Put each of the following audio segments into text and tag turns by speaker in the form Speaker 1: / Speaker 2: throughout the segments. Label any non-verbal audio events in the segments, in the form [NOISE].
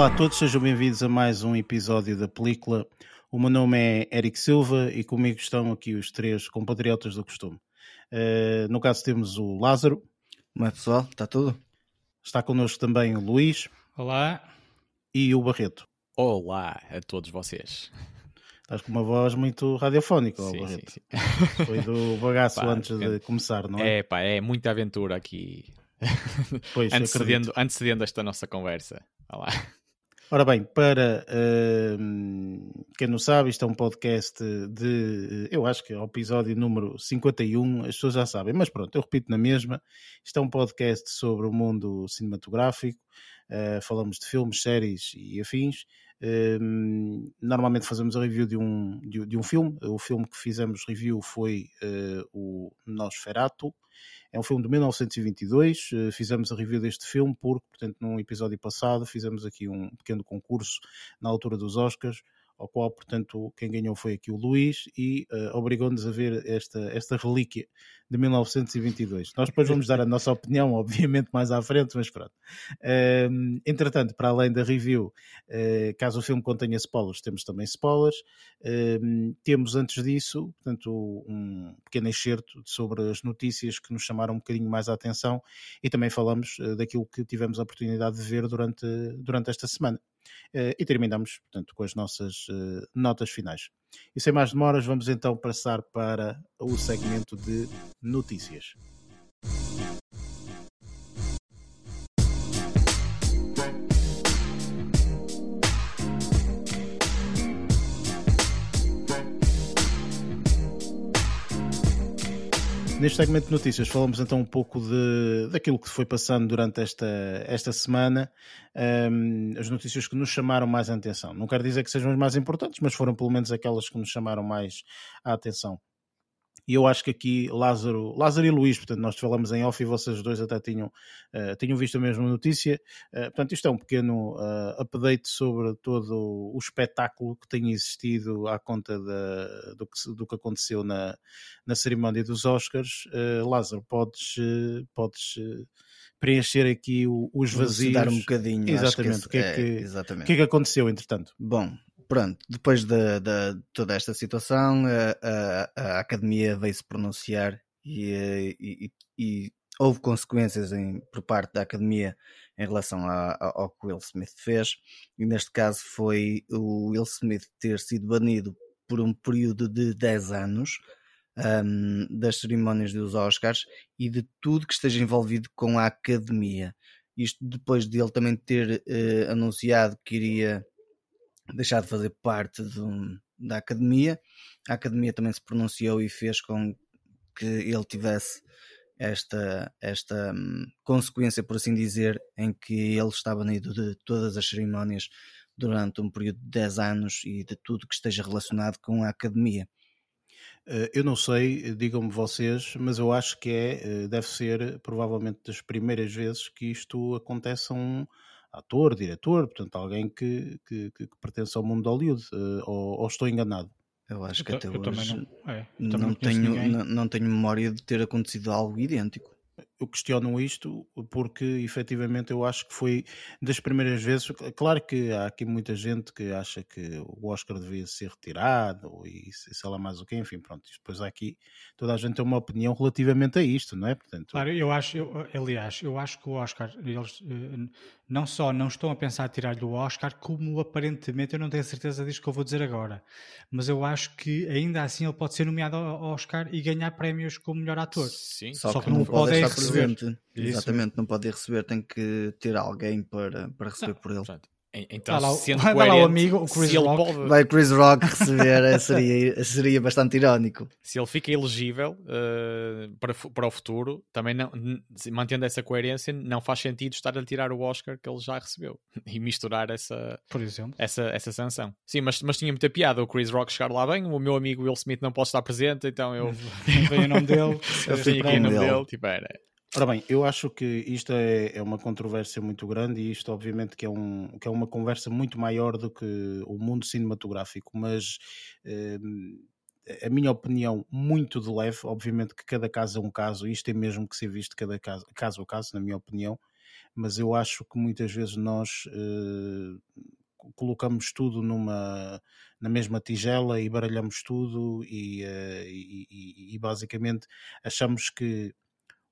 Speaker 1: Olá a todos, sejam bem-vindos a mais um episódio da película. O meu nome é Eric Silva e comigo estão aqui os três compatriotas do costume. Uh, no caso temos o Lázaro.
Speaker 2: Como é pessoal? Está tudo?
Speaker 1: Está connosco também o Luís.
Speaker 3: Olá.
Speaker 1: E o Barreto.
Speaker 4: Olá a todos vocês.
Speaker 1: Estás com uma voz muito radiofónica, sim, Barreto. Sim, sim. [LAUGHS] Foi do bagaço pá, antes de começar, não é?
Speaker 4: É, pá, é muita aventura aqui. Pois, [LAUGHS] antecedendo, antecedendo esta nossa conversa. Olá.
Speaker 1: Ora bem, para uh, quem não sabe, isto é um podcast de, eu acho que é o episódio número 51, as pessoas já sabem, mas pronto, eu repito na mesma, isto é um podcast sobre o mundo cinematográfico, uh, falamos de filmes, séries e afins, uh, normalmente fazemos a review de um, de, de, um filme, o filme que fizemos review foi uh, o Nosferatu, é um filme de 1922. Eh, fizemos a review deste filme porque, portanto, num episódio passado fizemos aqui um pequeno concurso na altura dos Oscars ao qual, portanto, quem ganhou foi aqui o Luís e uh, obrigou-nos a ver esta, esta relíquia de 1922. Nós depois vamos dar a nossa opinião, [LAUGHS] obviamente, mais à frente, mas pronto. Uh, entretanto, para além da review, uh, caso o filme contenha spoilers, temos também spoilers. Uh, temos, antes disso, portanto, um pequeno excerto sobre as notícias que nos chamaram um bocadinho mais a atenção e também falamos eh, daquilo que tivemos a oportunidade de ver durante, durante esta semana. Uh, e terminamos, portanto, com as nossas uh, notas finais. E sem mais demoras, vamos então passar para o segmento de notícias. Neste segmento de notícias falamos então um pouco de, daquilo que foi passando durante esta, esta semana, um, as notícias que nos chamaram mais a atenção. Não quero dizer que sejam as mais importantes, mas foram pelo menos aquelas que nos chamaram mais a atenção. E eu acho que aqui Lázaro, Lázaro e Luís, portanto, nós falamos em off e vocês dois até tinham, uh, tinham visto a mesma notícia. Uh, portanto, isto é um pequeno uh, update sobre todo o espetáculo que tem existido à conta do, que, do que aconteceu na, na cerimónia dos Oscars. Lázaro, podes, podes preencher aqui os vazios.
Speaker 2: Dar um bocadinho.
Speaker 1: Exatamente.
Speaker 2: Que,
Speaker 1: o, que é, que, é, exatamente. o que é que aconteceu, entretanto?
Speaker 2: Bom, pronto, depois de, de, toda esta situação, a, a, a Academia veio-se pronunciar e, e, e, houve consequências em, por parte da Academia em relação a, ao que Will Smith fez, e neste caso foi o Will Smith ter sido banido por um período de 10 anos um, das cerimónias dos Oscars e de tudo que esteja envolvido com a Academia. Isto depois de ele também ter uh, anunciado que iria deixar de fazer parte da academia. A academia também se pronunciou e fez com que ele tivesse esta, esta hum, consequência, por assim dizer, em que ele está banido de todas as cerimónias durante um período de 10 anos e de tudo que esteja relacionado com a academia.
Speaker 1: Eh, eu não sei, digam-me vocês, mas eu acho que é, eh, deve ser provavelmente das primeiras vezes que isto acontece a um, ator, diretor, portanto, alguém que, que, que pertence ao mundo de Hollywood, uh, ou, ou, estou enganado?
Speaker 2: Eu acho que até hoje não, é, não, não tenho, não, não tenho memória de ter acontecido algo idêntico
Speaker 1: eu questiono isto porque efetivamente eu acho que foi das primeiras vezes. Claro que há aqui muita gente que acha que o Oscar devia ser retirado e sei lá mais o que, enfim, pronto. Depois há aqui toda a gente tem uma opinião relativamente a isto, não é?
Speaker 3: Portanto, claro, eu acho, eu, aliás, eu acho que o Oscar, eles eh, não só não estão a pensar em tirar-lhe o Oscar, como aparentemente, eu não tenho certeza disto que eu vou dizer agora, mas eu acho que ainda assim ele pode ser nomeado ao Oscar e ganhar prémios como melhor ator.
Speaker 2: Sim, só, só que, que, não, pode, pode Exatamente, não pode receber, tem que ter alguém para, para receber não, por ele. Portanto,
Speaker 4: então, vai lá, sendo vai
Speaker 3: coerente, lá o amigo, o Chris Rock.
Speaker 2: Pode... Vai Chris Rock receber, [LAUGHS] eh, seria, seria bastante irónico.
Speaker 4: Se ele fica elegível uh, para, para o futuro, também não, mantendo essa coerência, não faz sentido estar a tirar o Oscar que ele já recebeu [LAUGHS] e misturar essa,
Speaker 3: Por exemplo.
Speaker 4: essa, essa sanção. Sim, mas, mas tinha muita piada o Chris Rock chegar lá bem, o meu amigo Will Smith não pode estar presente, então eu. [LAUGHS]
Speaker 3: Vem o nome dele.
Speaker 4: eu tenho aqui o nome dele. Tipo, era,
Speaker 1: Ora bem, eu acho que isto é, é uma controvérsia muito grande e isto obviamente que é, um, que é uma conversa muito maior do que o mundo cinematográfico, mas eh, a minha opinião muito de leve, obviamente que cada caso é um caso, isto tem mesmo que ser visto cada caso, caso a caso, na minha opinião, mas eu acho que muitas vezes nós colocamos tudo numa na mesma tigela e baralhamos tudo e, e, e, e basicamente achamos que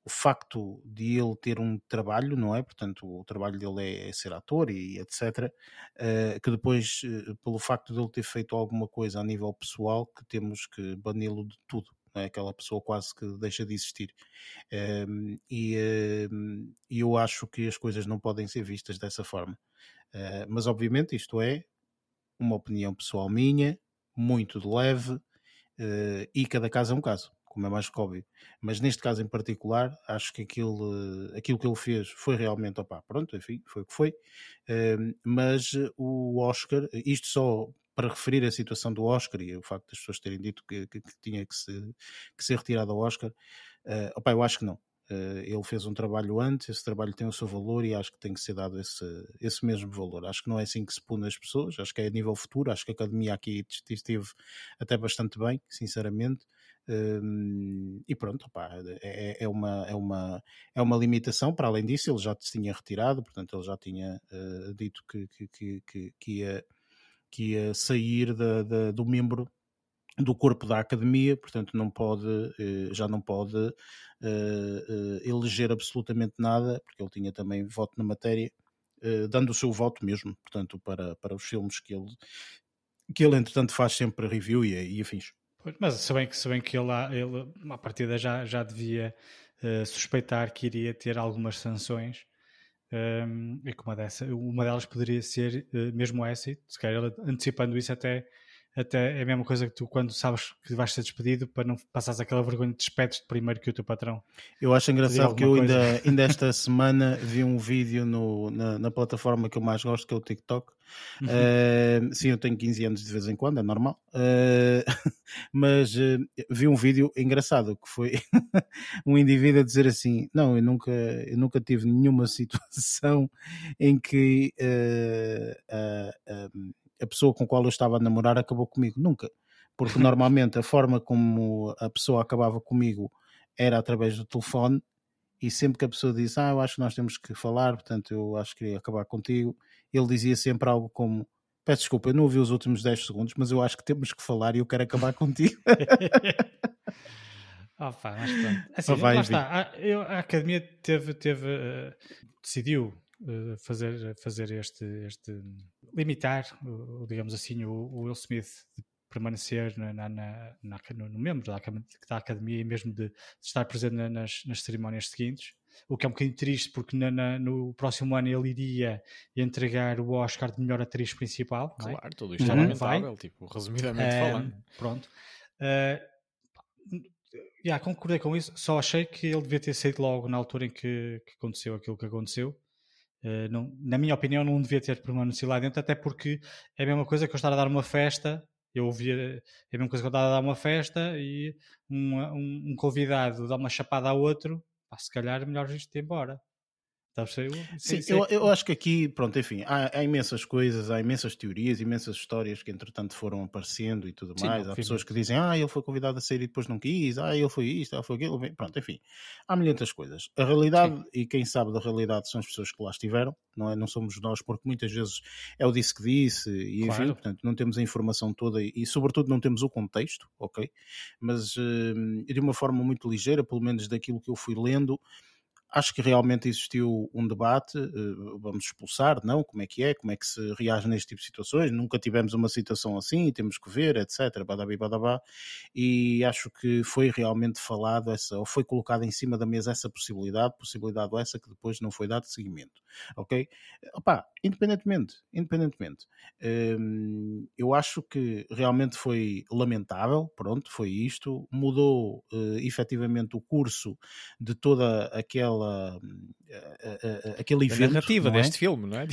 Speaker 1: o facto de ele ter um trabalho, não é? Portanto, o trabalho dele é, é ser ator e etc. Uh, que depois, uh, pelo facto de ele ter feito alguma coisa a nível pessoal, que temos que bani-lo de tudo. É? Aquela pessoa quase que deixa de existir. Uh, e eu acho que as coisas não podem ser vistas dessa forma. Eh, mas, obviamente, isto é uma opinião pessoal minha, muito de leve, e cada caso é um caso como é mais óbvio. Mas neste caso em particular, acho que aquilo, aquilo que ele fez foi realmente, opá, pronto, enfim, foi o que foi. Mas o Oscar, isto só para referir a situação do Oscar e o facto das pessoas terem dito que, que, que tinha que, se, que ser retirado ao Oscar, uh, opá, eu acho que não. Uh, ele fez um trabalho antes, esse trabalho tem o seu valor e acho que tem que ser dado esse, esse mesmo valor. Acho que não é assim que se pune as pessoas, acho que é a nível futuro, acho que a academia aqui esteve até bastante bem, sinceramente. Um, e pronto, opa, é, é, uma, é, uma, é uma limitação. Para além disso, ele já se tinha retirado, portanto, ele já tinha uh, dito que, que, que, que, ia, que ia sair da, da, do membro do corpo da academia, portanto, não pode, uh, já não pode uh, eleger absolutamente nada, porque ele tinha também voto na matéria, dando o seu voto mesmo, portanto, para, para os filmes que ele, que ele entretanto faz sempre review e, e afins.
Speaker 3: Mas se bem que, se bem que ele, ele à partida já, já devia uh, suspeitar que iria ter algumas sanções um, ehm, e que uma, dessa, uma delas poderia ser uh, mesmo essa, se calhar ele antecipando isso até até é a mesma coisa que tu quando sabes que vais ser despedido para não passares aquela vergonha de despedes primeiro que o teu patrão.
Speaker 1: Eu acho engraçado que eu ainda, [LAUGHS] ainda esta [LAUGHS] semana vi um vídeo no, na, na, plataforma que eu mais gosto, que é o TikTok. Uhum. Uh, sim, eu tenho 15 anos de vez em quando, é normal. Uh, [LAUGHS] mas uh, vi um vídeo engraçado que foi um indivíduo a dizer assim: Não, eu nunca, eu nunca tive nenhuma situação em que a pessoa com a qual eu estava a namorar acabou comigo. Nunca. Porque [LAUGHS] normalmente a forma como a pessoa acabava comigo era através do telefone e sempre que a pessoa disse, ah, eu acho que nós temos que falar, portanto eu acho que queria acabar contigo, ele dizia sempre algo como, peço desculpa, eu não ouvi os últimos 10 segundos, mas eu acho que temos que falar e eu quero acabar contigo. [LAUGHS]
Speaker 3: pá, mas pronto. Assim, vai, lá está. A, eu, a academia teve, teve uh, decidiu fazer, fazer este, este limitar, digamos assim, o, o Will Smith de permanecer na, na, na, no, membro da, da, academia e mesmo de, de estar presente nas, nas, cerimónias seguintes. O que é um bocadinho triste porque no próximo ano ele iria entregar o Oscar de melhor atriz principal.
Speaker 4: É? Claro, é? tudo isto é lamentável, tipo, resumidamente falando.
Speaker 3: Pronto. Uh, yeah, concordei com isso, só achei que ele devia ter saído logo na altura em que, que aconteceu aquilo que aconteceu Uh, não, na minha opinião, não devia ter permanecido lá dentro, até porque é a mesma coisa que eu estar a dar uma festa. Eu ouvia, é a mesma coisa que eu estar a dar uma festa e um, um, um convidado dá uma chapada a outro, pá, se calhar é melhor isto ir embora.
Speaker 1: Sim, sim, sim. Eu, eu, acho que aqui, pronto, enfim, há, há, imensas coisas, há imensas teorias, imensas histórias que entretanto foram aparecendo e tudo mais. Sim, há pessoas que dizem, ah, ele foi convidado a sair e depois não quis, ah, ele foi isto, ele foi aquilo, pronto, enfim, há milhentas coisas. A realidade, e quem sabe da realidade são as pessoas que lá estiveram, não, é? não somos nós, porque muitas vezes é o disse que disse, e enfim, claro. portanto, não temos a informação toda e, e, sobretudo, não temos o contexto, ok? Mas uh, de uma forma muito ligeira, pelo menos daquilo que eu fui lendo Acho que realmente existiu um debate, eh, vamos expulsar, não? Como é que é? Como é que se reage neste tipo de situações? Nunca tivemos uma situação assim, temos que ver, etc. Badabi, badabá. E acho que foi realmente falado, essa, ou foi colocada em cima da mesa essa possibilidade, possibilidade essa que depois não foi dado seguimento, ok? Opa, independentemente, independentemente, hum, eu acho que realmente foi lamentável, pronto, foi isto, mudou uh, efetivamente o curso de toda aquela aquela uh, aquele evento.
Speaker 4: A narrativa é? deste filme, não é?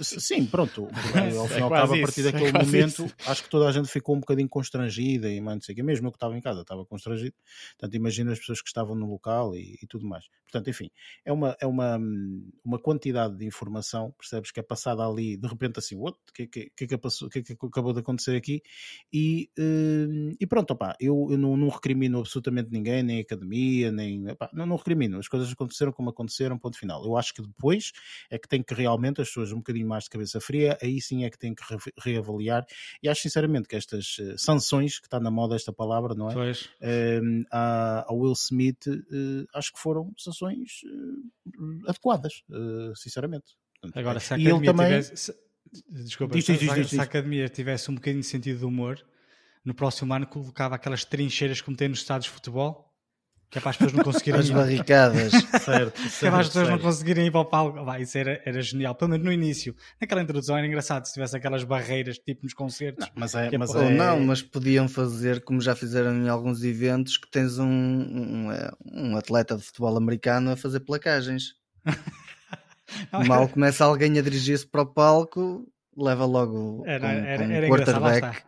Speaker 1: sim, pronto. [LAUGHS] Ao fim e ao cabo, a partir daquele é momento, isso. acho que toda a gente ficou um bocadinho constrangida e não sei que. Mesmo eu que estava em casa, estava constrangido. Portanto, imagina as pessoas que estavam no local e, e, tudo mais. Portanto, enfim, é uma, é uma, uma quantidade de informação, percebes, que é passada ali, de repente assim, o que, que, que, que, passou, que, acabou de acontecer aqui? E, e pronto, opá, eu, eu não, não recrimino absolutamente ninguém, nem a academia, nem. Opá, não, não recrimino. As coisas aconteceram aconteceram como aconteceram, ponto final. Eu acho que depois é que tem que realmente as pessoas um bocadinho mais de cabeça fria, aí sim é que tem que reavaliar. E acho sinceramente que estas uh, sanções, que está na moda esta palavra, não é?
Speaker 3: Pois.
Speaker 1: Uh, a, a, Will Smith, uh, acho que foram sanções adequadas, sinceramente.
Speaker 3: Portanto, Agora, se a ele também. Tivesse, se, desculpa, diz, diz, diz, se a academia tivesse um bocadinho de sentido de humor, no próximo ano colocava aquelas trincheiras como tem nos estados de futebol que é para as pessoas não conseguirem
Speaker 2: as barricadas, [LAUGHS] certo,
Speaker 3: que é para as pessoas não conseguirem ir para o palco. Vai, isso era, era genial, pelo menos no início. Naquela introdução era engraçado se tivesse aquelas barreiras tipo nos concertos.
Speaker 1: Não, mas é,
Speaker 2: é
Speaker 1: mas
Speaker 2: Ou
Speaker 1: é...
Speaker 2: não, mas podiam fazer como já fizeram em alguns eventos que tens um, um, é, um atleta de futebol americano a fazer placagens. [LAUGHS] não, Mal começa alguém a dirigir-se para o palco, leva logo era, um, era, um era quarterback.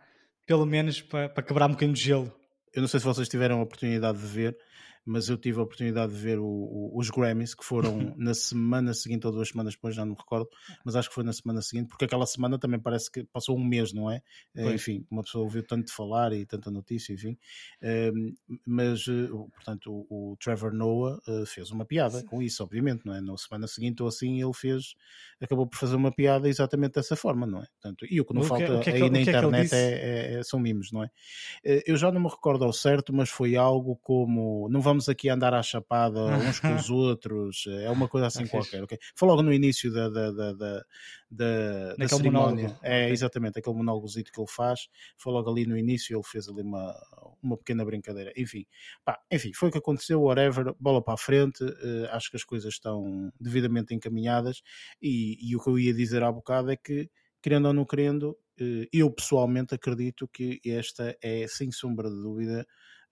Speaker 3: Pelo menos para, para quebrar um bocadinho de gelo.
Speaker 1: Eu não sei se vocês tiveram a oportunidade de ver, mas eu tive a oportunidade de ver o, o, os Grammys, que foram [LAUGHS] na semana seguinte ou duas semanas depois, já não me recordo, mas acho que foi na semana seguinte, porque aquela semana também parece que passou um mês, não é? Foi. Enfim, uma pessoa ouviu tanto falar e tanta notícia, enfim. Um, mas, eh, portanto, o, o Trevor Noah uh, fez uma piada com isso, obviamente, não é? Na semana seguinte ou assim, ele fez, acabou por fazer uma piada exatamente dessa forma, não é? Portanto, e o que não o falta que, que é que, aí na é internet é, é, é, são mimos, não é? Eu já não me recordo ao certo, mas foi algo como, não vamos vamos aqui andar à chapada [LAUGHS] uns com os outros, é uma coisa assim qualquer, ok? Foi logo no início da, da, da, da, da, da cerimónia. Monólogo. É, exatamente, aquele monólogozito que ele faz, foi logo ali no início, ele fez ali uma, uma pequena brincadeira. Enfim, pá, enfim, foi o que aconteceu, whatever, bola para a frente, uh, acho que as coisas estão devidamente encaminhadas e, e o que eu ia dizer há bocado é que, querendo ou não querendo, eh, eu pessoalmente acredito que esta é, sem sombra de dúvida,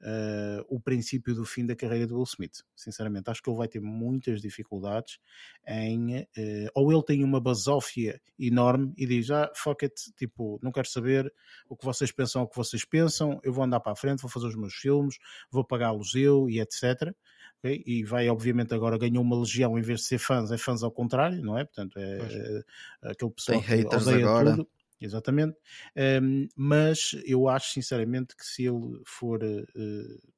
Speaker 1: uh, o princípio do fim da carreira do Will Smith. Sinceramente, acho que ele vai ter muitas dificuldades em. Uh, ou ele tem uma basófia enorme e diz: Ah, fuck it, tipo, não quero saber o que vocês pensam, o que vocês pensam, eu vou andar para a frente, vou fazer os meus filmes, vou pagá-los eu e etc. Okay? e vai obviamente agora ganhou uma legião em vez de ser fãs, é fãs ao contrário, não é? Portanto, é, é aquele pessoal
Speaker 2: Tem haters agora. Tudo.
Speaker 1: Exatamente. Um, mas eu acho sinceramente que se ele for uh,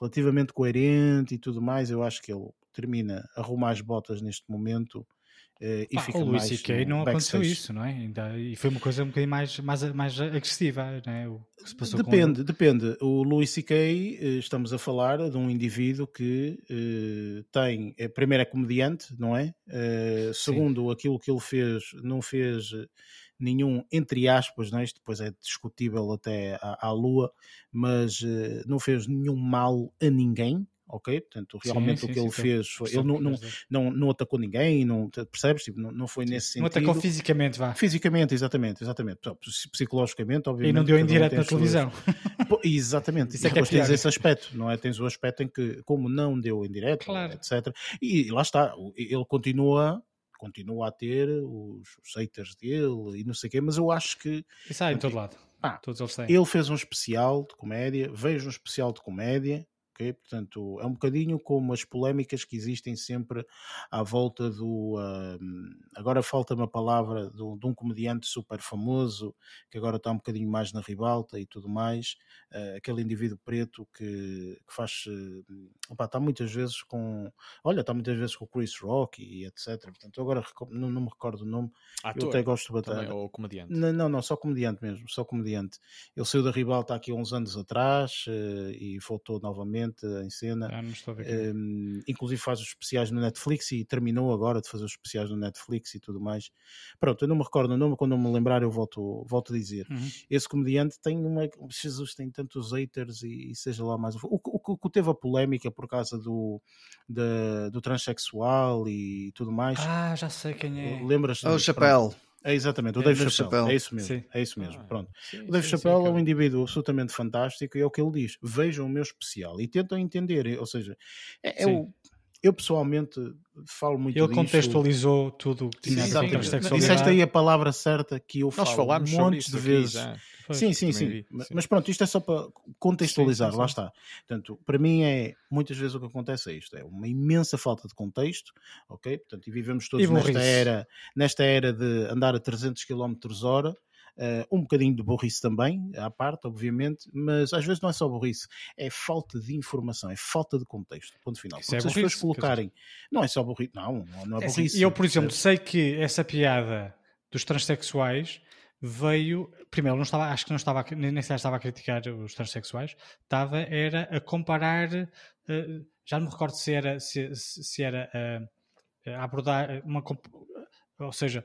Speaker 1: relativamente coerente e tudo mais, eu acho que ele termina, arruma as botas neste momento. Uh, e ah, fica o Luís C.K.
Speaker 3: não aconteceu isso, não é? Ainda, e foi uma coisa um bocadinho mais, mais, mais agressiva, não é? O
Speaker 1: que se passou depende, com... depende. O Luís C.K. Estamos a falar de um indivíduo que uh, tem, primeiro é comediante, não é? Uh, segundo, aquilo que ele fez, não fez nenhum, entre aspas, não é? isto depois é discutível até à, à lua, mas uh, não fez nenhum mal a ninguém, ok? Portanto, realmente sim, sim, o que sim, ele fez foi. Ele não, não, não, não, atacou ninguém, não, percebes? Tipo, não, não foi nesse sentido. Não
Speaker 3: atacou fisicamente, vá.
Speaker 1: Fisicamente, exatamente, exatamente. Psicologicamente, obviamente.
Speaker 3: E não deu em direto na televisão. [LAUGHS]
Speaker 1: Pô, exatamente. Isso é e é depois é tens esse aspecto, não é? Tens o aspecto em que, como não deu em direto, claro. etc. E lá está, ele continua continua a ter os, os haters dele e não sei o quê, mas eu acho que.
Speaker 3: Isso há em todo lado. Pá, Todos eles têm.
Speaker 1: Ele fez um especial de comédia, vejo um especial de comédia Portanto, é um bocadinho como as polémicas que existem sempre à volta do. Uh, agora falta uma palavra do, de um comediante super famoso que agora está um bocadinho mais na ribalta e tudo mais. Uh, aquele indivíduo preto que, que faz. Uh, opa, está muitas vezes com. Olha, está muitas vezes com o Chris Rock e etc. Portanto, agora não, não me recordo o nome.
Speaker 4: Ator,
Speaker 1: eu até gosto de
Speaker 4: bater. Ou comediante?
Speaker 1: Não, não, não, só comediante mesmo, só comediante. Ele saiu da ribalta aqui há uns anos atrás uh, e voltou novamente em cena.
Speaker 3: Ah, um,
Speaker 1: inclusive faz os especiais no Netflix e terminou agora de fazer os especiais no Netflix e tudo mais. Pronto, eu não me recordo o nome, quando eu me lembrar eu volto, volto a dizer. Uhum. Esse comediante tem uma. Jesus tem tantos haters e, e seja lá mais. O, o, o, teve a polémica por causa do, da, do transexual e tudo mais.
Speaker 3: Ah, já sei quem é.
Speaker 1: Lembras-te?
Speaker 2: Oh, o Chapéu.
Speaker 1: É exatamente, o é, Dave, Chappelle. É isso mesmo. Sim. É isso mesmo. Ah, Pronto. Sim, o Dave sim, Chappelle sim, é um indivíduo absolutamente fantástico e é o que ele diz. Vejam o meu especial e tentam entender. Ou seja, é, é o, eu pessoalmente falo muito
Speaker 3: Ele contextualizou tudo o que tinha
Speaker 1: a ver com Disseste aí a palavra certa que eu
Speaker 4: Nós
Speaker 1: falo
Speaker 4: falámos
Speaker 1: montes
Speaker 4: de
Speaker 1: vezes. Já. Pois, sim, sim, sim. Vi, sim. Mas pronto, isto é só para contextualizar, sim, sim, lá está. Portanto, para mim é, muitas vezes o que acontece é isto, é uma imensa falta de contexto, ok? Portanto, e vivemos todos e nesta era, nesta era de andar a 300 km hora, Uh, um bocadinho de burrice também, à parte, obviamente, mas às vezes não é só burrice, é falta de informação, é falta de contexto. Ponto final. Porque é se as pessoas colocarem. Não é só burrice, não, não é, é burrice.
Speaker 3: Assim, eu, por exemplo, sei que essa piada dos transexuais veio. Primeiro, não estava, acho que não estava, nem sequer estava a criticar os transexuais, estava era a comparar. Uh, já não me recordo se era, se, se era uh, a abordar uma. Ou seja,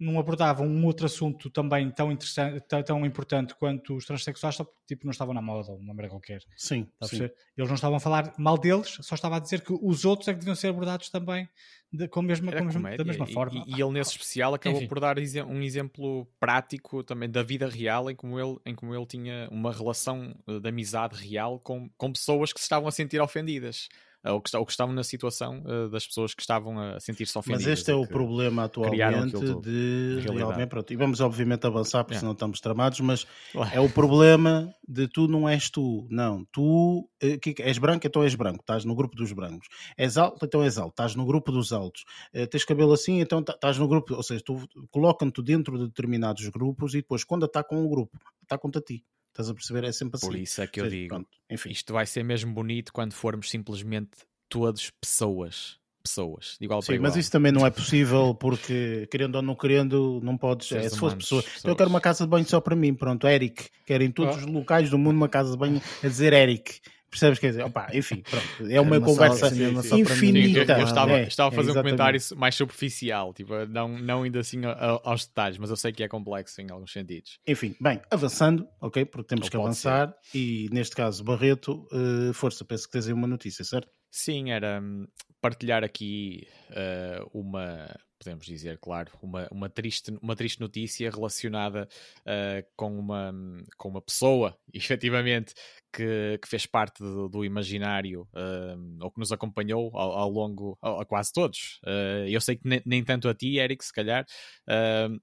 Speaker 3: não abordavam um outro assunto também tão interessante, tão, importante quanto os transexuais, só porque tipo, não estavam na moda, uma maneira qualquer.
Speaker 1: Sim, sim.
Speaker 3: Eles não estavam a falar mal deles, só estava a dizer que os outros é que deviam ser abordados também de, com a mesma, com mesma da mesma forma.
Speaker 4: E, e, ele nesse especial acabou Enfim. por dar um exemplo prático também da vida real em como ele, em como ele tinha uma relação de amizade real com, com pessoas que se estavam a sentir ofendidas ou que, ou que estavam na situação uh, das pessoas que estavam a sentir-se ofendidas.
Speaker 1: Mas este é o problema atualmente de realmente, pronto, e vamos obviamente avançar porque senão estamos tramados, mas é o problema de tu não és tu, não, tu que, és branco, então és branco, estás no grupo dos brancos, és alto, então és alto, estás no grupo dos altos, tens cabelo assim, então estás no grupo, ou seja, tu colocam-te dentro de determinados grupos e depois quando está com o grupo, está contra ti. Estás a perceber? É sempre assim.
Speaker 4: Por isso é que eu digo, pronto, isto vai ser mesmo bonito quando formos simplesmente todos pessoas. Pessoas, igual
Speaker 1: Sim,
Speaker 4: igual.
Speaker 1: mas isso também não é [LAUGHS] possível porque, querendo ou não querendo, não podes. É, se fosse pessoa. Pessoas. Então eu quero uma casa de banho só para mim, pronto, Eric. Quero em todos oh. os locais do mundo uma casa de banho a dizer Eric. Percebes? Quer dizer, opa, enfim, pronto, é uma, uma conversa só, infinita.
Speaker 4: Eu, eu, estava, é, estava a fazer é, um comentário mais superficial, tipo, não, não indo assim aos detalhes, mas eu sei que é complexo em alguns sentidos.
Speaker 1: Enfim, bem, avançando, ok, porque temos Ou que avançar, ser. e neste caso, Barreto, uh, força, penso que tens aí uma notícia, certo?
Speaker 4: Sim, era hum, partilhar aqui uh, uma podemos dizer, claro, uma, uma, triste, uma triste notícia relacionada uh, com, uma, com uma pessoa, [LAUGHS] efetivamente, que, que fez parte do, do imaginário uh, ou que nos acompanhou ao, ao longo, a quase todos. Uh, eu sei que nem, nem, tanto a ti, Eric, se calhar,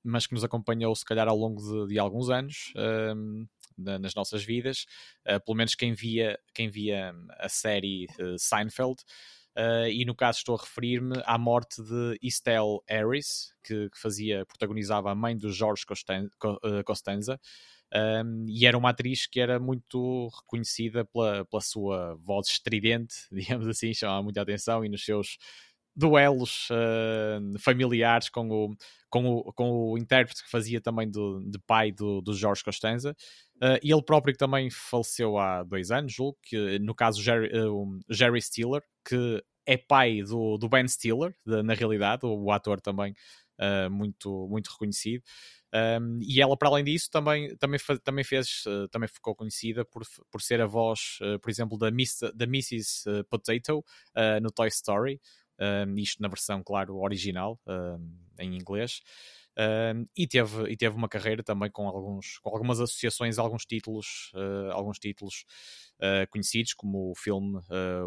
Speaker 4: mas que nos acompanhou, se calhar, ao longo de, de alguns anos. nas nossas vidas, pelo menos quem via, quem via a série Seinfeld, Uh, e no caso estou a referir-me à morte de Estelle Harris, que, que, fazia, protagonizava a mãe do Jorge eh, Costanza, um, e era uma atriz que era muito reconhecida pela, pela sua voz estridente, [LAUGHS] digamos assim, chamava muita atenção, e nos seus duelos uh, familiares com o, com, o, com o intérprete que fazia também do, de pai do, do Jorge Costanza. Uh, e ele próprio que também faleceu há dois anos, julgo, que no caso Jerry, uh, Jerry Stiller, que é pai do, do Ben Stiller, de, na realidade, o, o ator também uh, muito, muito reconhecido. Um, e ela, para além disso, também, também, também fez, uh, também ficou conhecida por, por ser a voz, uh, por exemplo, da, Miss, da Mrs. Potato no Toy Story. Isto na versão, claro, original, em inglês. Uh, e, teve, e teve uma carreira também com, alguns, com algumas associações, alguns títulos, uh, alguns títulos uh, conhecidos, como o filme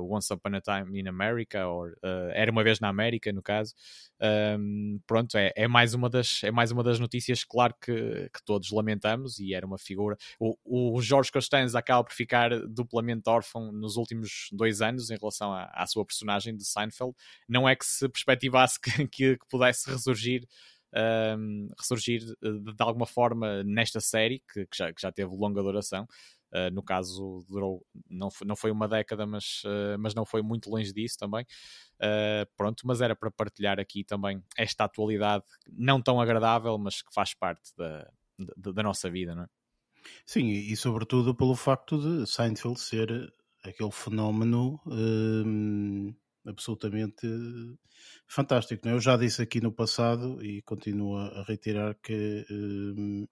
Speaker 4: Once Upon a Time in America, ou Era uma vez na América, no caso. pronto, é, é, mais uma das, é mais uma das notícias, claro que, que todos lamentamos, e era uma figura. O, o Jorge Costanza acaba por ficar duplamente órfão nos últimos dois anos em relação à, à sua personagem de Seinfeld. Não é que se perspectivasse que, [LAUGHS] que, que pudesse ressurgir um, ressurgir eh, de, de, alguma forma nesta série, que, que, já, que já teve longa duração. Uh, no caso, durou, não foi, não foi uma década, mas, uh, mas não foi muito longe disso também. Uh, pronto, mas era para partilhar aqui também esta atualidade não tão agradável, mas que faz parte da, da, da nossa vida, não é?
Speaker 1: Sim, e, sobretudo pelo facto de Seinfeld ser aquele fenómeno absolutamente fantástico. Não é? Eu já disse aqui no passado e continuo a reiterar que hum,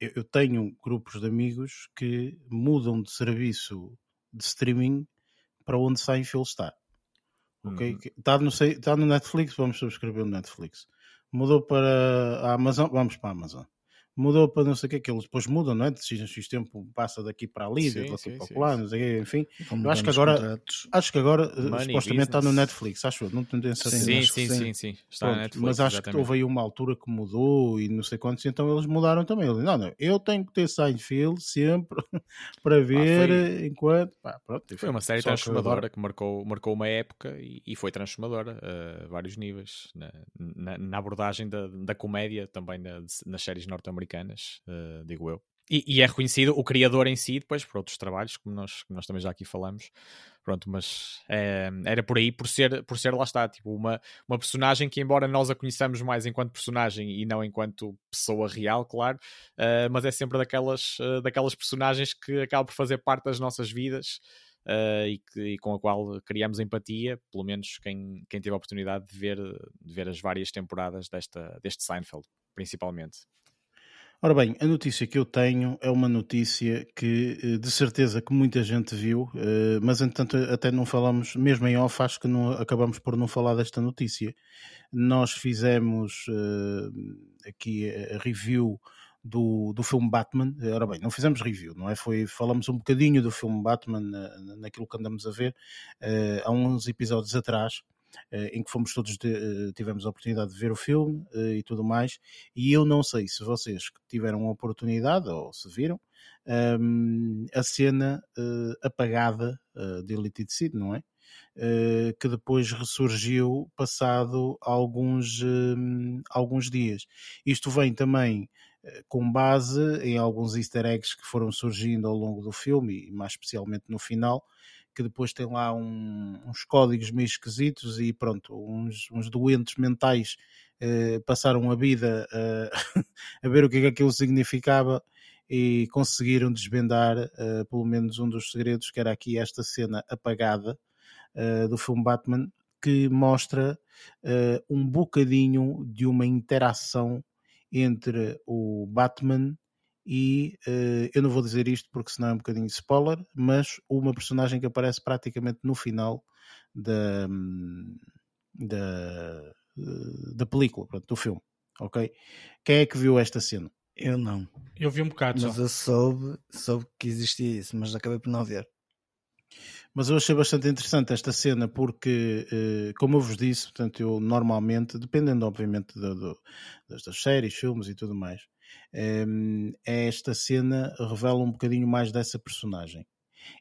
Speaker 1: eu tenho grupos de amigos que mudam de serviço de streaming para onde Seinfeld está. Ok? Uhum. Está, no, está no Netflix, vamos subscrever no Netflix. Mudou para a Amazon, vamos para a Amazon mudou para não sei o que, que eles depois mudam, não é? De X, X tempo passa daqui para ali, sim, daqui sim, para lá, não sei o que, enfim. Eu acho que agora, contratos. acho que agora eh, Money, supostamente business. está no Netflix, acho eu, não tenho certeza.
Speaker 4: Sim, sim, sim, sim, está Pronto, Netflix,
Speaker 1: Mas acho
Speaker 4: exatamente.
Speaker 1: que houve aí uma altura que mudou e não sei quantos, então eles mudaram também. Não, não, eu tenho que ter Seinfeld sempre [LAUGHS] para ver ah, foi, enquanto. Pá, pronto,
Speaker 4: foi uma série transformadora que, que, marcou, marcou uma época e, e foi transformadora a vários níveis na, na, na abordagem da, da comédia também na, nas séries norte-americanas americanas, uh, digo eu. E, e, é reconhecido o criador em si, depois por outros trabalhos, como nós, como nós também já aqui falamos. Pronto, mas é, era por aí, por ser, por ser lá está, tipo, uma, uma personagem que, embora nós a conheçamos mais enquanto personagem e não enquanto pessoa real, claro, uh, mas é sempre daquelas, uh, daquelas personagens que acabam por fazer parte das nossas vidas. Uh, e, que, e, com a qual criamos empatia, pelo menos quem, quem teve a oportunidade de ver, de ver as várias temporadas desta, deste Seinfeld, principalmente.
Speaker 1: Ora bem, a notícia que eu tenho é uma notícia que eh, de certeza que muita gente viu, eh, mas entretanto até não falamos, mesmo em off, acho que não, acabamos por não falar desta notícia. Nós fizemos uh, aqui a review do, do filme Batman. Ora bem, não fizemos review, não é? Foi, falamos um bocadinho do filme Batman na, naquilo que andamos a ver há uns episódios atrás. Eh, em que fomos todos, de, eh, tivemos a oportunidade de ver o filme eh, e tudo mais, e eu não sei se vocês tiveram a oportunidade ou se viram ehm, a cena apagada de Elite Seed, não é? que depois ressurgiu passado alguns, ehm, alguns dias. Isto vem também com base em alguns easter eggs que foram surgindo ao longo do filme e mais especialmente no final, que depois tem lá um, uns códigos meio esquisitos e pronto, uns, uns doentes mentais eh, passaram a vida [LAUGHS] a ver o que é que aquilo significava e conseguiram desvendar eh, pelo menos um dos segredos, que era aqui esta cena apagada eh, do filme Batman, que mostra um bocadinho de uma interação entre o Batman e uh, eu não vou dizer isto porque senão é um bocadinho spoiler, mas uma personagem que aparece praticamente no final da, da, da película, pronto, do filme, ok? Quem é que viu esta cena?
Speaker 2: Eu não.
Speaker 3: Eu vi um bocado
Speaker 2: Mas
Speaker 3: só.
Speaker 2: eu soube, soube que existia isso, mas acabei por não ver.
Speaker 1: Mas eu achei bastante interessante esta cena porque, eh, como eu vos disse, portanto, eu normalmente, dependendo obviamente do, do, das séries, filmes e tudo mais, um, esta cena revela um bocadinho mais dessa personagem.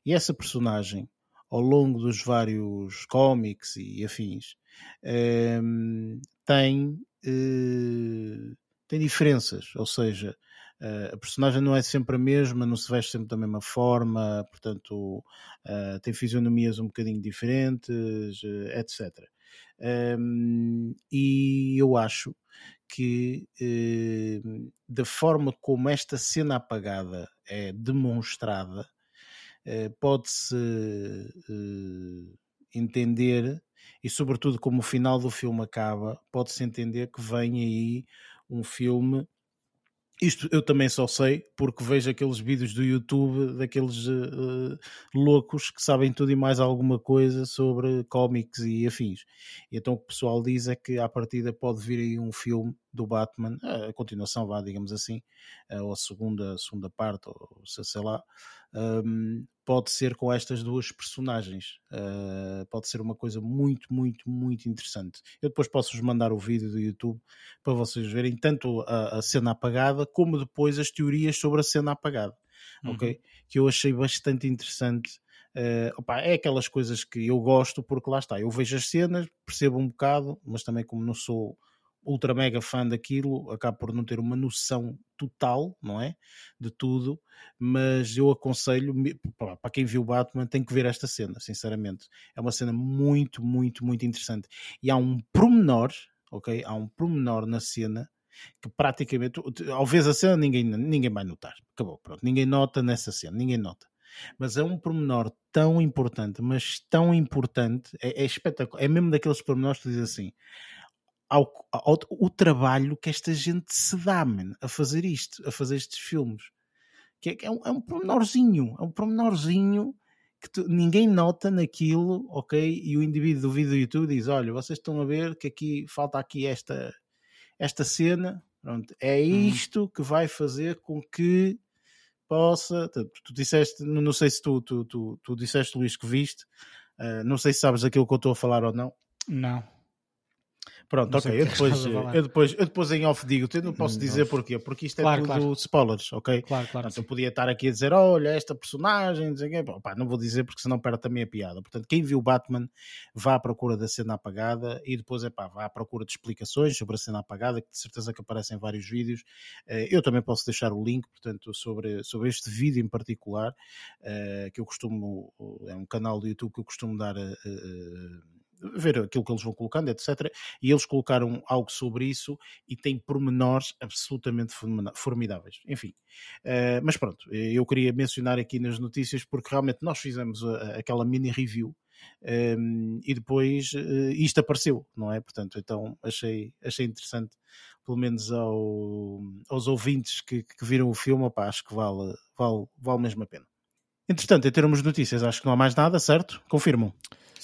Speaker 1: E essa personagem, ao longo dos vários cómics e afins, um, tem, uh, tem diferenças, ou seja, uh, a personagem não é sempre a mesma, não se veste sempre da mesma forma, portanto, uh, tem fisionomias um bocadinho diferentes, etc. Um, e eu acho que eh, da forma como esta cena apagada é demonstrada, eh, pode-se eh, entender, e sobretudo como o final do filme acaba, pode-se entender que vem aí um filme isto eu também só sei porque vejo aqueles vídeos do YouTube daqueles uh, loucos que sabem tudo e mais alguma coisa sobre cómics e afins. E então o que o pessoal diz é que à partida pode vir aí um filme do Batman, a continuação, vá, digamos assim, uh, ou a segunda, segunda parte, ou sei lá, um, pode ser com estas duas personagens. Uh, pode ser uma coisa muito, muito, muito interessante. Eu depois posso-vos mandar o vídeo do YouTube para vocês verem tanto a, a cena apagada como depois as teorias sobre a cena apagada. Uhum. Ok? Que eu achei bastante interessante. Uh, opa, é aquelas coisas que eu gosto porque lá está, eu vejo as cenas, percebo um bocado, mas também como não sou ultra mega fã daquilo, acaba por não ter uma noção total, não é? De tudo, mas eu aconselho, para quem viu Batman, tem que ver esta cena, sinceramente. É uma cena muito, muito, muito interessante. E há um promenor, ok? Há um promenor na cena que praticamente, ao ver a cena, ninguém, ninguém vai notar. Acabou, pronto. Ninguém nota nessa cena, ninguém nota. Mas é um promenor tão importante, mas tão importante, é, é espetacular. É mesmo daqueles promenores que diz assim: ao, ao, o trabalho que esta gente se dá man, a fazer isto, a fazer estes filmes. Que é, é, um, é um pormenorzinho, é um pormenorzinho que tu, ninguém nota naquilo, ok? E o indivíduo do vídeo do YouTube diz: Olha, vocês estão a ver que aqui falta aqui esta, esta cena, pronto, é uhum. isto que vai fazer com que possa. Tu, tu disseste, não sei se tu, tu, tu, tu disseste, Luís, que viste, uh, não sei se sabes aquilo que eu estou a falar ou não.
Speaker 3: Não.
Speaker 1: Pronto, ok. Eu
Speaker 3: que
Speaker 1: depois, eu, depois, eu depois em off digo, eu não posso
Speaker 2: Hum,
Speaker 1: dizer
Speaker 2: off.
Speaker 1: porquê, porque isto é
Speaker 3: Claro,
Speaker 1: tudo
Speaker 3: claro.
Speaker 1: spoilers, ok?
Speaker 3: Claro, claro.
Speaker 1: Portanto, eu podia estar aqui a dizer, olha, esta personagem, não sei. Pá, não vou dizer porque senão perde também a piada. Portanto, quem viu Batman vá à procura da cena apagada e depois é pá, vá à procura de explicações sobre a cena apagada, que de certeza que aparecem em vários vídeos. Eh, Eu também posso deixar o link, portanto, sobre, sobre este vídeo em particular, eh, que eu costumo, é um canal do YouTube que eu costumo dar. Eh, eh, ver aquilo que eles vão colocando, etc. E eles colocaram algo sobre isso e tem pormenores absolutamente formidáveis. Enfim, eh, mas pronto, eh, eu queria mencionar aqui nas notícias porque realmente nós fizemos a- a- aquela mini review ehm, e depois eh, isto apareceu, não é? Portanto, então achei, achei interessante, pelo menos ao- aos ouvintes que, que viram o filme, opá, acho que vale, vale, vale mesmo a pena. Entretanto, em termos de notícias, acho que não há mais nada, certo? Confirmam.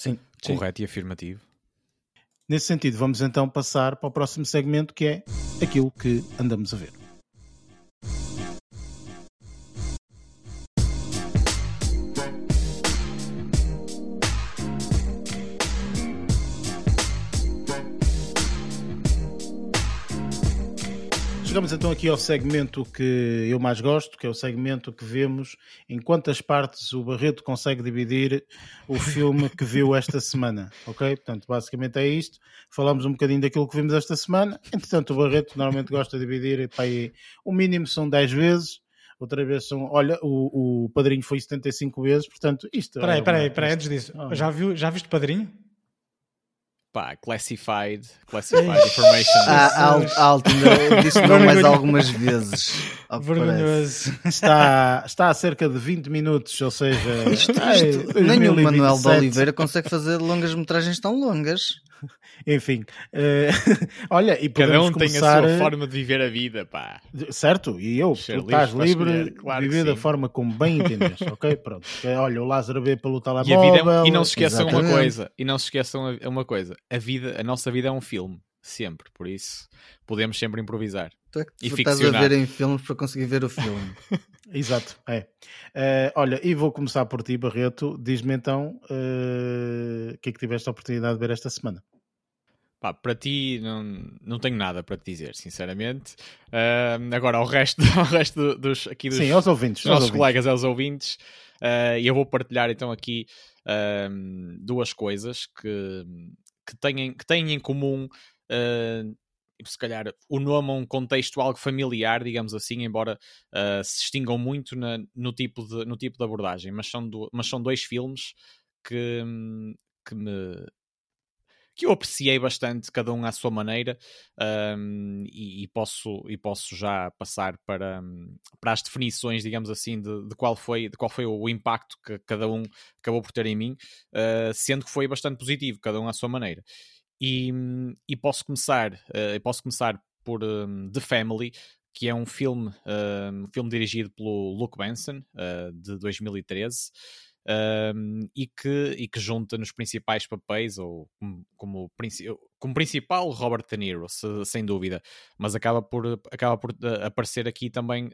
Speaker 2: Sim.
Speaker 3: Sim.
Speaker 4: Correto e afirmativo.
Speaker 1: Nesse sentido, vamos então passar para o próximo segmento que é aquilo que andamos a ver. Chegamos então aqui ao segmento que eu mais gosto, que é o segmento que vemos em quantas partes o Barreto consegue dividir o filme que viu esta semana, [LAUGHS] ok? Portanto, basicamente é isto. Falamos um bocadinho daquilo que vimos esta semana. Entretanto, o Barreto normalmente gosta de dividir, pá, aí, o mínimo são 10 vezes, outra vez são, olha, o, o Padrinho foi 75 vezes, portanto, isto
Speaker 3: Peraí,
Speaker 1: é
Speaker 3: peraí,
Speaker 1: uma-
Speaker 3: peraí, antes disso.
Speaker 1: Ah.
Speaker 3: Já, viu, já viste Padrinho?
Speaker 4: Pá, classified, [LAUGHS] classified information.
Speaker 2: Ah, Alto, disse não mais algumas vezes. [LAUGHS]
Speaker 3: Vergonhoso.
Speaker 1: Está, está a cerca de 20 minutos, ou seja,
Speaker 2: Isto,
Speaker 1: ai,
Speaker 2: isto, nem o Manuel de
Speaker 1: 2027.
Speaker 2: Oliveira consegue fazer longas metragens tão longas.
Speaker 1: Enfim, eh, [LAUGHS] olha, e
Speaker 4: Cada um tem
Speaker 1: começar,
Speaker 4: a sua forma de viver a vida, pá.
Speaker 1: certo? E eu,
Speaker 4: Ser
Speaker 1: tu
Speaker 4: livre
Speaker 1: estás livre
Speaker 4: escolher, claro
Speaker 1: de
Speaker 4: que
Speaker 1: viver da forma como bem entendes, ok? Pronto. Olha, o Lázaro vê pelo
Speaker 4: E, a
Speaker 1: telemóvel.
Speaker 4: vida é e não se esqueçam uma
Speaker 2: Exatamente.
Speaker 4: coisa, e não se esqueçam uma coisa, a vida, a nossa vida é um filme, sempre, por isso podemos sempre improvisar.
Speaker 2: Tu é que
Speaker 4: E
Speaker 2: tu estás a ver em filmes para conseguir ver o filme. [LAUGHS]
Speaker 1: Exato, é. Eh, olha, e vou começar por ti, Barreto. Diz-me então eh, o que é que tiveste a oportunidade de ver esta semana.
Speaker 4: Pá, para ti não, não tenho nada para te dizer, sinceramente. Ah, agora, ao resto, [LAUGHS] ao resto dos, aqui dos,
Speaker 1: Sim, aos ouvintes.
Speaker 4: dos
Speaker 1: aos
Speaker 4: nossos
Speaker 1: ouvintes.
Speaker 4: colegas, aos ouvintes, e eu vou partilhar então aqui duas coisas que, que, têm, que têm em comum, ah, se calhar, o nome a um contexto algo familiar, digamos assim, embora ah, se distingam muito na- no, tipo de, no tipo de abordagem, mas são, do- mas são dois filmes que, hum, que me que eu apreciei bastante, cada um à sua maneira, um, e, e posso, e posso já passar para, hum, para as definições, digamos assim, de, de qual foi, de qual foi o impacto que cada um acabou por ter em mim, uh, sendo que foi bastante positivo, cada um à sua maneira. E, hum, e posso começar, uh, posso começar por um, The Family, que é um filme, um filme dirigido pelo Luke Benson, uh, de 2013. Um, e, que, e que junta nos principais papéis, ou como, como, como principal, Robert De Niro, se- sem dúvida, mas acaba por, acaba por uh, aparecer aqui também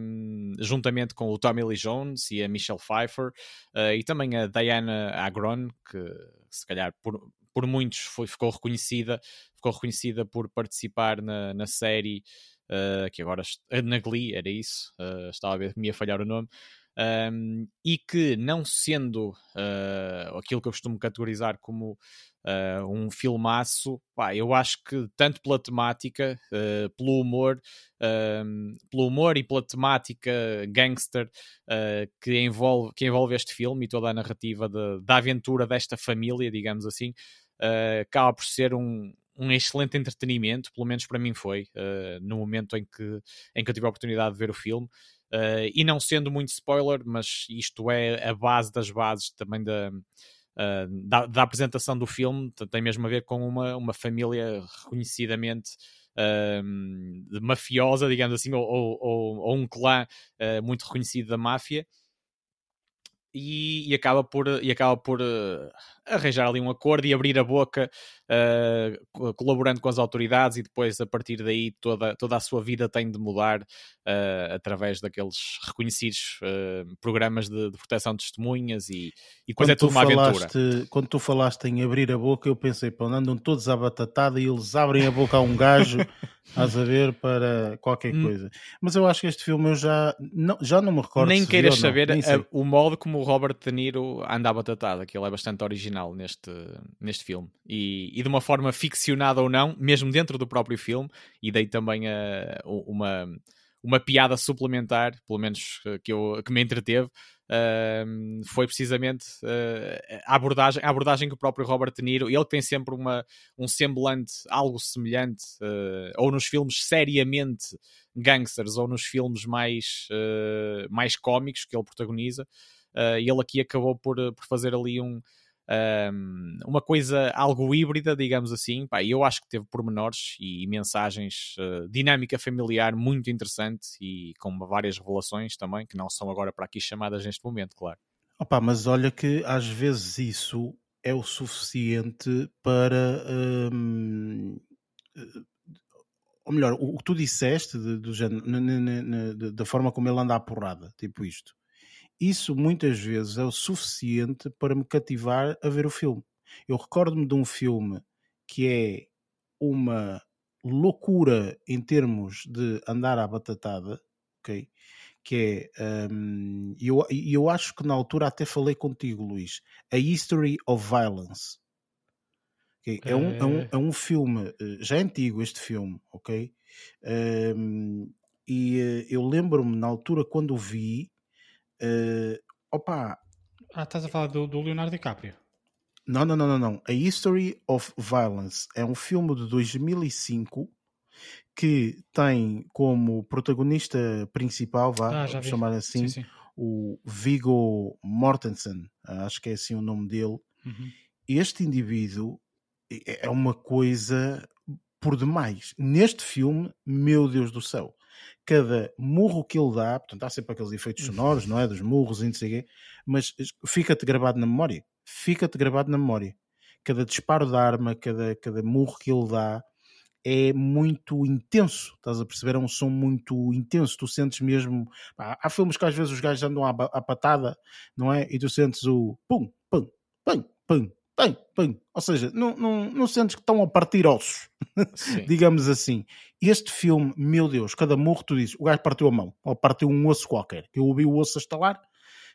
Speaker 4: um, juntamente com o Tommy Lee Jones e a Michelle Pfeiffer uh, e também a Diana Agron, que se calhar por, por muitos foi, ficou reconhecida, ficou reconhecida por participar na, na série. Uh, que agora na Glee era isso, uh, estava a ver me ia falhar o nome, um, e que não sendo uh, aquilo que eu costumo categorizar como uh, um filmaço, pá, eu acho que tanto pela temática, uh, pelo humor, um, pelo humor e pela temática gangster que, envolve, que envolve este filme e toda a narrativa de, da aventura desta família, digamos assim, acaba por ser um, um excelente entretenimento, pelo menos para mim foi, uh, no momento em que, em que eu tive a oportunidade de ver o filme. Uh, e não sendo muito spoiler, mas isto é a base das bases também da, uh, da, da, apresentação do filme, tem mesmo a ver com uma, uma família reconhecidamente uh, mafiosa, digamos assim, ou, ou, ou um clã uh, muito reconhecido da máfia. E, e, acaba por, e acaba por arranjar ali um acordo e abrir a boca, uh, colaborando com as autoridades, e depois a partir daí toda, toda a sua vida tem de mudar uh, através daqueles reconhecidos uh, programas de, de, proteção de testemunhas e, e depois é tudo uma
Speaker 1: falaste,
Speaker 4: aventura.
Speaker 1: Quando tu falaste em abrir a boca, eu pensei, pô, andam todos à batatada e eles abrem a boca a um gajo, [LAUGHS] a saber, para qualquer hum. coisa. Mas eu acho que este filme eu já não, já não me recordo.
Speaker 4: Nem queiras saber a, o modo como o Robert De Niro anda à batatada, que ele é bastante original neste, neste filme. E, e de uma forma ficcionada ou não, mesmo dentro do próprio filme, e dei também a, uma uma piada suplementar, pelo menos eh, que, eu, que me entreteve, uh, foi precisamente uh, a, abordagem, a abordagem que o próprio Robert De Niro, ele tem sempre uma, um semblante algo semelhante, uh, ou nos filmes seriamente gangsters, ou nos filmes mais, mais cómicos que ele protagoniza, e ele aqui acabou por, por fazer ali um um, uma coisa algo híbrida, digamos assim. Pá, eu acho que teve pormenores e, mensagens, uh, dinâmica familiar muito interessante e com várias revelações também, que não são agora para aqui chamadas neste momento, claro.
Speaker 1: Opa, mas olha que às vezes isso é o suficiente para. Um, ou melhor, o que tu disseste de, de, da forma como ele anda à porrada, tipo isto isso muitas vezes é o suficiente para me cativar a ver o filme. Eu recordo-me de um filme que é uma loucura em termos de andar à batatada, ok? Que é, um, eu, eu acho que na altura até falei contigo, Luís, A History of Violence. Okay? É, um, é, um, é um filme, eh, já é antigo este filme, ok? Um, e eh, eu lembro-me na altura quando o vi, Uh, opa.
Speaker 3: Ah, estás a falar do, do Leonardo DiCaprio?
Speaker 1: Não, não, não, não, não. A History of Violence é um filme de 2005 que tem como protagonista principal, vá, ah, chamar assim, sim, sim. o Viggo Mortensen, acho que é assim o nome dele. Uhum. Este indivíduo é, é uma coisa por demais. Neste filme, meu Deus do céu, cada murro que ele dá, portanto, há sempre aqueles efeitos uhum. sonoros, não é? Dos murros e não sei quê, mas fica-te gravado na memória. Fica-te gravado na memória. Cada disparo da arma, cada, cada murro que ele dá é muito intenso, estás a perceber? É um som muito intenso. Tu sentes mesmo. Pá, há filmes que às vezes os gajos andam à, à patada, não é? E tu sentes o pum, pum, pum, pum, tem, tem. Ou seja, não, não, não sentes que estão a partir ossos, [LAUGHS] digamos assim. Este filme, meu Deus, cada morro tu dizes, o gajo partiu a mão, ou partiu um osso qualquer, que eu ouvi o osso a estalar,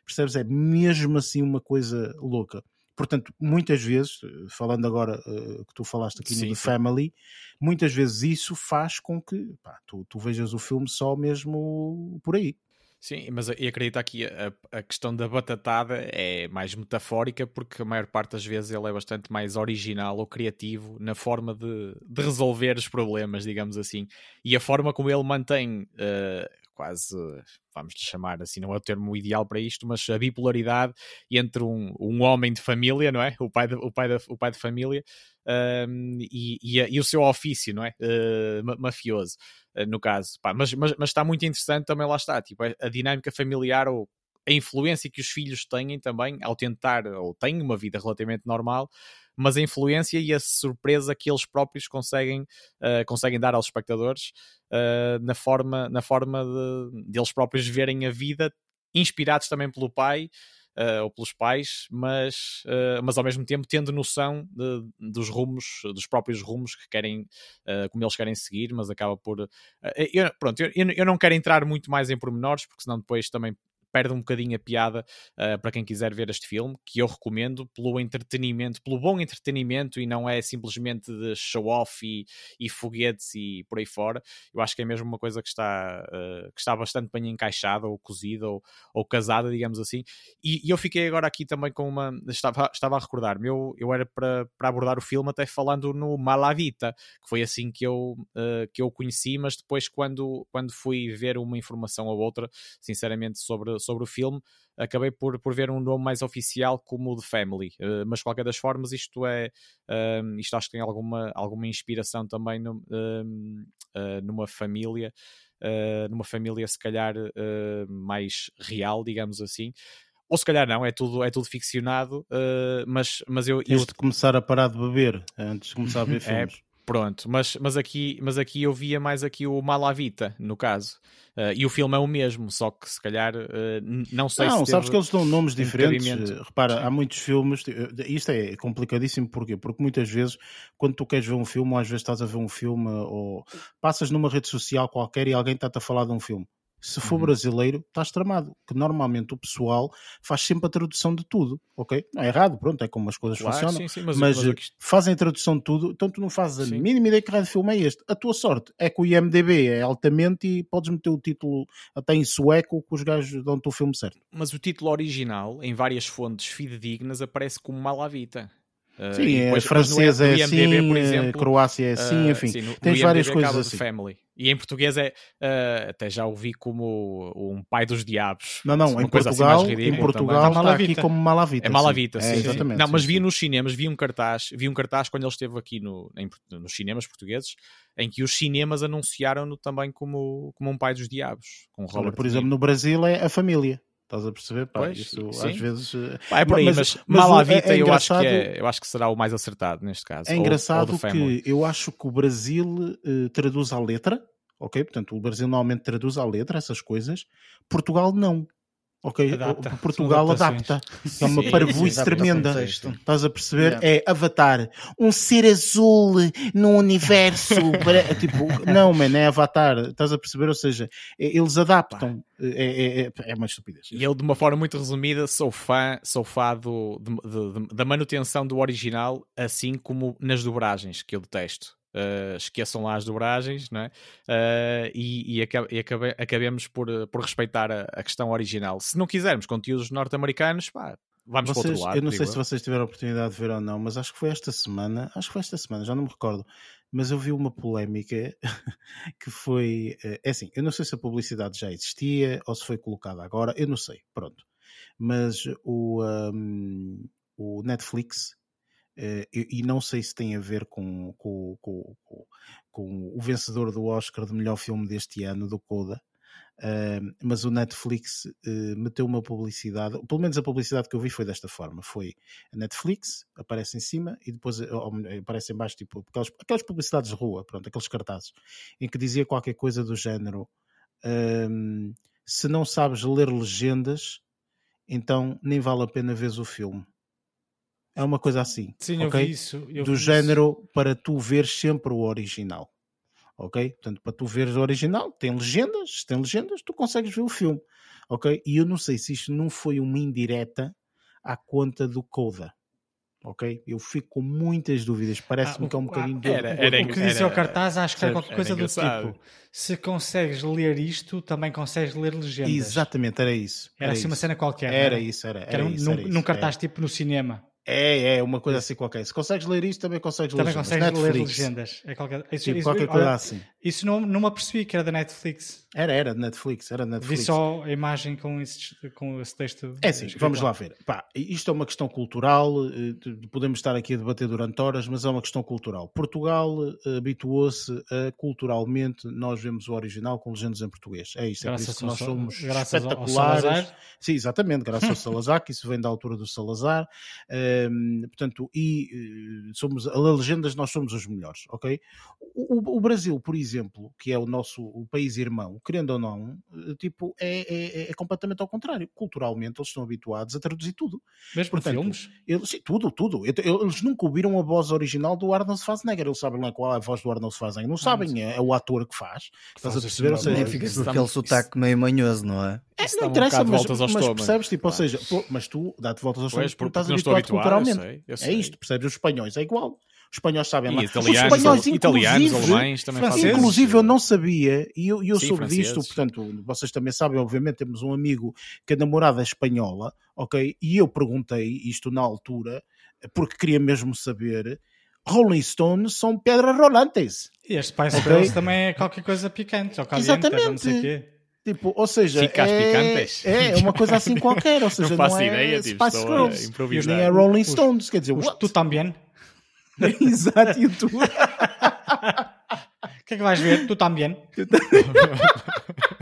Speaker 1: percebes? É mesmo assim uma coisa louca. Portanto, muitas vezes, falando agora uh, que tu falaste aqui sim, no The Family, muitas vezes isso faz com que pá, tu, tu vejas o filme só mesmo por aí.
Speaker 4: Sim, mas eu acredito aqui a, a questão da batatada é mais metafórica porque a maior parte das vezes ele é bastante mais original ou criativo na forma de, de resolver os problemas, digamos assim. E a forma como ele mantém uh, quase, vamos chamar assim, não é o termo ideal para isto, mas a bipolaridade entre um, um homem de família, não é? O pai de, o pai de, o pai de família um, e, e, e, o seu ofício, não é? Uh, mafioso, uh, no caso. Pá, mas, mas, mas, está muito interessante também, lá está, tipo, a dinâmica familiar ou a influência que os filhos têm também ao tentar, ou têm uma vida relativamente normal, mas a influência e a surpresa que eles próprios conseguem, uh, conseguem dar aos espectadores uh, na forma, na forma de, de, eles próprios verem a vida, inspirados também pelo pai. Uh, ou pelos pais, mas, mas ao mesmo tempo tendo noção de, dos rumos, dos próprios rumos que querem, como eles querem seguir, mas acaba por. Eu, pronto, eu, eu não quero entrar muito mais em pormenores, porque senão depois também perde um bocadinho a piada uh, para quem quiser ver este filme, que eu recomendo pelo entretenimento, pelo bom entretenimento e não é simplesmente de show-off e, e, foguetes e por aí fora. Eu acho que é mesmo uma coisa que está, uh, que está bastante bem encaixada ou cozida ou, ou casada, digamos assim. E, e, eu fiquei agora aqui também com uma. Estava, estava a recordar-me, eu, eu era para, para abordar o filme até falando no Malavita, que foi assim que eu, uh, que eu conheci, mas depois, quando, quando fui ver uma informação ou outra, sinceramente, sobre sobre o filme, acabei por, por ver um nome mais oficial como o The Family. Uh, mas, de qualquer das formas, isto é. Uh, isto acho que tem alguma, alguma inspiração também no, uh, numa família. numa família, se calhar, mais real, digamos assim ou se calhar não, é tudo, é tudo ficcionado, uh, mas, mas eu...
Speaker 1: Tens de começar a parar de beber antes de começar a ver [LAUGHS] é, filmes.
Speaker 4: Pronto, mas, mas, aqui, mas aqui eu via mais aqui o Malavita, no caso. Uh, e o filme é o mesmo, só que se calhar uh, não sei
Speaker 1: não,
Speaker 4: se.
Speaker 1: sabes que eles dão nomes diferentes. Repara, Sim. há muitos filmes. Isto é complicadíssimo, porquê? Porque muitas vezes, quando tu queres ver um filme, ou às vezes estás a ver um filme, ou passas numa rede social qualquer e alguém está-te a falar de um filme. Se for uhum. brasileiro, estás tramado. Que normalmente o pessoal faz sempre a tradução de tudo, ok? Não é errado, pronto, é como as coisas claro, funcionam. Sim, sim, mas, mas, mas fazem a tradução de tudo, então tu não fazes a sim. mínima ideia que raio de filme é este. A tua sorte é que o IMDB é altamente e podes meter o título até em sueco que os gajos dão-te o filme certo.
Speaker 4: Mas o título original, em várias fontes fidedignas, aparece como Malavita.
Speaker 1: Uh, sim, depois, francês é assim, IMDb, por exemplo, Croácia é assim, uh, enfim, sim, no, tens no várias coisas assim.
Speaker 4: Family. E em português é, uh, até já ouvi como um pai dos diabos.
Speaker 1: Não, não, em assim Portugal, assim em Portugal está aqui como Malavita.
Speaker 4: É Malavita, sim. sim, é, exatamente. Não, mas vi nos cinemas, vi um cartaz, vi um cartaz quando ele esteve aqui no, em, nos cinemas portugueses, em que os cinemas anunciaram-no também como, como um pai dos diabos. Com
Speaker 1: Olha, por exemplo, no Brasil é a família. Estás a perceber? Pá, pois, isso sim. às vezes. Eh,
Speaker 4: Pá, é por aí, mas, mas, mas Malavita é, é eu, acho que é, eu acho que será o mais acertado neste caso.
Speaker 1: É engraçado ou, ou que eu acho que o Brasil uh, traduz à letra, ok? Portanto, o Brasil normalmente traduz à letra essas coisas, Portugal não. Ok, adapta. Portugal adapta. É uma parvoíce tremenda. Estás a perceber? Yeah. É Avatar. Um ser azul no universo. [LAUGHS] para... tipo, não, mano, é Avatar. Estás a perceber? Ou seja, eles adaptam. É, é, é, é uma estupidez.
Speaker 4: E eu, de uma forma muito resumida, sou fã, sou fã do, de, de, de, da manutenção do original, assim como nas dobragens, que eu detesto. Uh, esqueçam lá as dobragens, não é? Uh, e, e, acabe, acabe, acabemos por, por respeitar a, a, questão original. Se não quisermos conteúdos norte-americanos, pá, vamos
Speaker 1: vocês,
Speaker 4: para outro lado.
Speaker 1: Eu não sei se vocês tiveram a oportunidade de ver ou não, mas acho que foi esta semana, acho que foi esta semana, já não me recordo, mas eu vi uma polémica [LAUGHS] que foi, é assim, eu não sei se a publicidade já existia ou se foi colocada agora, eu não sei, pronto. Mas o, um, o Netflix e, e, não sei se tem a ver com, com, com, com, o vencedor do Oscar de melhor filme deste ano, do Coda, uh, mas o Netflix uh, meteu uma publicidade, pelo menos a publicidade que eu vi foi desta forma: foi a Netflix, aparece em cima e depois aparece em baixo, tipo aquelas, aquelas publicidades de rua, pronto, aqueles cartazes, em que dizia qualquer coisa do género. Ehm, se não sabes ler legendas, então nem vale a pena ver o filme. É uma coisa assim.
Speaker 3: Sim,
Speaker 1: okay?
Speaker 3: eu vi isso. Eu
Speaker 1: Do
Speaker 3: vi
Speaker 1: género
Speaker 3: isso.
Speaker 1: para tu ver sempre o original. Ok? Portanto, para tu veres o original, tem legendas, se tem legendas, tu consegues ver o filme. Ok? E eu não sei se isto não foi uma indireta à conta do Coda ok? Eu fico com muitas dúvidas, parece-me ah, que é um bocadinho...
Speaker 3: Ah, era, era, o que disse ao cartaz acho que era qualquer coisa do tipo, se consegues ler isto, também consegues ler legendas.
Speaker 1: Exatamente, era isso.
Speaker 3: Era, era assim isso. uma cena qualquer.
Speaker 1: Era, era? isso, era. era, era
Speaker 3: isso,
Speaker 1: num,
Speaker 3: era num cartaz tipo no cinema.
Speaker 1: É, é, uma coisa assim qualquer. Se consegues ler isto, também consegues
Speaker 3: também
Speaker 1: legendas.
Speaker 3: Também consegues ler legendas. É qualquer,
Speaker 1: isso, tipo, isso, qualquer isso, coisa assim.
Speaker 3: Isso não, não me apercebi que era da Netflix.
Speaker 1: Era, era de Netflix, era Netflix.
Speaker 3: Vi só a imagem com esse, com esse texto.
Speaker 1: É sim, vamos lá ver. Pá, isto é uma questão cultural, eh, podemos estar aqui a debater durante horas, mas é uma questão cultural. Portugal eh, habituou-se a, culturalmente, nós vemos o original com legendas em português. É isto, é graças por isso que nós somos espetaculares. Sim, exatamente, graças ao Salazar, que isso vem da altura do Salazar. Um, portanto, e eh, somos, a legendas nós somos os melhores, ok? O, o Brasil, por exemplo, que é o nosso o país irmão, querendo ou não, eh, tipo, é, é, é, completamente ao contrário. Culturalmente, eles estão habituados a traduzir tudo.
Speaker 3: Mesmo Portanto, filmes?
Speaker 1: Eles, sim, tudo, tudo. Eles nunca ouviram a voz original do Arnold Schwarzenegger. Eles sabem lá qual é a voz do Arnold Schwarzenegger. Não sabem, é, é o ator que faz. Estás a perceber? Ou
Speaker 2: seja, fica com aquele sotaque meio manhoso, não é?
Speaker 1: É, não interessa, um mas, mas percebes, tipo, ou seja, pô, mas tu dá-te voltas aos pois, porque, estás habituado culturalmente. Eu sei, eu sei. É isto, percebes? Os espanhóis é igual. Os espanhóis sabem lá.
Speaker 4: Italianos, os espanhóis, italianos, alemães também fazem
Speaker 1: Inclusive, eu não sabia, e eu, eu Sim, soube franceses. disto, portanto, vocês também sabem, obviamente, temos um amigo que a namorada é espanhola, ok? E eu perguntei isto na altura, porque queria mesmo saber. Rolling Stones são pedras rolantes.
Speaker 3: E as Spice okay? Girls também é qualquer coisa picante, ou caliente, Exatamente. não sei o quê.
Speaker 1: Tipo, ou seja,
Speaker 4: é, picantes.
Speaker 1: é uma coisa assim qualquer, ou seja, não, faço não é
Speaker 4: ideia, tipo,
Speaker 1: Spice Girls, nem é Rolling Stones, quer dizer,
Speaker 3: os, tu também? [LAUGHS]
Speaker 1: Exato, e tu? [LAUGHS] O
Speaker 3: que é que vais ver? Tu também? [LAUGHS]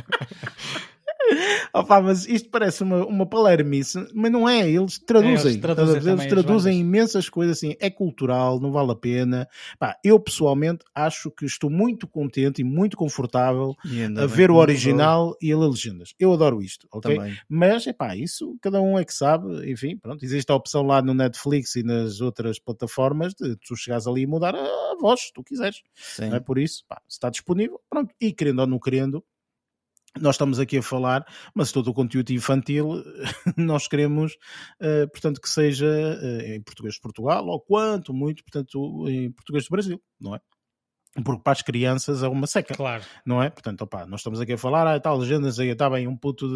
Speaker 1: Opa, mas isto parece uma, uma palermice, mas não é, eles traduzem.
Speaker 3: eles traduzem
Speaker 1: eles traduzem imensas coisas assim, é cultural, não vale a pena. Pá, eu pessoalmente acho que estou muito contente e muito confortável
Speaker 2: E
Speaker 1: a ver o original e a ler legendas. Eu adoro isto, ok?
Speaker 2: Também.
Speaker 1: Mas, é pá, isso cada um é que sabe. Enfim, pronto, existe a opção lá no Netflix e nas outras plataformas de tu chegares ali e mudar a, voz, se tu quiseres.
Speaker 2: Sim.
Speaker 1: Não é por isso, pá, está disponível, pronto. E querendo ou não querendo, nós estamos aqui a falar, mas todo o conteúdo infantil [LAUGHS] nós queremos, eh, portanto, que seja eh, em português de Portugal ou quanto muito, portanto, em português do Brasil, não é? Porque para as crianças é uma seca
Speaker 3: Claro.
Speaker 1: não é? Portanto, opá, nós estamos aqui a falar, ah, tal, legendas aí, está bem, um puto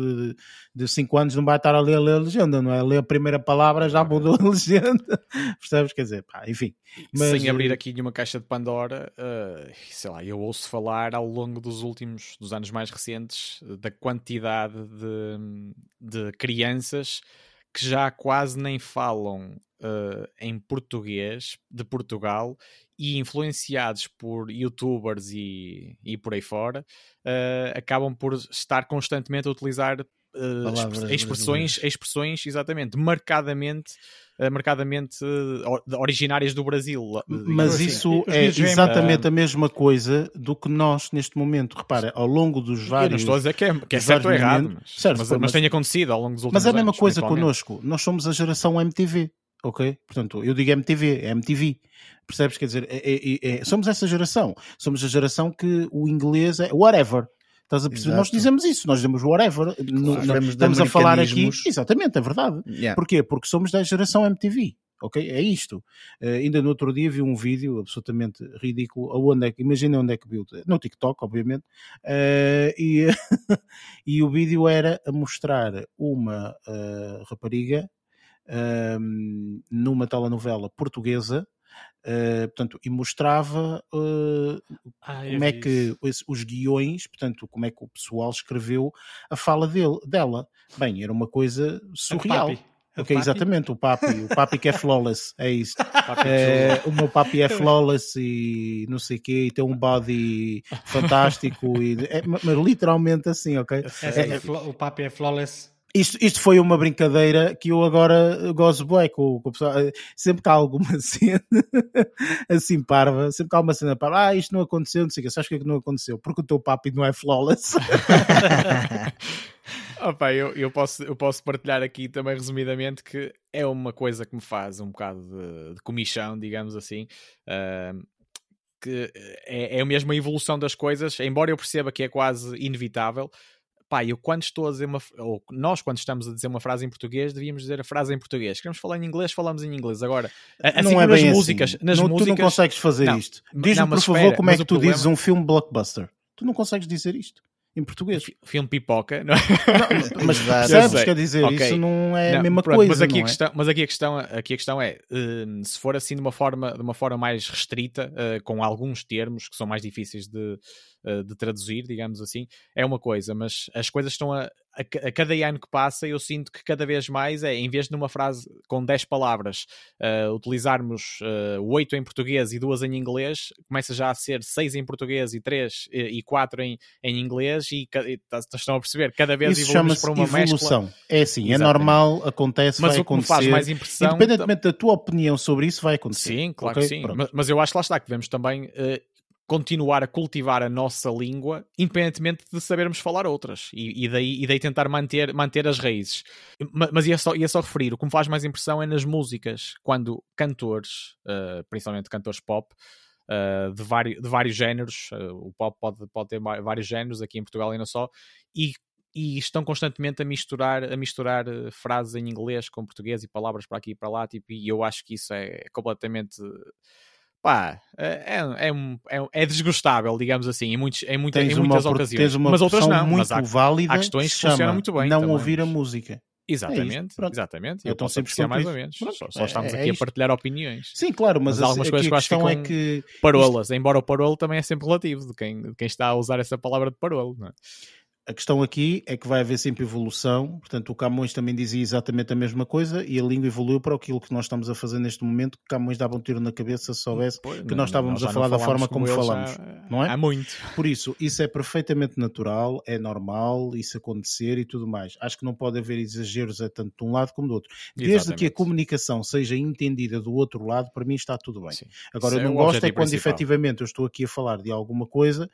Speaker 1: de 5 anos não vai estar a ler, a ler a legenda, não é? Ler a primeira palavra já mudou a legenda, [LAUGHS] percebes? Quer dizer, pá, enfim. Mas,
Speaker 4: Sem abrir
Speaker 1: eh,
Speaker 4: aqui nenhuma caixa de Pandora, eh, sei lá, eu ouço falar ao longo dos últimos, dos anos mais recentes, da quantidade de, de crianças que já quase nem falam eh, em português de Portugal e influenciados por youtubers e, e por aí fora, eh, acabam por estar constantemente a utilizar
Speaker 2: Palavras
Speaker 4: expre- expressões, expressões, exatamente, marcadamente, marcadamente or- originárias do Brasil.
Speaker 1: Mas
Speaker 4: assim.
Speaker 1: isso é exatamente a mesma coisa do que nós neste momento. Repara, ao longo dos
Speaker 4: Eu não
Speaker 1: vários.
Speaker 4: estou a dizer que é, que é certo ou
Speaker 1: vários
Speaker 4: errado, mas,
Speaker 1: Certo,
Speaker 4: mas, mas
Speaker 1: mas-
Speaker 4: tem acontecido ao longo dos últimos
Speaker 1: Mas é a mesma
Speaker 4: anos,
Speaker 1: coisa connosco. Nós somos a geração MTV, ok? Portanto, eu digo MTV, é MTV. Percebes? Quer dizer, é- é- é- somos essa geração. Somos a geração que o inglês é whatever. Estás a perceber?
Speaker 2: Exato.
Speaker 1: Nós dizemos isso, nós dizemos whatever. No- no-
Speaker 2: de
Speaker 1: estamos a falar aqui. Exatamente, é verdade.
Speaker 2: Yeah.
Speaker 1: Porquê? Porque somos da geração MTV. Ok? É isto. Eh, ainda no outro dia vi um vídeo absolutamente ridículo. Aonde é que, imagina onde é que viu. No TikTok, obviamente. Eh, e, [LAUGHS] e o vídeo era a mostrar uma eh, rapariga ehm, numa telenovela portuguesa. eh, portanto, e mostrava eh,
Speaker 3: Ah, eu
Speaker 1: como é que os, os guiões, portanto, como é que o pessoal escreveu a fala dele, dela. Bem, era uma coisa surreal.
Speaker 3: Papi. A
Speaker 1: Ok,
Speaker 3: Papi?
Speaker 1: exatamente, o papi, o papi que é flawless, é isso. [LAUGHS]
Speaker 4: Papi
Speaker 1: É, o meu papi é flawless e não sei o quê, e tem um body fantástico, e, é, mas literalmente assim, ok?
Speaker 3: Essa [LAUGHS]
Speaker 1: É,
Speaker 3: é flo- o papi é flawless.
Speaker 1: Isto, isto foi uma brincadeira que eu agora gozo bué com, o pessoal. Sempre que há alguma [LAUGHS] cena assim parva, sempre que há uma cena parva, ah, isto não aconteceu, não sei o que, sabes o que é que não aconteceu? Porque o teu papi não é flawless. [LAUGHS] [LAUGHS]
Speaker 4: Opa, eu, eu, posso, eu posso partilhar aqui também resumidamente que é uma coisa que me faz um bocado de, de comichão, digamos assim. ahm, que é, é mesmo a evolução das coisas, embora eu perceba que é quase inevitável. Pá, eu quando estou a dizer uma. Ou nós, quando estamos a dizer uma frase em português, devíamos dizer a frase em português. Queremos falar em inglês, falamos em inglês. Agora, assim
Speaker 1: não é
Speaker 4: nas
Speaker 1: bem
Speaker 4: músicas.
Speaker 1: assim.
Speaker 4: Nas
Speaker 1: não,
Speaker 4: músicas
Speaker 1: Tu não consegues fazer
Speaker 4: Não,
Speaker 1: isto. Diz-me, por favor,
Speaker 4: espera,
Speaker 1: como é que tu
Speaker 4: problema-
Speaker 1: dizes um filme blockbuster. Tu não consegues dizer isto em português.
Speaker 4: fi- filme pipoca, não é?
Speaker 1: Não, mas [LAUGHS] percebes? Quer dizer,
Speaker 4: Ok.
Speaker 1: isso não é a
Speaker 4: Não,
Speaker 1: mesma
Speaker 4: pronto,
Speaker 1: coisa.
Speaker 4: Mas aqui,
Speaker 1: não
Speaker 4: a
Speaker 1: é?
Speaker 4: questão, mas aqui a questão, aqui a questão é: hum, se for assim de uma forma, de uma forma mais restrita, eh, com alguns termos que são mais difíceis de, eh, de traduzir, digamos assim, é uma coisa, mas as coisas estão a, a, a cada ano que passa, eu sinto que cada vez mais é, em vez de numa frase com 10 palavras, eh, utilizarmos eh, 8 em português e duas em inglês, começa já a ser 6 em português e 3 e 4 em, em inglês, e, e tá- estão a perceber, cada vez
Speaker 1: Isso
Speaker 4: evoluímos para uma mescla.
Speaker 1: evolução. É assim, é
Speaker 4: Exatamente.
Speaker 1: normal, acontece,
Speaker 4: Mas
Speaker 1: vai
Speaker 4: o que me
Speaker 1: acontecer.
Speaker 4: faz mais impressão.
Speaker 1: Independentemente da tua opinião sobre isso, vai acontecer.
Speaker 4: Sim, claro
Speaker 1: ok?
Speaker 4: que sim.
Speaker 1: Pronto.
Speaker 4: Mas, eu acho que lá está que devemos também eh, continuar a cultivar a nossa língua, independentemente de sabermos falar outras. E, e daí, e daí tentar manter, manter as raízes. Ma- Mas ia só, ia só referir, o que me faz mais impressão é nas músicas, quando cantores, eh, principalmente cantores pop, eh, de, vários, de vários géneros, eh, o pop pode, pode ter vários géneros, aqui em Portugal ainda só, e e estão constantemente a misturar, a misturar frases em inglês com português e palavras para aqui e para lá, tipo, e eu acho que isso é completamente pá, é, é, um- é, um- é desgostável, digamos assim, em, muitos, em, muita, em
Speaker 1: uma,
Speaker 4: muitas
Speaker 1: opor-
Speaker 4: ocasiões.
Speaker 1: uma
Speaker 4: mas outras não,
Speaker 1: muito
Speaker 4: mas há,
Speaker 1: válida
Speaker 4: há questões
Speaker 1: que
Speaker 4: funcionam muito bem
Speaker 1: não
Speaker 4: também,
Speaker 1: ouvir a música.
Speaker 4: Exatamente,
Speaker 1: pronto.
Speaker 4: exatamente.
Speaker 1: É
Speaker 4: Eu
Speaker 1: tão
Speaker 4: posso apreciar mais
Speaker 1: isso.
Speaker 4: ou menos.
Speaker 1: Pronto,
Speaker 4: só,
Speaker 1: é-
Speaker 4: só estamos
Speaker 1: é
Speaker 4: aqui a
Speaker 1: isto.
Speaker 4: partilhar opiniões.
Speaker 1: Sim, claro, mas,
Speaker 4: Mas algumas coisas que eu acho que
Speaker 1: questão é que
Speaker 4: Parolas, embora o parolo também é sempre relativo de quem, de quem está a usar essa palavra de parolo. Não é?
Speaker 1: A questão aqui é que vai haver sempre evolução, portanto o Camões também dizia exatamente a mesma coisa e a língua evoluiu para aquilo que nós estamos a fazer neste momento, que Camões dava um tiro na cabeça se soubesse pois, que nós estávamos nós a falar da forma como, como falamos, já, não é?
Speaker 4: Há muito.
Speaker 1: Por isso, isso é perfeitamente natural, é normal isso acontecer e tudo mais. Acho que não pode haver exageros a tanto de um lado como do outro. Desde exatamente. que a comunicação seja entendida do outro lado, para mim está tudo bem. Sim. Agora, isso eu é não é gosto é quando principal. efetivamente eu estou aqui a falar de alguma coisa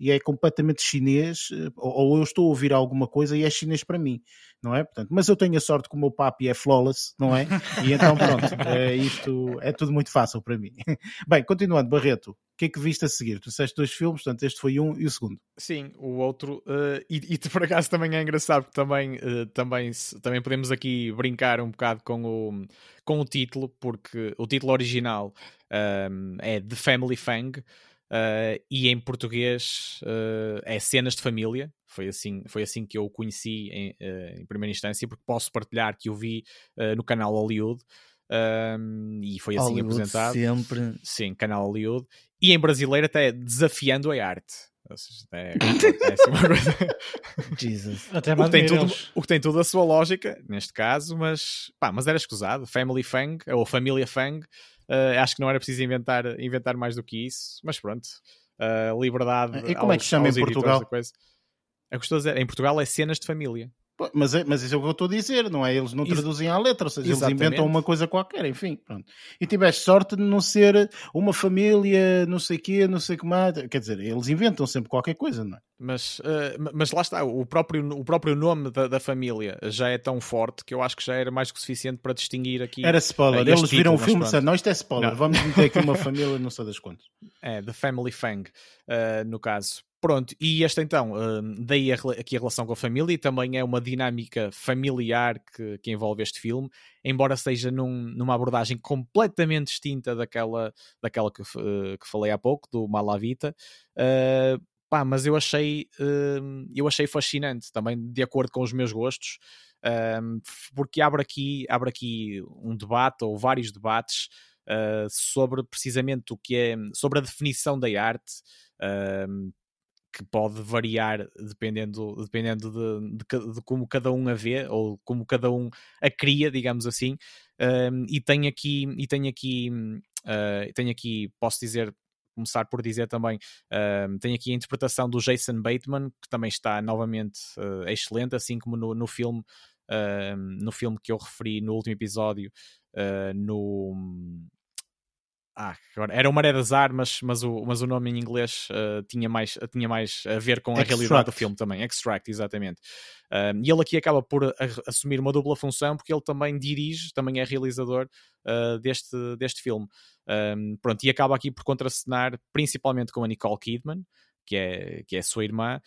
Speaker 1: e é completamente chinês, eh, ou eu estou a ouvir alguma coisa e é chinês para mim, não é? Portanto, mas eu tenho a sorte que o meu papi é flawless, não é? E então pronto, é, [LAUGHS] isto é tudo muito fácil para mim. [LAUGHS] Bem, continuando, Barreto, o que é que viste a seguir? Tu disseste dois filmes, portanto este foi um e o segundo.
Speaker 4: Sim, o outro, uh, e, e por acaso também é engraçado, porque também, uh, também, também podemos aqui brincar um bocado com o, com o título, porque o título original um, é The Family Fang, Uh, e em português uh, é Cenas de Família. Foi assim, foi assim que eu o conheci em, uh, em primeira instância, porque posso partilhar que o vi no canal Hollywood e foi assim Hollywood apresentado.
Speaker 2: Sempre.
Speaker 4: Sim, canal Hollywood. E em brasileiro até Desafiando a Arte. Seja, é, é assim uma coisa. [LAUGHS]
Speaker 3: Jesus.
Speaker 4: Até o, que tem tudo, o que tem tudo a sua lógica, neste caso, mas, pá, mas era escusado. Family Fang, ou Família Fang, Uh, acho que não era preciso inventar, inventar mais do que isso, mas pronto. Uh, liberdade.
Speaker 1: E como aos, é que chama em Portugal?
Speaker 4: É dizer, em Portugal é cenas de família.
Speaker 1: Mas, é, mas isso é o que eu estou a dizer, não é? Eles não traduzem à letra, ou seja, Exatamente. eles inventam uma coisa qualquer, enfim, pronto. E tiveste sorte de não ser uma família, não sei o quê, não sei o que mais. Quer dizer, eles inventam sempre qualquer coisa, não é?
Speaker 4: Mas, uh, mas lá está, o próprio, o próprio nome da, da, família já é tão forte que eu acho que já era mais que suficiente para distinguir aqui.
Speaker 1: Era spoiler, uh, eles viram o filme e não, isto é spoiler, não. vamos meter aqui uma [LAUGHS] família, não sei das quantas.
Speaker 4: É, The Family Fang, uh, no caso. Pronto, e esta então, uh, daí aqui a relação com a família e também é uma dinâmica familiar que, que envolve este filme, embora seja num, numa abordagem completamente distinta daquela, daquela que, uh, que falei há pouco, do Malavita. Uh, pá, mas eu achei, uh, eu achei fascinante, também de acordo com os meus gostos, porque abre aqui, abre aqui um debate ou vários debates sobre precisamente o que é, sobre a definição da arte. Uh, que pode variar dependendo, dependendo de, de, de, como cada um a vê ou como cada um a cria, digamos assim. Um, e tem aqui, e tem aqui, uh, aqui, posso dizer, começar por dizer também, uh, tem aqui a interpretação do Jason Bateman, que também está novamente uh, excelente, assim como no, no filme, uh, no filme que eu referi no último episódio, no ah, agora, era o Maré das Armas, mas o, mas o nome em inglês uh, tinha, mais, tinha mais a ver com a Extract. realidade do filme também. Extract, exatamente. Uh, e ele aqui acaba por a, assumir uma dupla função porque ele também dirige, também é realizador uh, deste, deste filme. Um, pronto, e acaba aqui por contracenar principalmente com a Nicole Kidman, que é, que é sua irmã,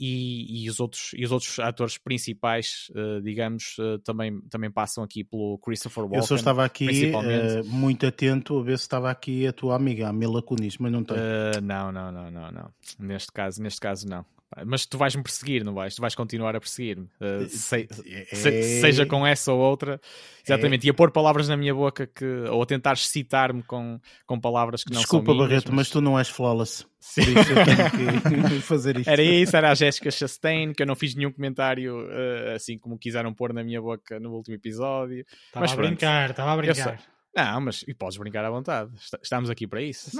Speaker 4: e, e, os outros, e os outros atores principais, uh, digamos, uh, também, também passam aqui pelo Christopher Walken.
Speaker 1: Eu só estava aqui uh, muito atento a ver se estava aqui a tua amiga, a Mila Kunis, mas não tem.
Speaker 4: não, não, não, não, não. Neste caso, neste caso não. Mas tu vais-me perseguir, não vais? Tu vais continuar a perseguir-me. Uh, se, se, seja com essa ou outra. Exatamente. É. E a pôr palavras na minha boca que, ou a tentar citar-me com, com palavras que não
Speaker 1: Desculpa,
Speaker 4: são.
Speaker 1: Desculpa, Barreto, mas... mas... tu não és flawless. Sim. Por isso eu tenho que [LAUGHS] fazer isto.
Speaker 4: Era isso, era a Jéssica Chastain, que eu não fiz nenhum comentário uh, assim como quiseram pôr na minha boca no último episódio.
Speaker 3: Estava a brincar, estava a brincar.
Speaker 4: Não, mas e podes brincar à vontade. Estamos aqui para isso.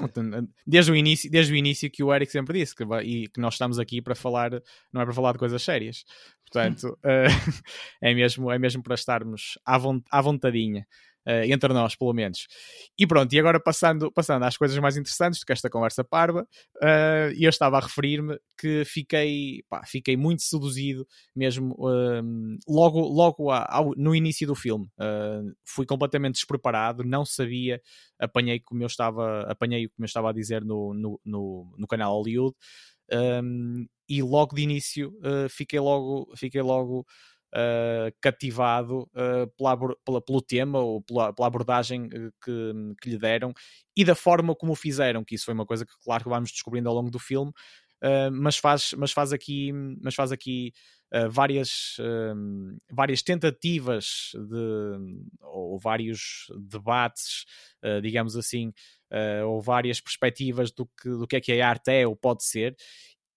Speaker 4: Desde o início, desde o início que o Eric sempre disse que, e que nós estamos aqui para falar, não é para falar de coisas sérias. Portanto, uh, [LAUGHS] é, mesmo, é mesmo para estarmos à, à vontadinha uh, entre nós, pelo menos. E pronto, e agora passando, passando às coisas mais interessantes do que esta conversa parva, uh, eu estava a referir-me que fiquei, pá, fiquei muito seduzido mesmo uh, logo, logo ao, no início do filme. Uh, fui completamente despreparado, não sabia, apanhei como eu estava, apanhei como eu estava a dizer no, no, no, no canal Hollywood. Um, e logo de início fiquei logo, fiquei logo uh, cativado uh, pela, pela, pelo tema ou pela, pela abordagem eh, que, que, lhe deram e da forma como o fizeram, que isso foi uma coisa que, claro, que vamos descobrindo ao longo do filme, uh, mas, faz, mas faz aqui, mas faz aqui várias, várias tentativas de, ou vários debates, digamos assim, ou várias perspectivas do que, do que é que a arte é ou pode ser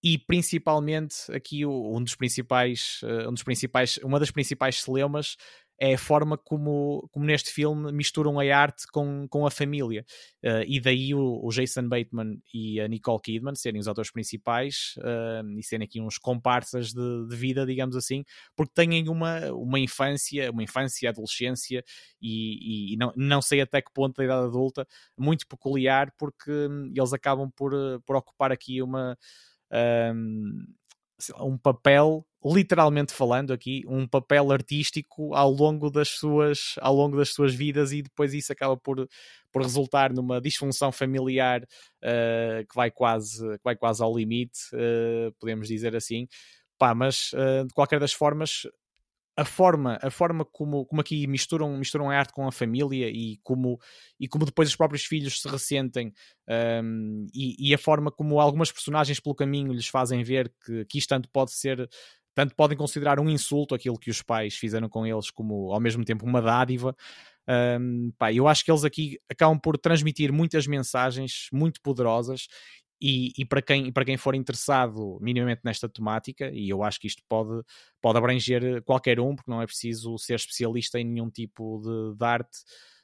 Speaker 4: e principalmente aqui um dos principais, um dos principais uma das principais celeumas é a forma como, como neste filme misturam a arte com, com a família. Uh, e daí o, o, Jason Bateman e a Nicole Kidman serem os atores principais uh, e serem aqui uns comparsas de, de, vida, digamos assim, porque têm uma, uma infância, uma infância, adolescência e, e, e, não, não sei até que ponto da idade adulta, muito peculiar, porque hum, eles acabam por, por ocupar aqui uma. Um, um papel literalmente falando aqui, um papel artístico ao longo das suas, ao longo das suas vidas e depois isso acaba por, por resultar numa disfunção familiar uh, que, vai quase, que vai quase ao limite, uh, podemos dizer assim. Pá, mas uh, de qualquer das formas, a forma, a forma como, como aqui misturam, misturam a arte com a família e como, e como depois os próprios filhos se ressentem um, e, e, a forma como algumas personagens pelo caminho lhes fazem ver que, que isto tanto pode ser tanto podem considerar um insulto aquilo que os pais fizeram com eles como ao mesmo tempo uma dádiva. Um, pá, eu acho que eles aqui acabam por transmitir muitas mensagens muito poderosas e, e, para, quem, para quem for interessado minimamente nesta temática, e eu acho que isto pode, pode abranger qualquer um, porque não é preciso ser especialista em nenhum tipo de, de arte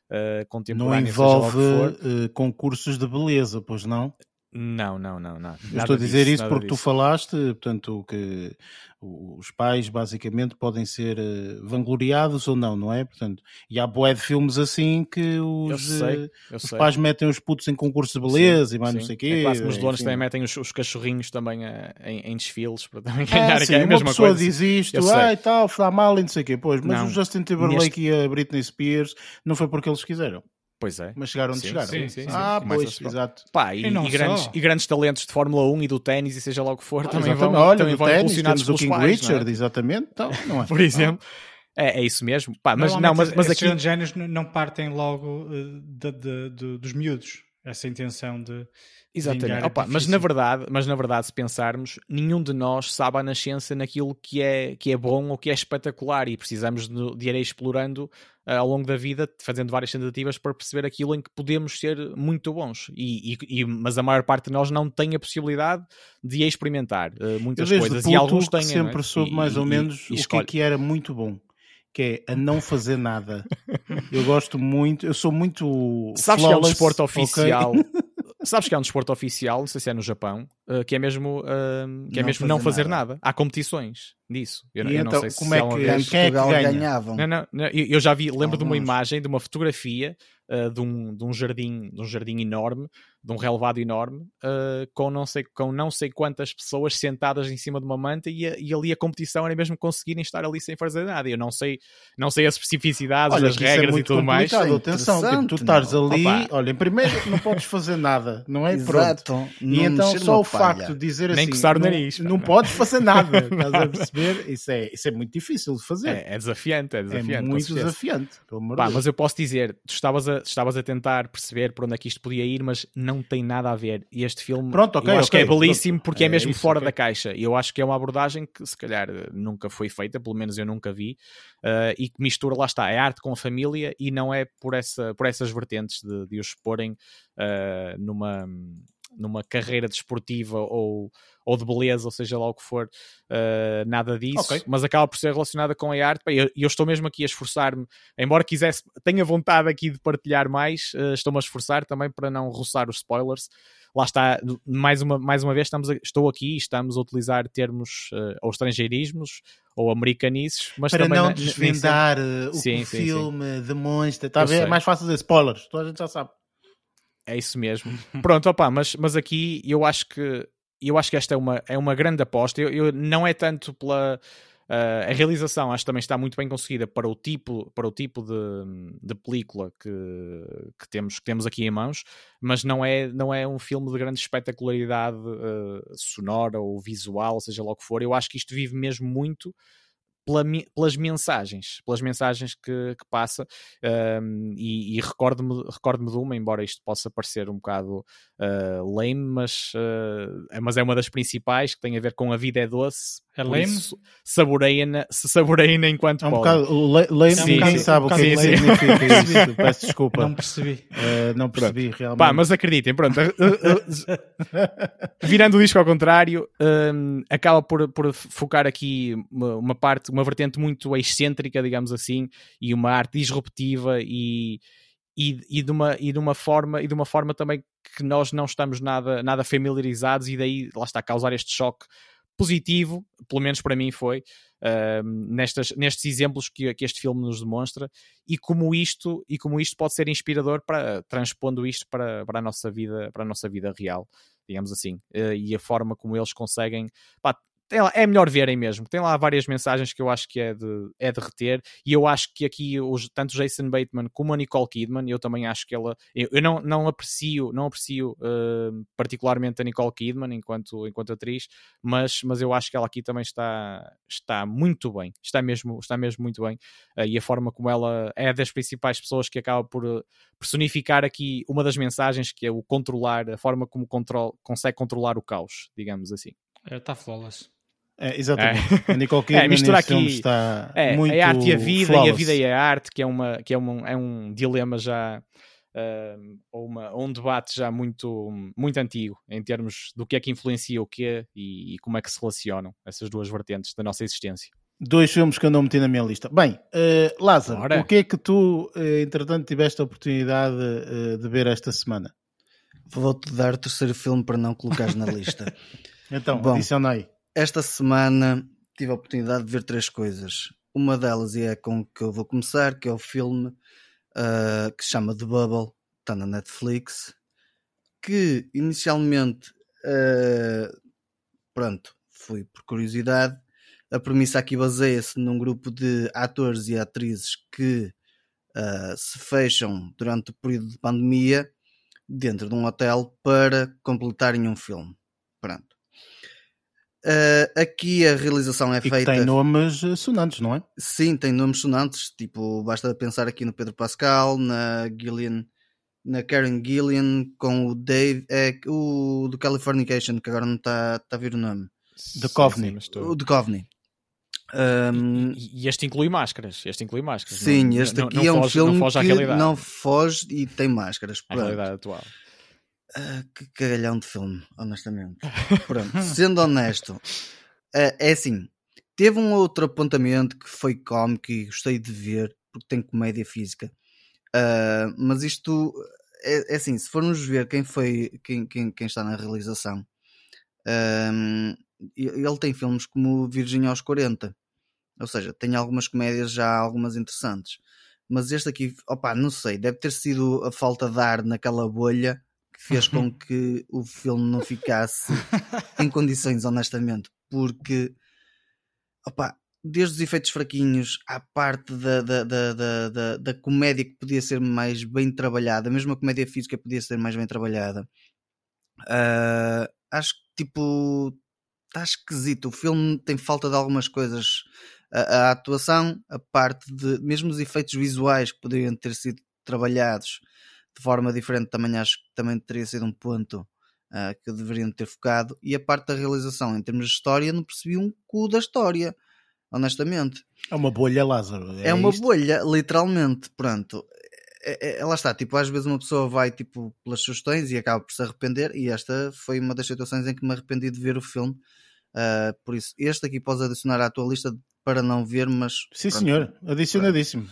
Speaker 4: uh, contemporânea.
Speaker 1: Não envolve uh, concursos de beleza, pois não?
Speaker 4: Não, não, não, não.
Speaker 1: Eu estou a dizer disso, isso porque disso. tu falaste, portanto, que os pais basicamente podem ser uh, vangloriados ou não, não é? Portanto, e há boé de filmes assim que os, sei, uh, os sei. pais metem os putos em concursos de beleza sim, e mais sim. não sei o quê.
Speaker 4: É os donos também metem os, os cachorrinhos também uh, em, em, desfiles para também [LAUGHS] ganhar
Speaker 1: é, sim,
Speaker 4: é a mesma
Speaker 1: uma pessoa
Speaker 4: coisa.
Speaker 1: diz isto, ah, e tal, está mal e não sei o quê. Pois, mas não, o Justin Timberlake neste... e a Britney Spears não foi porque eles quiseram.
Speaker 4: Pois é.
Speaker 1: Mas chegaram onde
Speaker 4: sim,
Speaker 1: chegaram.
Speaker 4: Sim, sim,
Speaker 1: ah, pois, exato.
Speaker 4: Pá, e, e, e, grandes, e, grandes, talentos de Fórmula 1 e do ténis e seja lá o que for, ah, também
Speaker 1: exatamente.
Speaker 4: vão,
Speaker 1: Olha,
Speaker 4: também
Speaker 1: vão ténis,
Speaker 4: temos
Speaker 1: o King
Speaker 4: pais,
Speaker 1: Richard, é? exatamente. Então, não é? [LAUGHS]
Speaker 4: Por exemplo. É, é, isso mesmo. Pá, mas não, mas, mas aqui...
Speaker 3: Esses géneros não partem logo uh, de, de, de, dos miúdos. Essa intenção de
Speaker 4: Exatamente. Opa, mas, na verdade, mas na verdade, se pensarmos, nenhum de nós sabe a nascença naquilo que é, que é bom ou que é espetacular e precisamos de, de ir explorando uh, ao longo da vida, fazendo várias tentativas para perceber aquilo em que podemos ser muito bons. E, e, e mas a maior parte de nós não tem a possibilidade de experimentar uh, muitas coisas. E alguns têm.
Speaker 1: sempre
Speaker 4: é?
Speaker 1: soube mais ou menos o que, é que era muito bom que é a não fazer nada. [LAUGHS] Eu gosto muito, eu sou muito.
Speaker 4: Sabes flawless, que é um desporto oficial. Okay? [LAUGHS] Sabes que há um desporto oficial, não sei se é no Japão, uh, que é mesmo, uh, que é não mesmo fazer não fazer nada. nada. Há competições disso. Eu,
Speaker 1: e
Speaker 4: eu
Speaker 1: então,
Speaker 4: não sei
Speaker 1: como se é que, vez... quem é que ganhavam?
Speaker 4: Não, não, não, eu já vi, lembro Alguns. de uma imagem, de uma fotografia uh, de, um, de um jardim, de um jardim enorme, de um relevado enorme, uh, com, não sei, com não sei quantas pessoas sentadas em cima de uma manta e, e, ali a competição era mesmo conseguirem estar ali sem fazer nada. Eu não sei, não sei as especificidades, olha, as é regras é e tudo mais.
Speaker 1: Atenção, tipo, tu estás ali, Opa. olha, primeiro não podes fazer nada, não é? Exato. Pronto. E então só o facto de dizer
Speaker 4: Nem
Speaker 1: assim,
Speaker 4: coçar o nariz,
Speaker 1: não, não podes fazer nada, [LAUGHS] estás a perceber? Isso é, isso é muito difícil de fazer.
Speaker 4: É, é desafiante, é desafiante.
Speaker 1: É muito desafiante.
Speaker 4: Pá, mas eu posso dizer, tu estavas a, estavas a tentar perceber para onde é que isto podia ir, mas não tem nada a ver. E este filme
Speaker 1: Pronto, okay,
Speaker 4: eu acho
Speaker 1: okay,
Speaker 4: que é belíssimo porque é,
Speaker 1: é
Speaker 4: mesmo
Speaker 1: isso,
Speaker 4: fora
Speaker 1: okay.
Speaker 4: da caixa. E eu acho que é uma abordagem que se calhar nunca foi feita, pelo menos eu nunca vi, uh, e que mistura, lá está, é arte com a família e não é por, essa, por essas vertentes de, de os porem uh, numa numa carreira desportiva ou, ou de beleza, ou seja lá o que for, uh, nada disso, okay. mas acaba por ser relacionada com a arte. E eu, eu, estou mesmo aqui a esforçar-me, embora quisesse, tenha vontade aqui de partilhar mais, uh, estou-me a esforçar também para não roçar os spoilers. Lá está, mais uma, mais uma vez, estamos a, estou aqui e estamos a utilizar termos uh, ou estrangeirismos ou americanices, mas
Speaker 1: para não desvendar o sim, sim, filme sim. demonstra, está a ver? É mais fácil dizer spoilers, toda a gente já sabe.
Speaker 4: É isso mesmo. Pronto, opa, mas, mas aqui eu acho que eu acho que esta é uma, é uma grande aposta. Eu, eu não é tanto pela uh, a realização, acho que também está muito bem conseguida para o tipo, para o tipo de, de película que, que, temos, que temos aqui em mãos, mas não é, não é um filme de grande espetacularidade uh, sonora ou visual, seja lá o que for. Eu acho que isto vive mesmo muito pela, pelas mensagens, pelas mensagens que, que passa, um, e, e recordo-me recordo de uma, embora isto possa parecer um bocado uh, lame, mas, uh, mas é uma das principais que tem a ver com a vida é doce,
Speaker 3: É
Speaker 4: Por
Speaker 3: lame?
Speaker 4: isso, saboreiem-na saboreiem enquanto
Speaker 1: É um
Speaker 4: podem.
Speaker 1: bocado le- lame,
Speaker 4: Sim,
Speaker 1: ninguém
Speaker 4: sim.
Speaker 1: sabe
Speaker 3: Um
Speaker 1: o que é
Speaker 4: lame.
Speaker 1: significa isso. Peço desculpa.
Speaker 3: Não percebi.
Speaker 1: Eh, não percebi realmente.
Speaker 4: Pá, mas acreditem, pronto. eh, eh, Virando o disco ao contrário, hum, acaba por, por focar aqui uma, uma parte, uma vertente muito excêntrica, digamos assim, e uma arte disruptiva e, e, e, de uma, e, de uma forma, e de uma forma também que nós não estamos nada, nada familiarizados e daí, lá está, causar este choque positivo, pelo menos para mim foi, hum, nestas, nestes exemplos que, que este filme nos demonstra e como isto e como isto pode ser inspirador para transpondo isto para, para a nossa vida para a nossa vida real digamos assim Eh, e a forma como eles conseguem pá, tem lá- é melhor verem mesmo tem lá várias mensagens que eu acho que é de, é de reter e eu acho que aqui os, tanto Jason Bateman como a Nicole Kidman eu também acho que ela eu, eu não, não aprecio não aprecio eh, particularmente a Nicole Kidman enquanto, enquanto atriz mas, mas eu acho que ela aqui também está, está muito bem está mesmo, está mesmo muito bem Uh, e a forma como ela é das principais pessoas que acaba por uh, personificar aqui uma das mensagens que é o controlar, a forma como control, consegue controlar o caos, digamos assim.
Speaker 3: Está flawless.
Speaker 1: É, exatamente. A Nicole Kidman
Speaker 4: É, [LAUGHS]
Speaker 1: filme
Speaker 4: aqui-
Speaker 1: está
Speaker 4: É,
Speaker 1: muito
Speaker 4: a arte e a vida, e a
Speaker 1: flawless.
Speaker 4: vida e a arte, que é, uma, que é, uma, é um dilema já. uh, ou uma, um debate já muito, muito antigo em termos do que é que influencia o quê e, e como é que se relacionam essas duas vertentes da nossa existência.
Speaker 1: Dois filmes que eu não meti na minha lista. Bem, eh, Lázaro,
Speaker 4: Ora.
Speaker 1: o que é que tu, eh, entretanto, tiveste a oportunidade eh, de ver esta semana?
Speaker 2: Vou-te dar o terceiro filme para não colocares na lista. [LAUGHS]
Speaker 1: Então,
Speaker 2: Bom.
Speaker 1: adiciona aí.
Speaker 2: Esta semana tive a oportunidade de ver três coisas. Uma delas é com que eu vou começar, que é o filme ah, que se chama The Bubble, está na Netflix, que inicialmente, ah, pronto, fui por curiosidade. A premissa aqui baseia-se num grupo de atores e atrizes que ah, se fecham durante o período de pandemia dentro de um hotel para completarem um filme. Pronto. Ah, aqui a realização é
Speaker 1: E
Speaker 2: feita.
Speaker 1: tem nomes eh, sonantes, não é?
Speaker 2: Sim, tem nomes sonantes, tipo, basta pensar aqui no Pedro Pascal, na Gillian, na Karen Gillian, com o Dave, é o do Californication, que agora não está tá a vir o nome.
Speaker 1: The Coveney.
Speaker 2: O de Coveney. Um,
Speaker 4: E, e este inclui máscaras. Este inclui máscaras.
Speaker 2: sim,
Speaker 4: não-
Speaker 2: este
Speaker 4: não-
Speaker 2: aqui
Speaker 4: não
Speaker 2: é um
Speaker 4: foge-
Speaker 2: filme
Speaker 4: não foge
Speaker 2: que
Speaker 4: realidade.
Speaker 2: não foge e tem máscaras. Pronto.
Speaker 4: realidade atual.
Speaker 2: Ah, que cagalhão de filme, honestamente. [LAUGHS] Pronto, sendo honesto, ah, é assim, teve um outro apontamento que foi cómico e gostei de ver, porque tem comédia física. Ah, mas isto é, é assim, se formos ver quem foi quem, quem, quem está na realização, ele tem filmes como Virgem aos 40, ou seja, tem algumas comédias já algumas interessantes. Mas este aqui, opa, não sei, deve ter sido a falta de ar naquela bolha que fez com [LAUGHS] que o filme não ficasse em condições, honestamente, porque opa, desde os efeitos fraquinhos à parte da, da, da, da, da, comédia que podia ser mais bem trabalhada, mesmo a comédia física podia ser mais bem trabalhada. ah, acho que tipo está esquisito. O filme tem falta de algumas coisas. A, a atuação, a parte de mesmo os efeitos visuais que poderiam ter sido trabalhados de forma diferente, também acho que também teria sido um ponto ah, que deveriam ter focado. E a parte da realização, em termos de história, não percebi um cu da história, honestamente.
Speaker 1: É uma bolha, Lázaro.
Speaker 2: É, uma
Speaker 1: isto?
Speaker 2: bolha, literalmente. Pronto. É, é, lá está, tipo, às vezes uma pessoa vai tipo, pelas sugestões e acaba por se arrepender, e esta foi uma das situações em que me arrependi de ver o filme. Ah, por isso, este aqui podes adicionar à tua lista para não ver, mas
Speaker 1: Sim,
Speaker 2: pronto,
Speaker 1: senhor. Adicionadíssimo.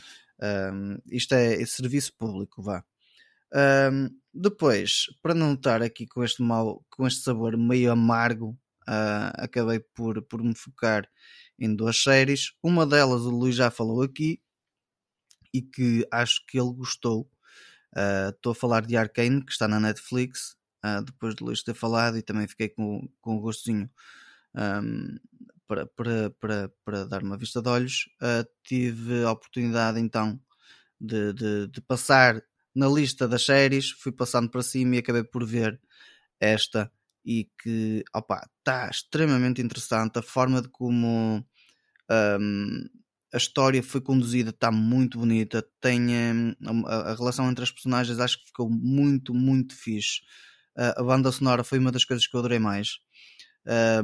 Speaker 2: um, isto é, serviço público, vá. Um, depois, para não estar aqui com este mal, com este sabor meio amargo, ah, acabei por, por me focar em duas séries. Uma delas o Luís já falou aqui e que acho que ele gostou. Ah, Estou a falar de Arcane, que está na Netflix, ah, depois de Luís ter falado, e também fiquei com, com o gostinho um, para, para, para, para dar uma vista de olhos. Ah, tive a oportunidade então de, de, de passar na lista das séries, fui passando para cima e acabei por ver esta e que está extremamente interessante. A forma de como um, a história foi conduzida está muito bonita. Tem um, a, a relação entre as personagens acho que ficou muito muito fixe. Uh, a banda sonora foi uma das coisas que eu adorei mais.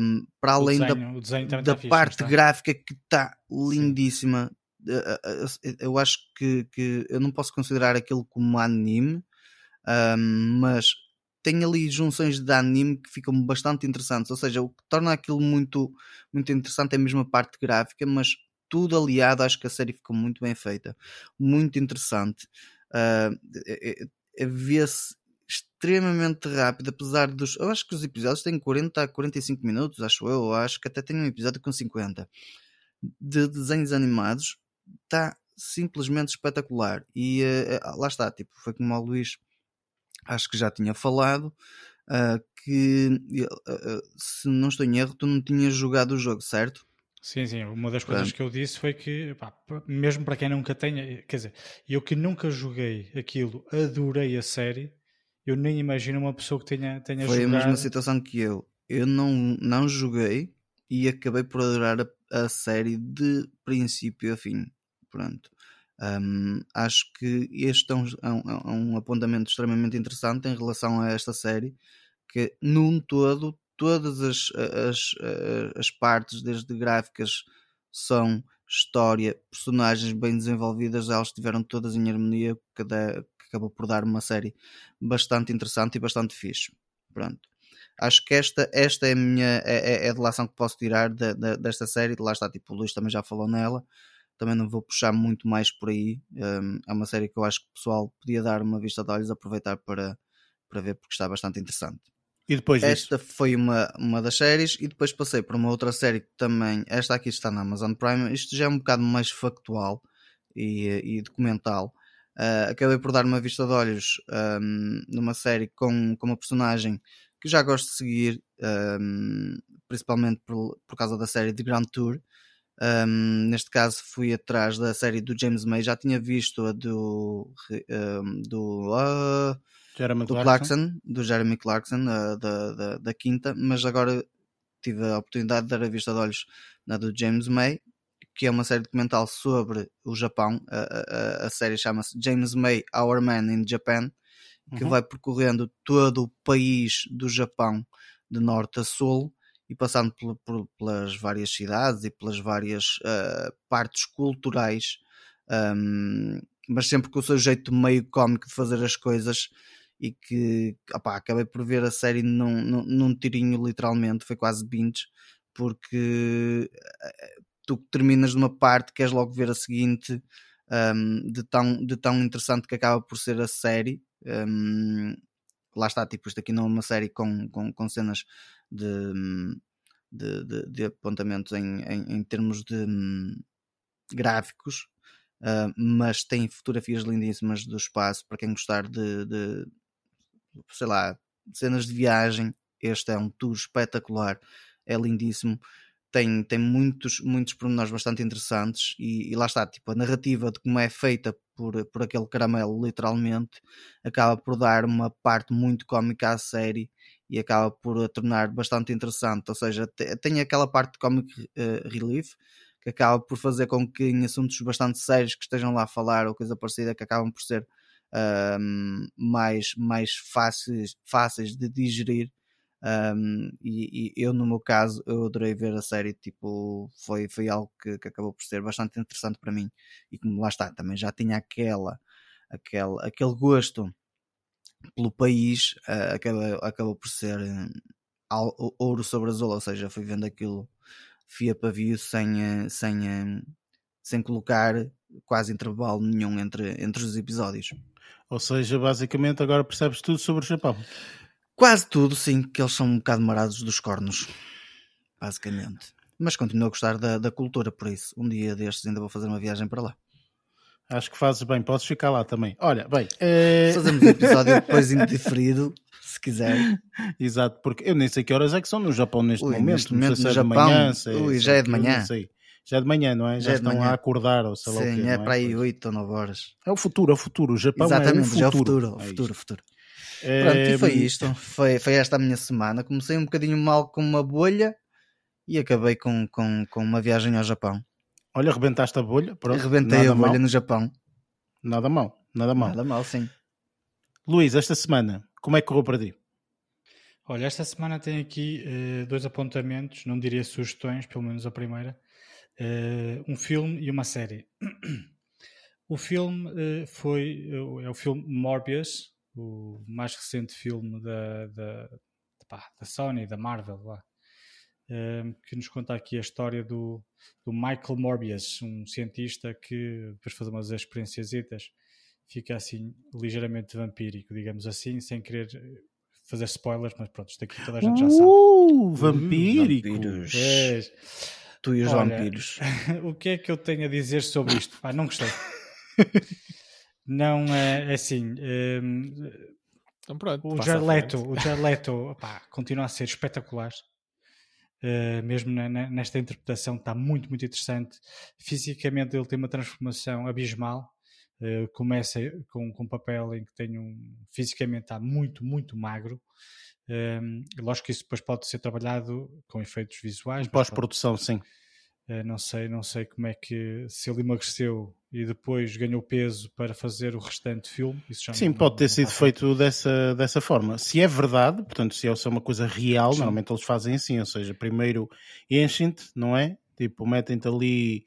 Speaker 2: Um, para além
Speaker 3: desenho,
Speaker 2: da, da
Speaker 3: fixe,
Speaker 2: parte gráfica que está lindíssima. Eu acho que, que eu não posso considerar aquilo como anime, um, mas tem ali junções de anime que ficam bastante interessantes. Ou seja, o que torna aquilo muito, muito interessante é a mesma parte gráfica, mas tudo aliado, acho que a série ficou muito bem feita, muito interessante. Uh, Vê-se extremamente rápido, apesar dos. Eu acho que os episódios têm 40 a 45 minutos, acho eu acho que até tem um episódio com 50 de desenhos animados. Está simplesmente espetacular. E uh, lá está, tipo, foi como o Luís acho que já tinha falado. Uh, que uh, se não estou em erro, tu não tinhas jogado o jogo, certo?
Speaker 3: Sim, sim. Uma das coisas Pronto. que eu disse foi que, pá, mesmo para quem nunca tenha, quer dizer, eu que nunca joguei aquilo, adorei a série eu nem imagino uma pessoa que tenha, tenha
Speaker 2: Foi
Speaker 3: jogado...
Speaker 2: a mesma situação que eu. Eu não, não joguei e acabei por adorar a, a série de princípio a fim. Pronto. Um, acho que este é um, é, um, é um, apontamento extremamente interessante em relação a esta série, que num todo, todas as, as, as partes, desde gráficas, são história, personagens bem desenvolvidas, elas estiveram todas em harmonia, cada, acabou por dar uma série bastante interessante e bastante fixe. Pronto. Acho que esta, esta é a minha é, é a relação que posso tirar de, de, desta série. Lá está, tipo, o Luís também já falou nela. Também não vou puxar muito mais por aí. Um, é uma série que eu acho que o pessoal podia dar uma vista de olhos, aproveitar para, para ver, porque está bastante interessante.
Speaker 1: E depois
Speaker 2: Esta
Speaker 1: disso?
Speaker 2: foi uma, uma das séries, e depois passei por uma outra série que também. Esta aqui está na Amazon Prime. Isto já é um bocado mais factual e, e documental. Uh, acabei por dar uma vista de olhos um, numa série com, com uma personagem que já gosto de seguir, um, principalmente por, por causa da série de Grand Tour. Um, neste caso fui atrás da série do James May, já tinha visto a do, do, uh,
Speaker 1: Jeremy
Speaker 2: do
Speaker 1: Clarkson.
Speaker 2: Clarkson, do Jeremy Clarkson, uh, da, da, da, quinta, mas agora tive a oportunidade de dar a vista de olhos na do James May que é uma série documental sobre o Japão. A, a, a série chama-se James May, Our Man in Japan, que uhum. vai percorrendo todo o país do Japão, de norte a sul, e passando por, por, pelas várias cidades e pelas várias uh, partes culturais, um, mas sempre com o seu jeito meio cómico de fazer as coisas. E que opá, acabei por ver a série num, num, num tirinho, literalmente, foi quase binge, porque eh, tu terminas numa parte, queres logo ver a seguinte, um, de, tão, de tão interessante que acaba por ser a série. Um, lá está, tipo, isto aqui não é uma série com, com, com cenas de, de, de, de apontamentos em, em, em, termos de um, gráficos, uh, mas tem fotografias lindíssimas do espaço para quem gostar de, de sei lá, cenas de viagem. Este é um tour espetacular, é lindíssimo tem, tem muitos, muitos pormenores bastante interessantes e, e, lá está, tipo, a narrativa de como é feita por, por aquele caramelo, literalmente, acaba por dar uma parte muito cómica à série e acaba por a tornar bastante interessante, ou seja, tem aquela parte de comic uh, relief que acaba por fazer com que em assuntos bastante sérios que estejam lá a falar ou coisa parecida que acabam por ser uh, mais, mais fáceis, fáceis de digerir um, e, e, eu, no meu caso, eu adorei ver a série. Tipo, foi, foi algo que, que, acabou por ser bastante interessante para mim. E como lá está, também já tinha aquela, aquela, aquele gosto pelo país, uh, acabou, acabou por ser uh, ouro sobre azul. Ou seja, fui vendo aquilo fia pavio sem, uh, sem, sem colocar quase intervalo nenhum entre, entre os episódios.
Speaker 1: Ou seja, basicamente agora percebes tudo sobre o Japão.
Speaker 2: Quase tudo, sim, que eles são um bocado marados dos cornos, basicamente. Mas continuo a gostar da, da cultura, por isso, um dia destes ainda vou fazer uma viagem para lá.
Speaker 1: Acho que fazes bem, podes ficar lá também. Olha, bem. É...
Speaker 2: Fazemos um episódio depois indiferido, se quiser. [LAUGHS]
Speaker 1: Exato, porque eu nem sei que horas é que são no Japão neste
Speaker 2: Ui,
Speaker 1: momento.
Speaker 2: Neste momento
Speaker 1: se
Speaker 2: no
Speaker 1: é
Speaker 2: Japão,
Speaker 1: de manhã, se,
Speaker 2: Ui, já é de manhã.
Speaker 1: Já é de manhã, não é? Já,
Speaker 2: já é
Speaker 1: estão
Speaker 2: manhã.
Speaker 1: a acordar, ou sei lá
Speaker 2: Sim,
Speaker 1: o quê,
Speaker 2: é
Speaker 1: não
Speaker 2: para aí 8 ou 9 horas.
Speaker 1: É o futuro, é o futuro. O Japão
Speaker 2: Exatamente,
Speaker 1: é o futuro.
Speaker 2: já é o futuro, o
Speaker 1: É
Speaker 2: futuro, futuro. Pronto, e foi isto. Foi, foi esta a minha semana. Comecei um bocadinho mal com uma bolha e acabei com, com, com uma viagem ao Japão.
Speaker 1: Olha, rebentaste a bolha. Pronto,
Speaker 2: Arrebentei
Speaker 1: nada
Speaker 2: a bolha
Speaker 1: mal,
Speaker 2: no Japão.
Speaker 1: Nada mal, nada mal.
Speaker 2: Nada mal, sim.
Speaker 1: Luís, esta semana, como é que correu para ti?
Speaker 3: Olha, esta semana tem aqui uh, dois apontamentos, não diria sugestões, pelo menos a primeira. Uh, um filme e uma série. [CLEARS THROAT] o filme uh, foi é o filme Morbius, o mais recente filme da, da, pá, da Sony, da Marvel, lá, que nos conta aqui a história do, do Michael Morbius, um cientista que, depois de fazer umas experiências, fica assim ligeiramente vampírico, digamos assim, sem querer fazer spoilers, mas pronto, isto aqui toda a gente já sabe.
Speaker 1: Uh, vampíricos!
Speaker 2: É. Tu e os Olha, vampiros. [LAUGHS]
Speaker 3: o que é que eu tenho a dizer sobre isto? Pá, não gostei. [LAUGHS] não é, é assim. Um,
Speaker 4: então pronto,
Speaker 3: o Jarleto, o Jarleto continua a ser espetacular. Uh, mesmo na, nesta interpretação está muito, muito interessante. Fisicamente ele tem uma transformação abismal. Uh, começa com, com um papel em que tem um fisicamente está muito, muito magro. Um, lógico que isso depois pode ser trabalhado com efeitos visuais.
Speaker 1: Pós-produção, sim.
Speaker 3: Uh, não sei, não sei como é que se ele emagreceu e depois ganhou peso para fazer o restante filme.
Speaker 1: Sim, não, pode ter não, sido feito dessa, dessa forma. Se é verdade, portanto, se é uma coisa real, Sim. normalmente eles fazem assim, ou seja, primeiro enchem-te, não é? Tipo, metem-te ali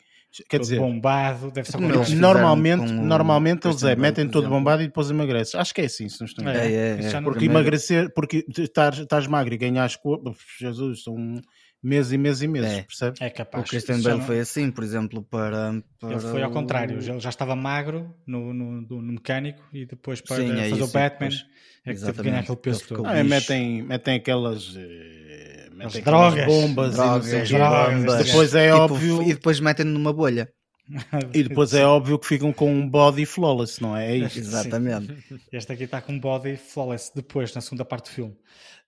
Speaker 1: Quer dizer,
Speaker 3: bombado, deve ser
Speaker 1: normalmente, com, normalmente eles é, metem todo bombado e depois emagreces. Acho que é assim, se não estou
Speaker 2: é, é, é,
Speaker 1: Porque primeiro... emagrecer, porque estás magro e ganhas corpo, Jesus, são meses e meses e meses, é. percebes?
Speaker 3: É capaz.
Speaker 2: O Christian Bale foi assim, por exemplo, para, para
Speaker 3: Ele foi ao contrário, ele já estava magro no, no, no mecânico e depois para Sim, é fazer o Batman depois, é que teve que ganhar aquele peso todo.
Speaker 1: Ah, metem, metem aquelas... Eh,
Speaker 3: metem drogas,
Speaker 1: bombas,
Speaker 2: drogas,
Speaker 1: e
Speaker 2: drogas,
Speaker 1: depois é tipo, óbvio
Speaker 2: e depois metem numa bolha [LAUGHS]
Speaker 1: e depois é óbvio que ficam com um body flawless, não é? É
Speaker 2: isso. Exatamente.
Speaker 3: Este aqui está com um body flawless depois, na segunda parte do filme.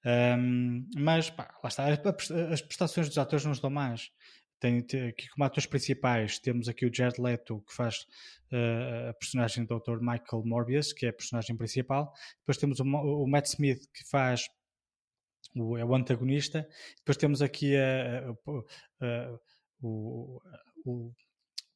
Speaker 3: Um, mas, pá, lá está. As prestações dos atores não estão. Tem, tem, aqui como atores principais temos aqui o Jared Leto que faz uh, a personagem do Dr. Michael Morbius que é a personagem principal depois temos o, o Matt Smith que faz o, é o antagonista depois temos aqui a, a, a, o, o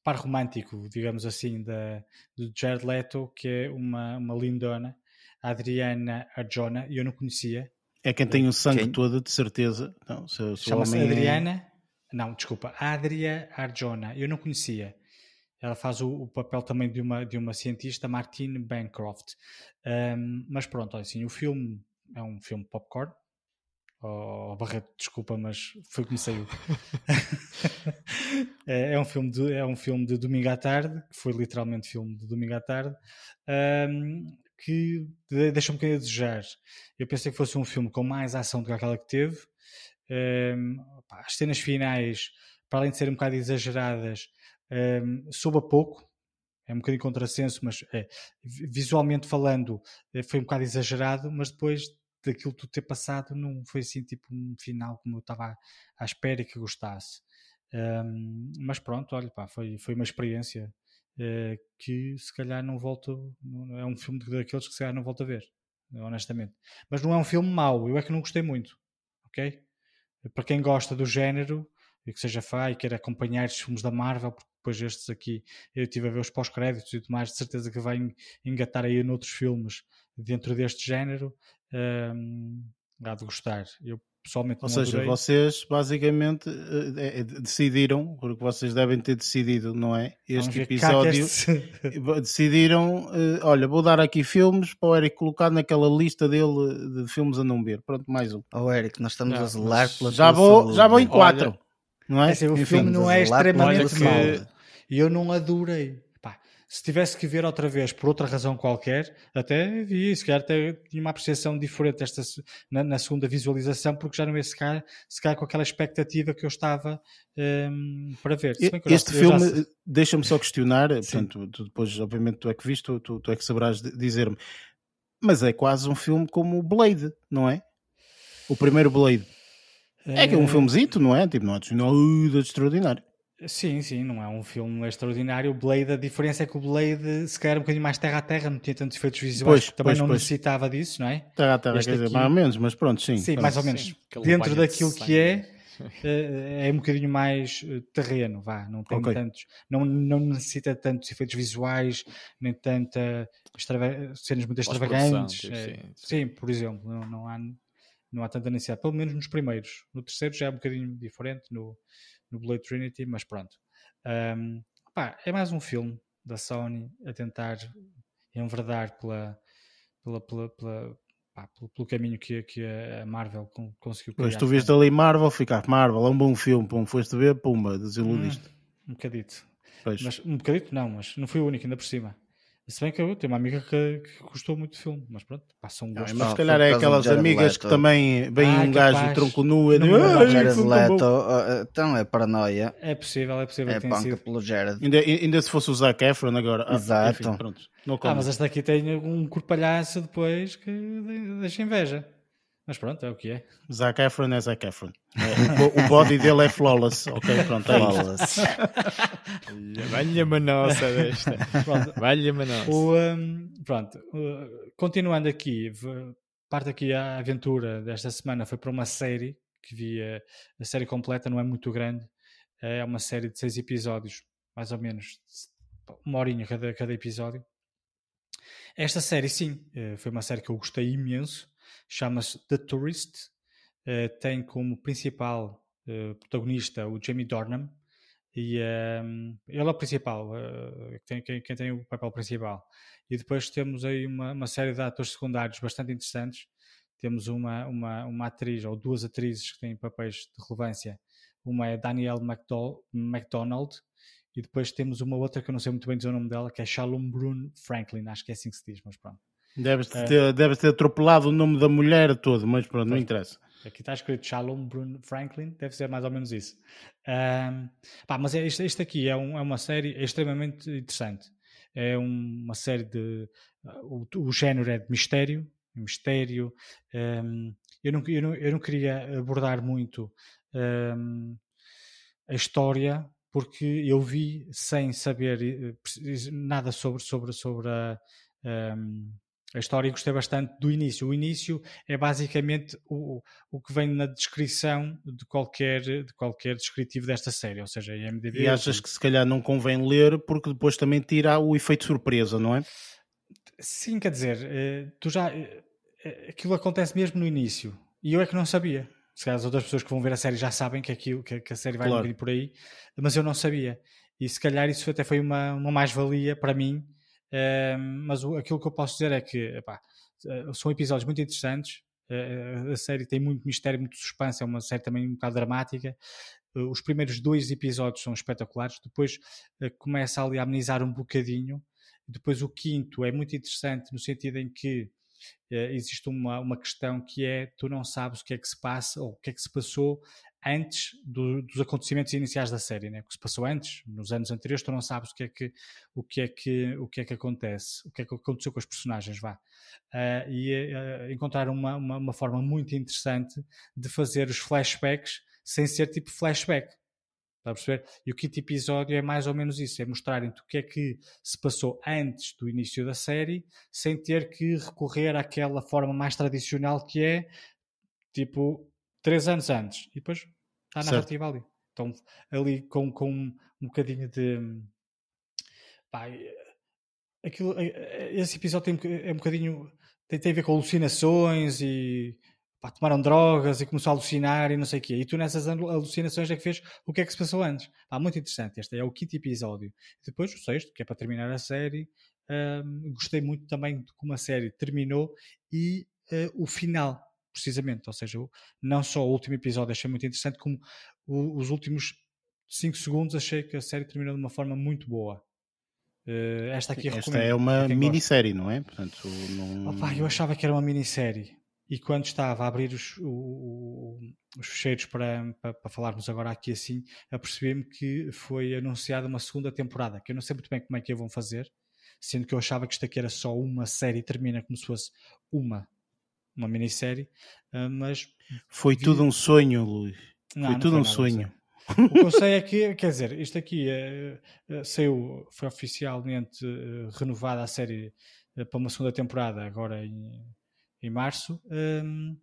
Speaker 3: par romântico, digamos assim, da, do Jared Leto, que é uma, uma lindona, a Adriana Arjona, e eu não conhecia.
Speaker 1: É quem tem o sangue quem? todo, de certeza.
Speaker 3: Chama-se é- Adriana. Não, desculpa, Adria Arjona, eu não conhecia. Ela faz o, o, papel também de uma, de uma cientista, Martine Bancroft. Um, mas pronto, assim, o filme é um filme popcorn, Oh, Barreto, desculpa, mas foi como saiu. [LAUGHS] [LAUGHS] é, é, um filme de, é um filme de domingo à tarde, que foi literalmente filme de domingo à tarde, um, que deixa um bocadinho a desejar. Eu pensei que fosse um filme com mais ação do que aquela que teve. Um, as cenas finais, para além de serem um bocado exageradas, um, soube a pouco. É um bocadinho contrassenso, mas é, visualmente falando, é, foi um bocado exagerado, mas depois daquilo tudo ter passado não foi assim tipo um final como eu estava à, espera que gostasse. Um, mas pronto, olha, pá, foi, foi uma experiência uh, que se calhar não volto. É um filme daqueles que se calhar não volto a ver, honestamente. Mas não é um filme mau, eu é que não gostei muito, ok? Para quem gosta do género e que seja fã e queira acompanhar estes filmes da Marvel, porque depois estes aqui eu estive a ver os pós-créditos e tudo mais, de certeza que vai engatar aí noutros filmes dentro deste género um, há de gostar. Eu pessoalmente
Speaker 1: Ou seja,
Speaker 3: adorei.
Speaker 1: vocês basicamente eh, é, decidiram, porque vocês devem ter decidido, não é? Este episódio [LAUGHS] decidiram, uh, olha, vou dar aqui filmes para o Eric colocar naquela lista dele de filmes a não ver. Pronto, mais um.
Speaker 2: Oh Eric, nós estamos não, a zelar pela
Speaker 1: já vou, já vou em quatro. Olha,
Speaker 3: não é? é assim, o Enfim, filme não é extremamente mau. E eu não adorei se tivesse que ver outra vez por outra razão qualquer, até vi, se calhar até tinha uma apreciação diferente esta, na, na, segunda visualização, porque já não ia se calhar, se calhar com aquela expectativa que eu estava um, para ver.
Speaker 1: este filme, já... deixa-me só questionar, portanto, tu, depois, obviamente, tu é que viste, tu, tu, é que saberás dizer-me, mas é quase um filme como o Blade, não é? O primeiro Blade. É que é um eh, filmezito, não é? Tipo, não é de extraordinário.
Speaker 3: Sim, sim, não é um filme extraordinário. O Blade, a diferença é que o Blade se calhar um bocadinho mais terra a terra, não tinha tantos efeitos visuais, pois, também
Speaker 1: pois,
Speaker 3: não
Speaker 1: pois.
Speaker 3: necessitava disso, não é?
Speaker 1: Terra a terra, este quer dizer, mais ou menos, mas pronto, sim.
Speaker 3: Sim, mais ou menos. Sim, Dentro daquilo que é, eh, é um bocadinho mais eh, terreno, vá, não tem okay. tantos, não, não necessita tantos efeitos visuais, nem tanta extrava cenas muito extravagantes. Tipo, é, sim, sim. sim, por exemplo, não, não há não há tanta necessidade, pelo menos nos primeiros. No terceiro já é um bocadinho diferente, no, no Blade Trinity, mas pronto. Um, pá, é mais um filme da Sony a tentar enverdar pela, pela, pela, pela pá, pelo, pelo, caminho que, que a Marvel conseguiu criar.
Speaker 1: Pois tu viste ali Marvel, ficaste Marvel, é um bom filme, pum, foste ver, pumba, desiludiste.
Speaker 3: Hum, um bocadito. Pois. Mas, um bocadito não, mas não fui o único ainda por cima. Se bem que eu tenho uma amiga que, que gostou muito do filme, mas pronto, passa um gosto.
Speaker 1: Não, mas se calhar é aquelas amigas que também vem ah, um gajo tronco nu e
Speaker 2: ah, Jared Leto, então é paranoia.
Speaker 3: É possível, é possível.
Speaker 2: É panca pelo Jared.
Speaker 1: Ainda, ainda se fosse o Zac Efron agora.
Speaker 2: Ah, Exato.
Speaker 1: Enfim, pronto,
Speaker 3: ah, mas esta aqui tem um corpalhaço depois que deixa inveja. Mas pronto, é o que é.
Speaker 1: Zac Efron é Zac Efron. É, o, body dele é flawless. Ok, pronto, é flawless.
Speaker 4: Valha-me a nossa desta. Valha-me a nossa.
Speaker 3: O, um, pronto, uh, continuando aqui, parte aqui a aventura desta semana foi para uma série que vi a, a série completa, não é muito grande. É uma série de seis episódios, mais ou menos, uma horinha cada, cada episódio. Esta série, sim, eh, foi uma série que eu gostei imenso chama-se The Tourist, uh, tem como principal uh, protagonista o Jamie Dornan, e um, ehm, ele é o principal, uh, quem, quem, tem o papel principal. E depois temos aí uma, uma, série de atores secundários bastante interessantes. Temos uma, uma, uma atriz, ou duas atrizes que têm papéis de relevância. Uma é Danielle MacDonald, e depois temos uma outra que eu não sei muito bem dizer o nome dela, que é Shalom Brun Franklin, acho que é assim que se diz, mas pronto.
Speaker 1: Deve é. ter, deve ter atropelado o nome da mulher todo, mas pronto, não interessa.
Speaker 3: Aqui está escrito Shalom Bruno Franklin, deve ser mais ou menos isso. Um, pá, mas é, este, este aqui é, um, é, uma série extremamente interessante. É uma série de. O, o género é de mistério. Mistério. Um, eu, não, eu, não, eu não queria abordar muito um, a história, porque eu vi sem saber eh, nada sobre, sobre, sobre a. Um, a história gostei bastante do início. O início é basicamente o, o que vem na descrição de qualquer, de qualquer descritivo desta série, ou seja, em MDB.
Speaker 1: E achas que se calhar não convém ler porque depois também tira o efeito surpresa, não é?
Speaker 3: Sim, quer dizer, eh, tu já. Eh, eh, aquilo acontece mesmo no início e eu é que não sabia. Se calhar as outras pessoas que vão ver a série já sabem que, aquilo, que, a série vai claro. vir por aí, mas eu não sabia. E se calhar isso até foi uma, uma mais-valia para mim mas o, aquilo que eu posso dizer é que epá, eh, são episódios muito interessantes. Uh, a série tem muito mistério, muito suspense, é uma série também um bocado dramática. Os primeiros dois episódios são espetaculares, depois começa ali a amenizar um bocadinho. Depois o quinto é muito interessante no sentido em que existe uma, uma questão que é tu não sabes o que é que se passa ou o que é que se passou antes do, dos acontecimentos iniciais da série, né? O que se passou antes, nos anos anteriores, tu não sabes o que é que o que é que o que é que acontece, o que é que aconteceu com os personagens, vá. Uh, e uh, encontrar uma, uma, uma, forma muito interessante de fazer os flashbacks sem ser tipo flashback. Está a perceber? E o quinto episódio é mais ou menos isso: é mostrarem-te o que é que se passou antes do início da série, sem ter que recorrer àquela forma mais tradicional que é tipo três anos antes. E depois está a narrativa certo. ali. Então, ali com, com um bocadinho de. Pá, aquilo, eh, eh, esse episódio tem, é um bocadinho. Tem, tem a ver com alucinações e. Pá, tomaram drogas e começou a alucinar e não sei o quê. E tu nessas alucinações é que fez o que é que se passou antes. Pá, muito interessante. Este é o quinto episódio. Depois o sexto, que é para terminar a série. Um, gostei muito também de como a série terminou e uh, o final precisamente. Ou seja, não só o último episódio achei muito interessante, como os últimos 5 segundos achei que a série terminou de uma forma muito boa. Uh, esta aqui
Speaker 1: Esta é uma minissérie, não é? Portanto,
Speaker 3: não... Opa, eu achava que era uma minissérie. E quando estava a abrir os, o, os fecheiros para, para, para, falarmos agora aqui assim, apercebi-me que foi anunciada uma segunda temporada, que eu não sei muito bem como é que a vão fazer, sendo que eu achava que isto aqui era só uma série e termina como se fosse uma uma minissérie, uh, mas...
Speaker 1: Foi tudo um sonho, Luís. Não, foi não tudo foi um sonho.
Speaker 3: O que eu sei é que, quer dizer, isto aqui é, saiu, foi oficialmente renovada a série para uma segunda temporada agora em, em março. Um,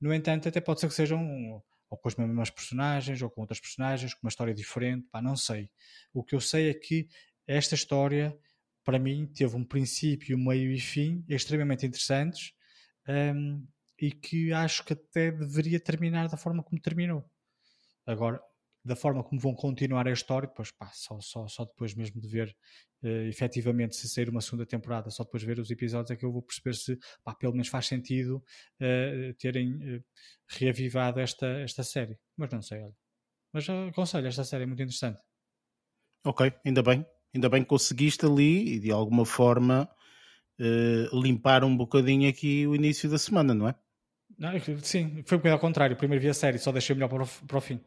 Speaker 3: no entanto, até pode ser que sejam ou com as mesmas personagens ou com outras personagens, com uma história diferente, pá, não sei. O que eu sei é que esta história, para mim, teve um princípio, meio e fim extremamente interessantes um, e que acho que até deveria terminar da forma como terminou. Agora, da forma como vão continuar a história, pois pá, só, só, só depois mesmo de ver uh, efetivamente se sair uma segunda temporada, só depois de ver os episódios é que eu vou perceber se pá, pelo menos faz sentido uh, terem uh, reavivado esta, esta série. Mas não sei, olha. Mas aconselho, esta série é muito interessante.
Speaker 1: Ok, ainda bem. Ainda bem que conseguiste ali e de alguma forma limpar um bocadinho aqui o início da semana, não é?
Speaker 3: Não, sim, foi um bocado ao contrário. Primeiro vi a série, só deixei melhor para o, para o fim.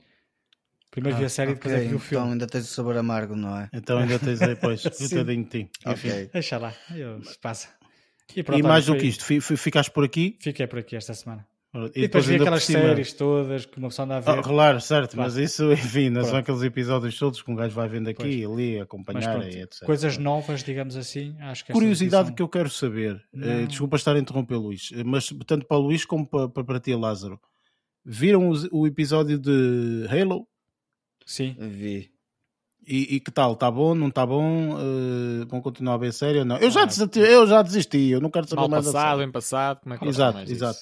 Speaker 3: Primeiro ah, vi a série e depois é que vi o filme.
Speaker 2: Então ainda tens o sabor amargo, não é?
Speaker 1: Então ainda tens depois [LAUGHS] um bocadinho de ti.
Speaker 3: Ok. Deixa lá, eu, passa.
Speaker 1: E, pronto, e mais do que isto, ficaste por aqui?
Speaker 3: Fiquei por aqui esta semana. E, e depois, vi aquelas séries todas que uma pessoa anda a ver. Oh,
Speaker 1: claro, certo, mas isso, enfim, não são aqueles episódios todos que um gajo vai vendo aqui e ali, acompanhar pronto, e etc.
Speaker 3: Coisas novas, digamos assim, acho que
Speaker 1: Curiosidade que eu quero saber, eh, desculpa estar a interromper, Luís, eh, mas tanto para o Luís como para, para ti, Lázaro, viram o, o episódio de Halo?
Speaker 3: Sim.
Speaker 2: Vi.
Speaker 1: E, e, que tal? Está bom? Não está bom? Uh, vão continuar a ver sério? Não. Eu já, desisti, eu já desisti, eu não quero saber
Speaker 4: Mal
Speaker 1: mais
Speaker 4: passado, bem passado, como é que
Speaker 1: Exato, exato.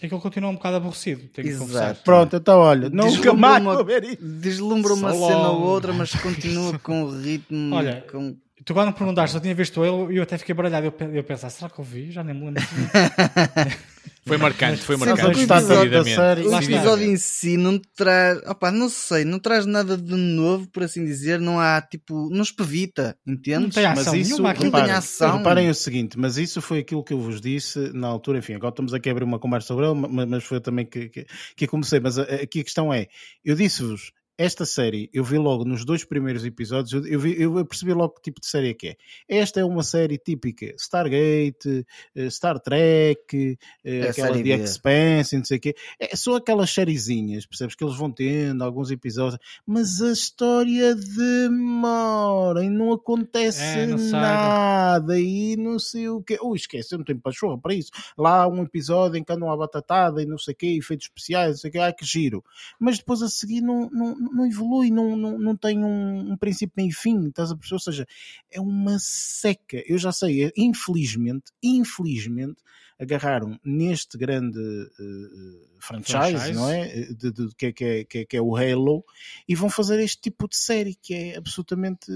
Speaker 3: É que ele continua um bocado aborrecido, tenho Exato. que confessar.
Speaker 1: Pronto, então olha, nunca mais
Speaker 2: uma. Deslumbra uma cena ou outra, mas continua [LAUGHS] com o ritmo.
Speaker 3: Olha,
Speaker 2: com...
Speaker 3: tu quando me perguntaste se eu tinha visto ele, eu até fiquei baralhado. Eu, eu pensava, será que eu vi? Já nem me lembro. [LAUGHS]
Speaker 4: Foi marcante, foi marcante.
Speaker 2: O episódio, da série, o episódio em si não traz, opa, não sei, não traz nada de novo, por assim dizer, não há tipo, não espevita, entende? Não
Speaker 3: tem ação mas isso, nenhuma,
Speaker 1: reparem, tem ação. Reparem o seguinte, mas isso foi aquilo que eu vos disse na altura, enfim, agora estamos aqui a abrir uma conversa sobre ele, mas foi também que, que, que comecei, mas aqui a questão é, eu disse-vos, esta série, eu vi logo nos dois primeiros episódios, eu, eu, vi, eu percebi logo que tipo de série é que é. Esta é uma série típica Stargate, uh, Star Trek, uh, é aquela de Expanse, não sei o quê. É, são aquelas sériezinhas, percebes, que eles vão tendo alguns episódios, mas a história demora e não acontece é, não nada e não sei o quê. Ui, esquece, eu não tenho pachorra para isso. Lá há um episódio em que andam a batatada e não sei o quê, efeitos especiais, não sei o quê, ai que giro. Mas depois a seguir não, não não evolui, não, não, não tem um, um princípio nem fim, estás a perceber? Ou seja, é uma seca. Eu já sei, é, infelizmente, infelizmente, agarraram neste grande uh, franchise, franchise, não é? De, de, que, é, que, é, que, é, que é o Halo, e vão fazer este tipo de série que é absolutamente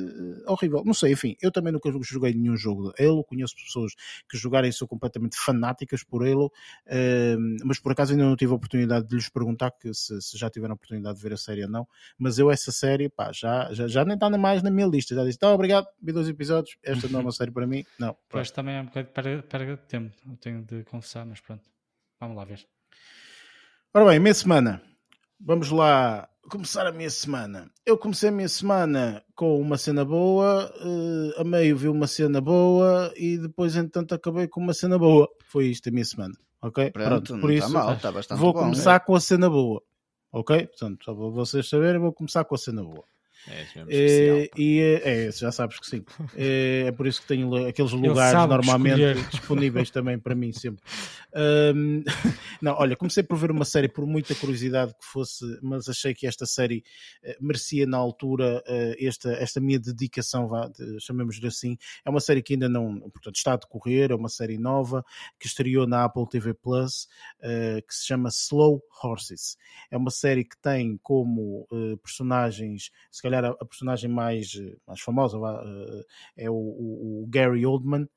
Speaker 1: horrível. Não sei, enfim, eu também nunca joguei nenhum jogo de Halo, conheço pessoas que jogarem são completamente fanáticas por Halo, uh, mas por acaso ainda não tive a oportunidade de lhes perguntar que se, se, já tiveram a oportunidade de ver a série ou não, mas eu essa série, pá, já, já, já nem está mais na minha lista, já disse, tá, obrigado, vi dois episódios, esta não é uma série para mim, não.
Speaker 3: Pois também é um bocado para, para tempo, tenho de confessar, mas pronto, vamos lá ver.
Speaker 1: Ora bem, minha semana. Vamos lá começar a minha semana. Eu comecei a minha semana com uma cena boa, uh, a meio vi uma cena boa e depois, entanto, acabei com uma cena boa. Foi isto a minha semana. Ok?
Speaker 2: Pronto, Pronto por tá isso mal, tá
Speaker 1: vou
Speaker 2: bom,
Speaker 1: começar é? com a cena boa. Ok? Portanto, só para vocês saberem, vou começar com a cena boa.
Speaker 4: É, é,
Speaker 1: e é, já sabes que sim. É, é por isso que tenho aqueles lugares normalmente escolher. disponíveis também para mim sempre. Um, [LAUGHS] não, olha, comecei por ver uma série por muita curiosidade que fosse, mas achei que esta série uh, merecia na altura uh, esta, esta minha dedicação, chamemos-lhe assim. É uma série que ainda não, portanto, está a decorrer, é uma série nova que estreou na Apple TV Plus, uh, que se chama Slow Horses. É uma série que tem como personagens, se calhar a, personagem mais, mais famosa é o, o, o, Gary Oldman,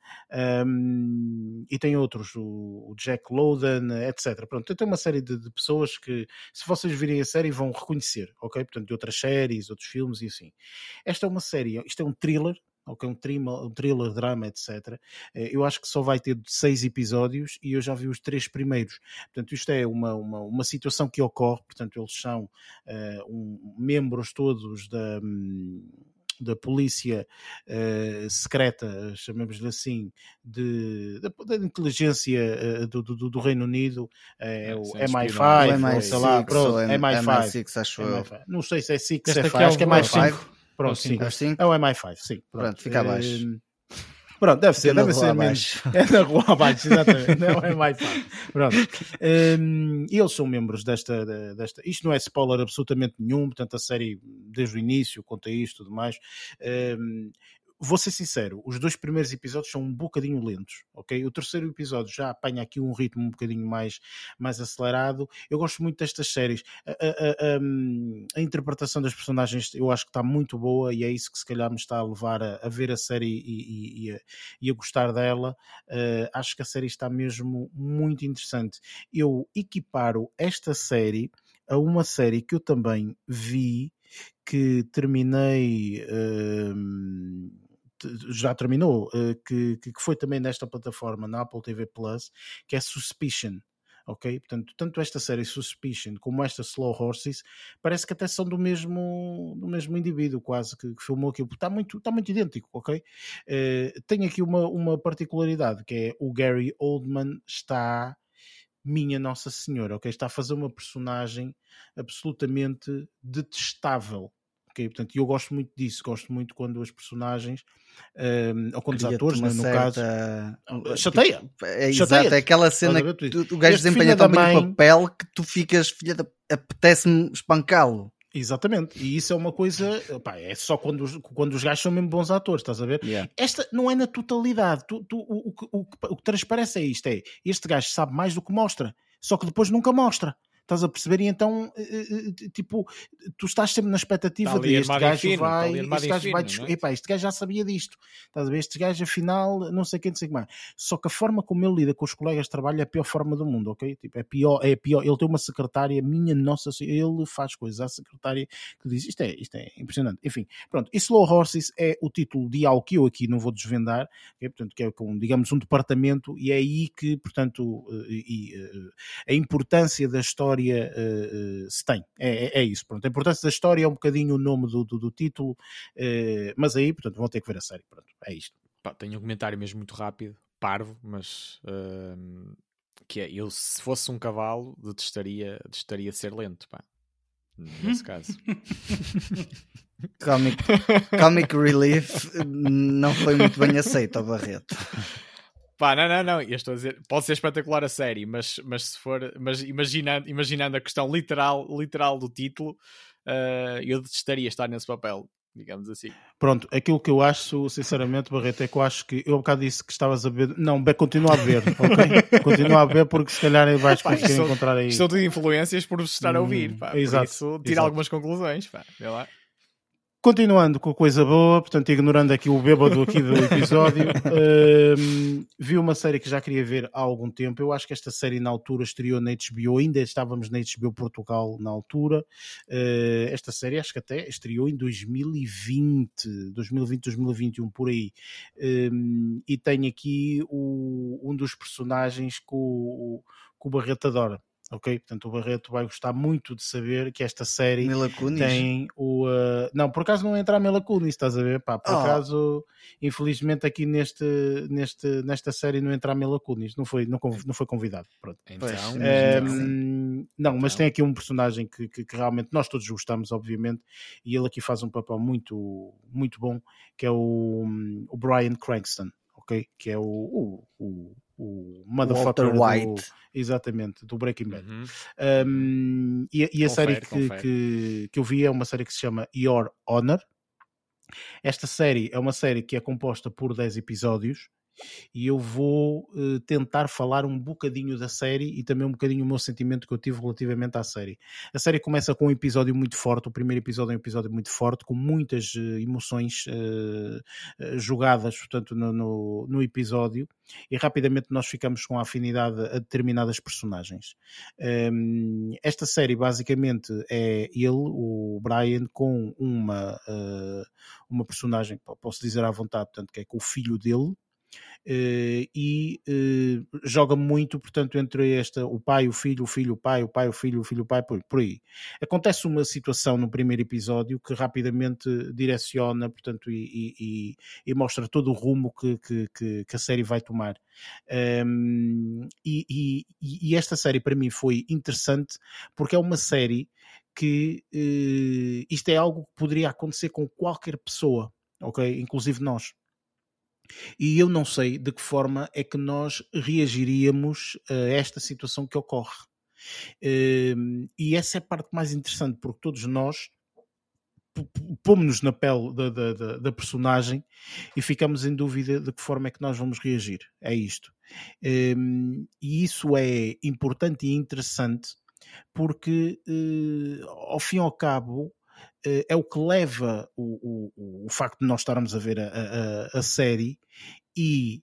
Speaker 1: um, e tem outros, o, o Jack Lowden, etc. Pronto, tem uma série de, de, pessoas que, se vocês virem a série, vão reconhecer, ok? Portanto, de outras séries, outros filmes e assim. Esta é uma série, isto é um thriller, ok, um thriller, um thriller, drama, etc. Eh, eu acho que só vai ter seis episódios e eu já vi os três primeiros. Portanto, isto é uma, uma, uma situação que ocorre, portanto, eles são uh, um, membros todos da. Um, da polícia uh, secreta, chamemos-lhe assim, de, da, da inteligência uh, do, do, do, Reino Unido, uh, é o MI5,
Speaker 2: MI6, sei lá, pronto,
Speaker 1: MI5.
Speaker 2: MI6, acho MI5.
Speaker 1: Não sei se é 6, é 5, acho que é MI5. Pronto, sim. É o MI5, sim.
Speaker 2: Pronto, pronto fica abaixo.
Speaker 1: Pronto, deve ser, deve ser menos. [LAUGHS] É na rua abaixo, exatamente. [LAUGHS] não é mais fácil. Pronto. Um, eles são membros desta, desta. Isto não é spoiler absolutamente nenhum, portanto, a série, desde o início, conta isto e tudo mais. Um, vou ser sincero, os dois primeiros episódios são um bocadinho lentos, ok? O terceiro episódio já apanha aqui um ritmo um bocadinho mais, mais acelerado. Eu gosto muito destas séries. A, a, a, a interpretação das personagens eu acho que está muito boa e é isso que se calhar me está a levar a, ver a série e, e, e, a, gostar dela. Uh, acho que a série está mesmo muito interessante. Eu equiparo esta série a uma série que eu também vi que terminei. Uh, já terminou, uh, que, que foi também nesta plataforma, na Apple TV Plus, que é Suspicion. Ok? Portanto, tanto esta série Suspicion como esta Slow Horses parece que até são do mesmo, do mesmo indivíduo, quase que, que filmou aquilo. Está muito, está muito idêntico, ok? Uh, tem aqui uma, uma particularidade que é o Gary Oldman está minha Nossa Senhora, ok? Está a fazer uma personagem absolutamente detestável. Ok? Portanto, eu gosto muito disso, gosto muito quando as personagens, um, ou quando os atores, né, no caso, uh, chateia.
Speaker 2: Tipo, é exato, é aquela cena que tu, o gajo desempenha tão bem o papel que tu ficas, filha da... apetece-me espancá-lo.
Speaker 1: Exatamente, e isso é uma coisa, pá, é só quando os, quando os gajos são mesmo bons atores, estás a ver? Yeah. Esta não é na totalidade, tu, tu, o, o, o, o que transparece é isto: é este gajo sabe mais do que mostra, só que depois nunca mostra. Estás a perceber? E então, eh, eh, eh, tipo, tu estás sempre na expectativa de este gajo fino, vai. Este gajo vai fino, é? Epá, este gajo já sabia disto. Estás a ver? Este gajo, afinal, não sei quem, não sei mais. Só que a forma como ele lida com os colegas de trabalho é a pior forma do mundo, ok? Tipo, é pior, é pior. Ele tem uma secretária, minha nossa, ele faz coisas à secretária que diz isto é, isto é impressionante. Enfim, pronto. E Slow Horses é o título de algo que eu aqui não vou desvendar, okay? portanto, que é com, digamos, um departamento, e é aí que, portanto, e, e, a importância da história história uh, se tem. É, é, é, isso. Pronto. A importância da história é um bocadinho o nome do, do, do título, uh, mas aí, portanto, vão ter que ver a série. Pronto, é isto.
Speaker 4: Pá, tenho um comentário mesmo muito rápido, parvo, mas uh, que é, eu se fosse um cavalo, detestaria, detestaria ser lento, pá. Nesse caso. [LAUGHS]
Speaker 2: comic, comic Relief não foi muito bem aceito ao Barreto. [LAUGHS]
Speaker 4: Pá, não, não, não. Eu estou a dizer, pode ser espetacular a série, mas, mas se for, mas imaginando, imaginando a questão literal, literal do título, uh, eu detestaria estar nesse papel, digamos assim.
Speaker 1: Pronto, aquilo que eu acho, sinceramente, Barreto, é que eu acho que eu um bocado disse que estavas a ver. Não, continua a ver, [LAUGHS] ok? continua a ver porque se calhar vais conseguir encontrar aí.
Speaker 4: Estou de influências por estar a ouvir, hum, pá. Exato. Por isso, tira exato. algumas conclusões, pá. Vê lá.
Speaker 1: Continuando com a coisa boa, portanto, ignorando aqui o bêbado aqui do [LAUGHS] episódio, um, vi uma série que já queria ver há algum tempo. Eu acho que esta série na altura estreou na HBO, ainda estávamos na HBO Portugal na altura. Uh, esta série acho que até estreou em 2020, 2020, 2021, por aí. Um, e tem aqui o, um dos personagens o, que o Barreto adora ok? Portanto, o Barreto vai gostar muito de saber que esta série tem o. Uh... Não, por acaso não entra a Mila Kunis, estás a ver? Pá, por oh. acaso, infelizmente, aqui neste, neste, nesta série não entra a Mila Kunis, não foi, não, não foi convidado. Pronto. Então, um, não, mas então. tem aqui um personagem que, que, que, realmente nós todos gostamos, obviamente, e ele aqui faz um papel muito, muito bom, que é o, o Brian Cranston, ok? Que é o, o, o o
Speaker 2: Motherfucker White. Do,
Speaker 1: exatamente, do Breaking Bad. Uhum. Um, e, e, a confere, série que, que, que, eu vi é uma série que se chama Your Honor. Esta série é uma série que é composta por 10 episódios e eu vou uh, tentar falar um bocadinho da série e também um bocadinho o meu sentimento que eu tive relativamente à série. A série começa com um episódio muito forte, o primeiro episódio é um episódio muito forte, com muitas uh, emoções uh, jogadas, portanto, no, no, no, episódio, e rapidamente nós ficamos com a afinidade a determinadas personagens. Um, ehm, esta série basicamente é ele, o Brian, com uma, uma personagem, posso dizer à vontade, portanto, que é com o filho dele, e uh, joga muito, portanto, entre esta, o pai, o filho, o filho, o pai, o pai, o filho, o filho, o pai, por, por aí. Acontece uma situação no primeiro episódio que rapidamente direciona, portanto, e, e, e mostra todo o rumo que, que, que, a série vai tomar. Um, e, e, esta série para mim foi interessante porque é uma série que uh, isto é algo que poderia acontecer com qualquer pessoa, ok? Inclusive nós e eu não sei de que forma é que nós reagiríamos a esta situação que ocorre. Ehm, e essa é a parte mais interessante, porque todos nós pomos-nos na pele da, da, da, personagem e ficamos em dúvida de que forma é que nós vamos reagir. É isto. Um, e isso é importante e interessante porque, uh, ao fim e ao cabo, é o que leva o, o, o, facto de nós estarmos a ver a, a, a série e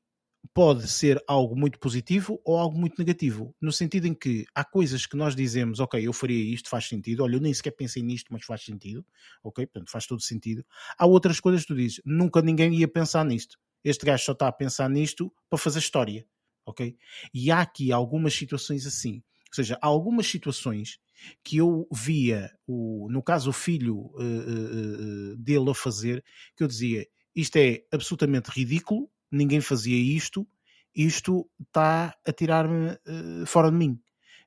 Speaker 1: pode ser algo muito positivo ou algo muito negativo, no sentido em que há coisas que nós dizemos, ok, eu faria isto, faz sentido, olha, eu nem sequer pensei nisto, mas faz sentido, ok, portanto faz todo sentido. Há outras coisas que tu dizes, nunca ninguém ia pensar nisto, este gajo só está a pensar nisto para fazer história, ok? E há aqui algumas situações assim, ou seja, há algumas situações que eu via, o, no caso o filho uh, uh, dele a fazer, que eu dizia, isto é absolutamente ridículo, ninguém fazia isto, isto está a tirar-me uh, fora de mim.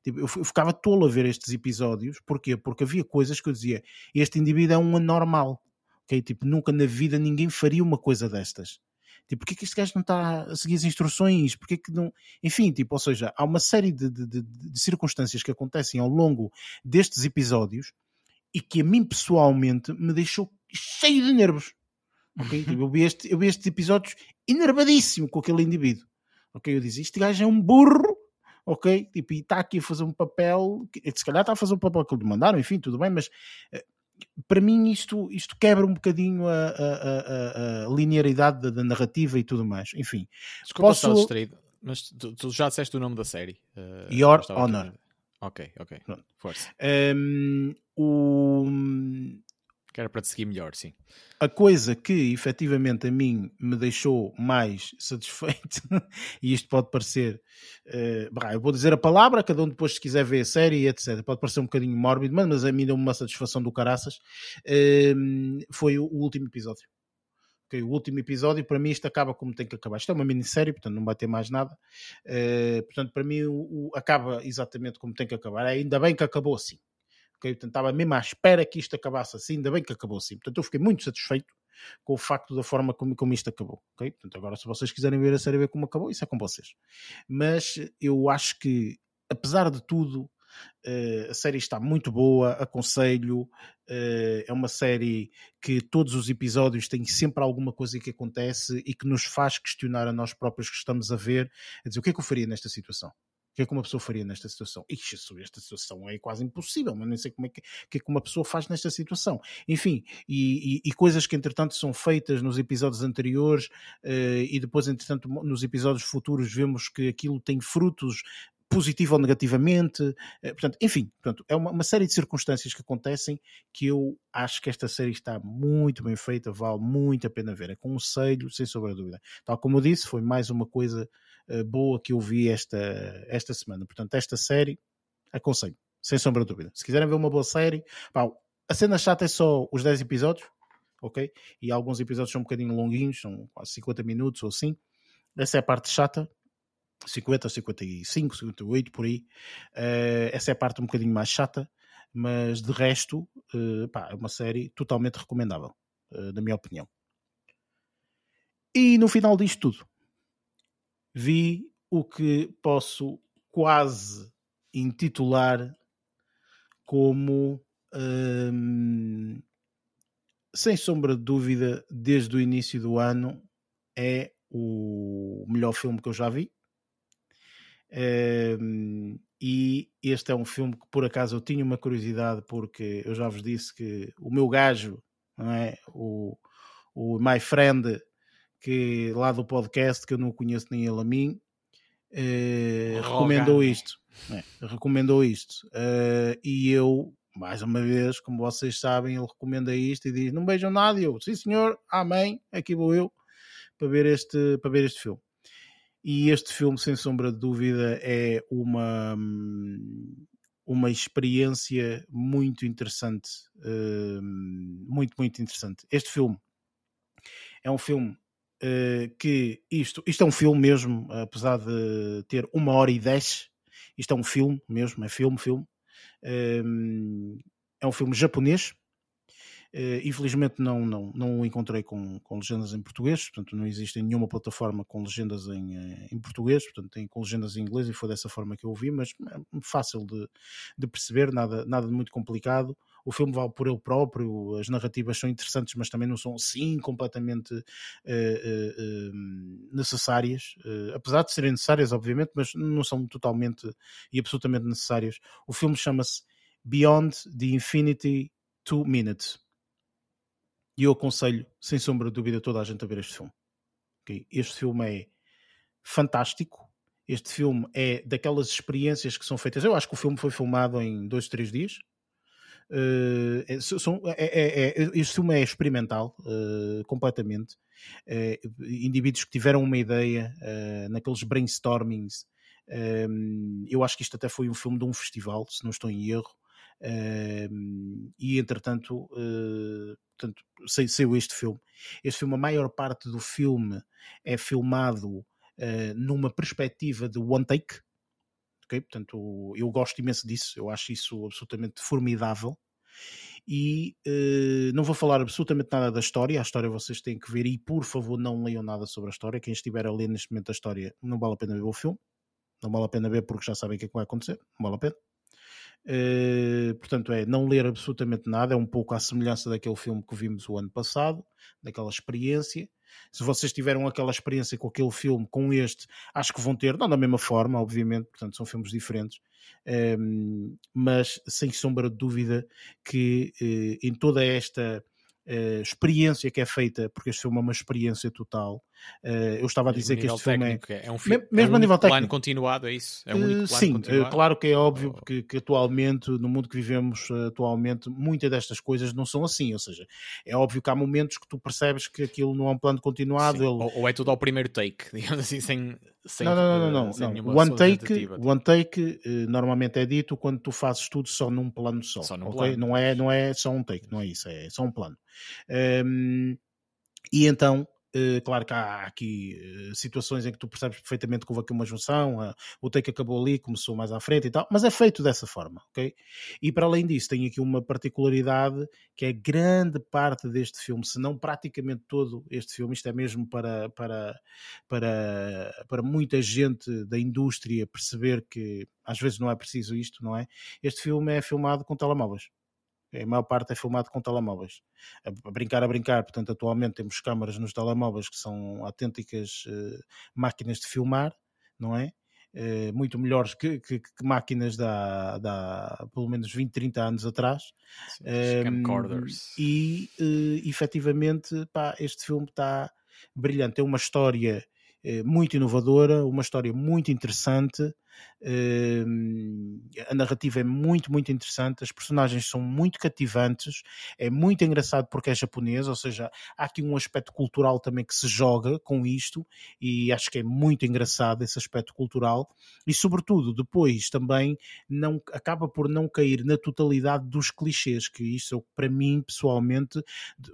Speaker 1: Tipo, eu, eu, ficava tolo a ver estes episódios, porquê? Porque havia coisas que eu dizia, este indivíduo é um anormal, ok? Tipo, nunca na vida ninguém faria uma coisa destas. Tipo, porquê que este gajo não está a seguir as instruções? Porquê que não... Enfim, tipo, ou seja, há uma série de, de, de, de circunstâncias que acontecem ao longo destes episódios e que a mim pessoalmente me deixou cheio de nervos. Okay? [LAUGHS] Tipo, eu, vi este, eu vi estes episódios enervadíssimo com aquele indivíduo. Ok? Eu disse: Este gajo é um burro, ok? Tipo, e está aqui a fazer um papel, se calhar está a fazer o um papel que lhe mandaram, enfim, tudo bem, mas uh, para mim isto, isto quebra um bocadinho a, a, a, a linearidade da, da, narrativa e tudo mais. Enfim,
Speaker 4: Desculpa posso... distraído, mas tu, tu, já disseste o nome da série.
Speaker 1: Uh, Your Honor.
Speaker 4: Ok, ok. Força.
Speaker 1: Um, o,
Speaker 4: que era para te seguir melhor, sim.
Speaker 1: A coisa que efetivamente a mim me deixou mais [LAUGHS] satisfeito, e isto pode parecer, uh, eu vou dizer a palavra, cada um depois se quiser ver a série, etc. Pode parecer um bocadinho mórbido, mas a mim deu uma satisfação do caraças. Uh, foi o, o, último episódio. Okay, o último episódio, para mim, isto acaba como tem que acabar. Isto é uma minissérie, portanto não vai ter mais nada. Uh, portanto, para mim, o, o, acaba exatamente como tem que acabar. Ainda bem que acabou assim okay? Portanto, estava mesmo à espera que isto acabasse assim, ainda bem que acabou assim. Portanto, eu fiquei muito satisfeito com o facto da forma como, como isto acabou. Okay? Portanto, agora, se vocês quiserem ver a série ver como acabou, isso é com vocês. Mas eu acho que, apesar de tudo, Uh, a série está muito boa, aconselho. Uh, é uma série que todos os episódios têm sempre alguma coisa que acontece e que nos faz questionar a nós próprios que estamos a ver, a dizer o que é que eu faria nesta situação? O que é que uma pessoa faria nesta situação? Ixi, esta situação é quase impossível, mas nem sei como é que, que, é que uma pessoa faz nesta situação. Enfim, e, e, e, coisas que entretanto são feitas nos episódios anteriores uh, e depois, entretanto, nos episódios futuros vemos que aquilo tem frutos positivo ou negativamente, eh, portanto, enfim, portanto, é uma, uma, série de circunstâncias que acontecem que eu acho que esta série está muito bem feita, vale muito a pena ver, é conselho, sem sombra de dúvida. Tal como eu disse, foi mais uma coisa uh, boa que eu vi esta, esta semana, portanto, esta série, aconselho, sem sombra de dúvida. Se quiserem ver uma boa série, pá, a cena chata é só os 10 episódios, ok? E alguns episódios são um bocadinho longuinhos, são quase 50 minutos ou assim. Essa é a parte chata, 50, 55, 58, por aí. Uh, essa é a parte um bocadinho mais chata, mas de resto, uh, pá, é uma série totalmente recomendável, uh, na minha opinião. E no final disto tudo, vi o que posso quase intitular como, hum, sem sombra de dúvida, desde o início do ano, é o melhor filme que eu já vi um, e este é um filme que por acaso eu tinha uma curiosidade, porque eu já vos disse que o meu gajo, é? o, o My Friend, que lá do podcast, que eu não conheço nem ele a mim, uh, recomendou isto. É, recomendou isto. Uh, e eu, mais uma vez, como vocês sabem, ele recomenda isto e diz: Não beijam nada. E eu, sim senhor, amém, aqui vou eu para ver este, para ver este filme. E este filme, sem sombra de dúvida, é uma, uma experiência muito interessante. Hum, muito, muito interessante. Este filme é um filme que isto, isto é um filme mesmo, apesar de ter uma hora e dez, isto é um filme mesmo, é filme, filme. Um, é um filme japonês, Uh, infelizmente não, não, não o encontrei com, com legendas em português, portanto não existe nenhuma plataforma com legendas em, eh, em português, portanto tem com legendas em inglês e foi dessa forma que eu ouvi, mas é fácil de, de perceber, nada, nada de muito complicado. O filme vale por ele próprio, as narrativas são interessantes, mas também não são sim completamente uh, uh, necessárias, apesar de serem necessárias, obviamente, mas não são totalmente e absolutamente necessárias. O filme chama-se Beyond the Infinity Two Minutes. E eu aconselho, sem sombra de dúvida, toda a gente a ver este filme. Okay? Este filme é fantástico. Este filme é daquelas experiências que são feitas. Eu acho que o filme foi filmado em dois, três dias. Uh, é, são, é, é, é, este filme é experimental uh, completamente. Uh, indivíduos que tiveram uma ideia naqueles brainstormings. eu acho que isto até foi um filme de um festival, se não estou em erro. e entretanto, portanto, saiu este filme. Este filme, a maior parte do filme é filmado uh, numa perspectiva de one take. Portanto, eu gosto imenso disso, eu acho isso absolutamente formidável. E uh, não vou falar absolutamente nada da história, a história vocês têm que ver e por favor não leiam nada sobre a história. Quem estiver a ler neste momento a história, não vale a pena ver o filme, não vale a pena ver porque já sabem o que é que vai acontecer, não vale a pena. Uh, portanto, é não ler absolutamente nada, é um pouco à semelhança daquele filme que vimos o ano passado, daquela experiência. Se vocês tiveram aquela experiência com aquele filme, com este, acho que vão ter, não da mesma forma, obviamente, portanto, são filmes diferentes, um, ehm, mas sem sombra de dúvida que uh, em toda esta uh, experiência que é feita, porque este filme é uma experiência total. Uh, eu estava a dizer que este filme
Speaker 4: é, é um filme,
Speaker 1: mesmo
Speaker 4: é
Speaker 1: a nível técnico.
Speaker 4: plano continuado, é isso? É um único
Speaker 1: plano Sim,
Speaker 4: continuado?
Speaker 1: claro que é óbvio oh. que, que, atualmente, no mundo que vivemos atualmente, muitas destas coisas não são assim, ou seja, é óbvio que há momentos que tu percebes que aquilo não é um plano continuado. Ele...
Speaker 4: Ou, ou, é tudo ao primeiro take, [LAUGHS] digamos assim, sem, sem,
Speaker 1: não, não, não, não, não. One take, one take uh, normalmente é dito quando tu fazes tudo só num plano só. só num okay? plano. Não, é, não é só um take, não é isso, é só um plano. Um, e então Uh, claro que há aqui uh, situações em que tu percebes perfeitamente que houve aqui uma junção, o take acabou ali, começou mais à frente e tal, mas é feito dessa forma, ok? E para além disso, tem aqui uma particularidade que é grande parte deste filme, se não praticamente todo este filme, isto é mesmo para, para, para, para muita gente da indústria perceber que às vezes não é preciso isto, não é? Este filme é filmado com telemóveis a maior parte é filmado com telemóveis. A, brincar, a brincar, portanto, atualmente temos câmaras nos telemóveis que são autênticas uh, máquinas de filmar, não é? Uh, muito melhores que, que, que, máquinas da, da pelo menos 20, 30 anos atrás.
Speaker 4: Sim, um, camcorders.
Speaker 1: E uh, efetivamente, pá, este filme está brilhante. É uma história muito inovadora, uma história muito interessante a narrativa é muito, muito interessante, as personagens são muito cativantes, é muito engraçado porque é japonês, ou seja, há aqui um aspecto cultural também que se joga com isto e acho que é muito engraçado esse aspecto cultural. E sobretudo depois também não acaba por não cair na totalidade dos clichês, que isso para mim pessoalmente,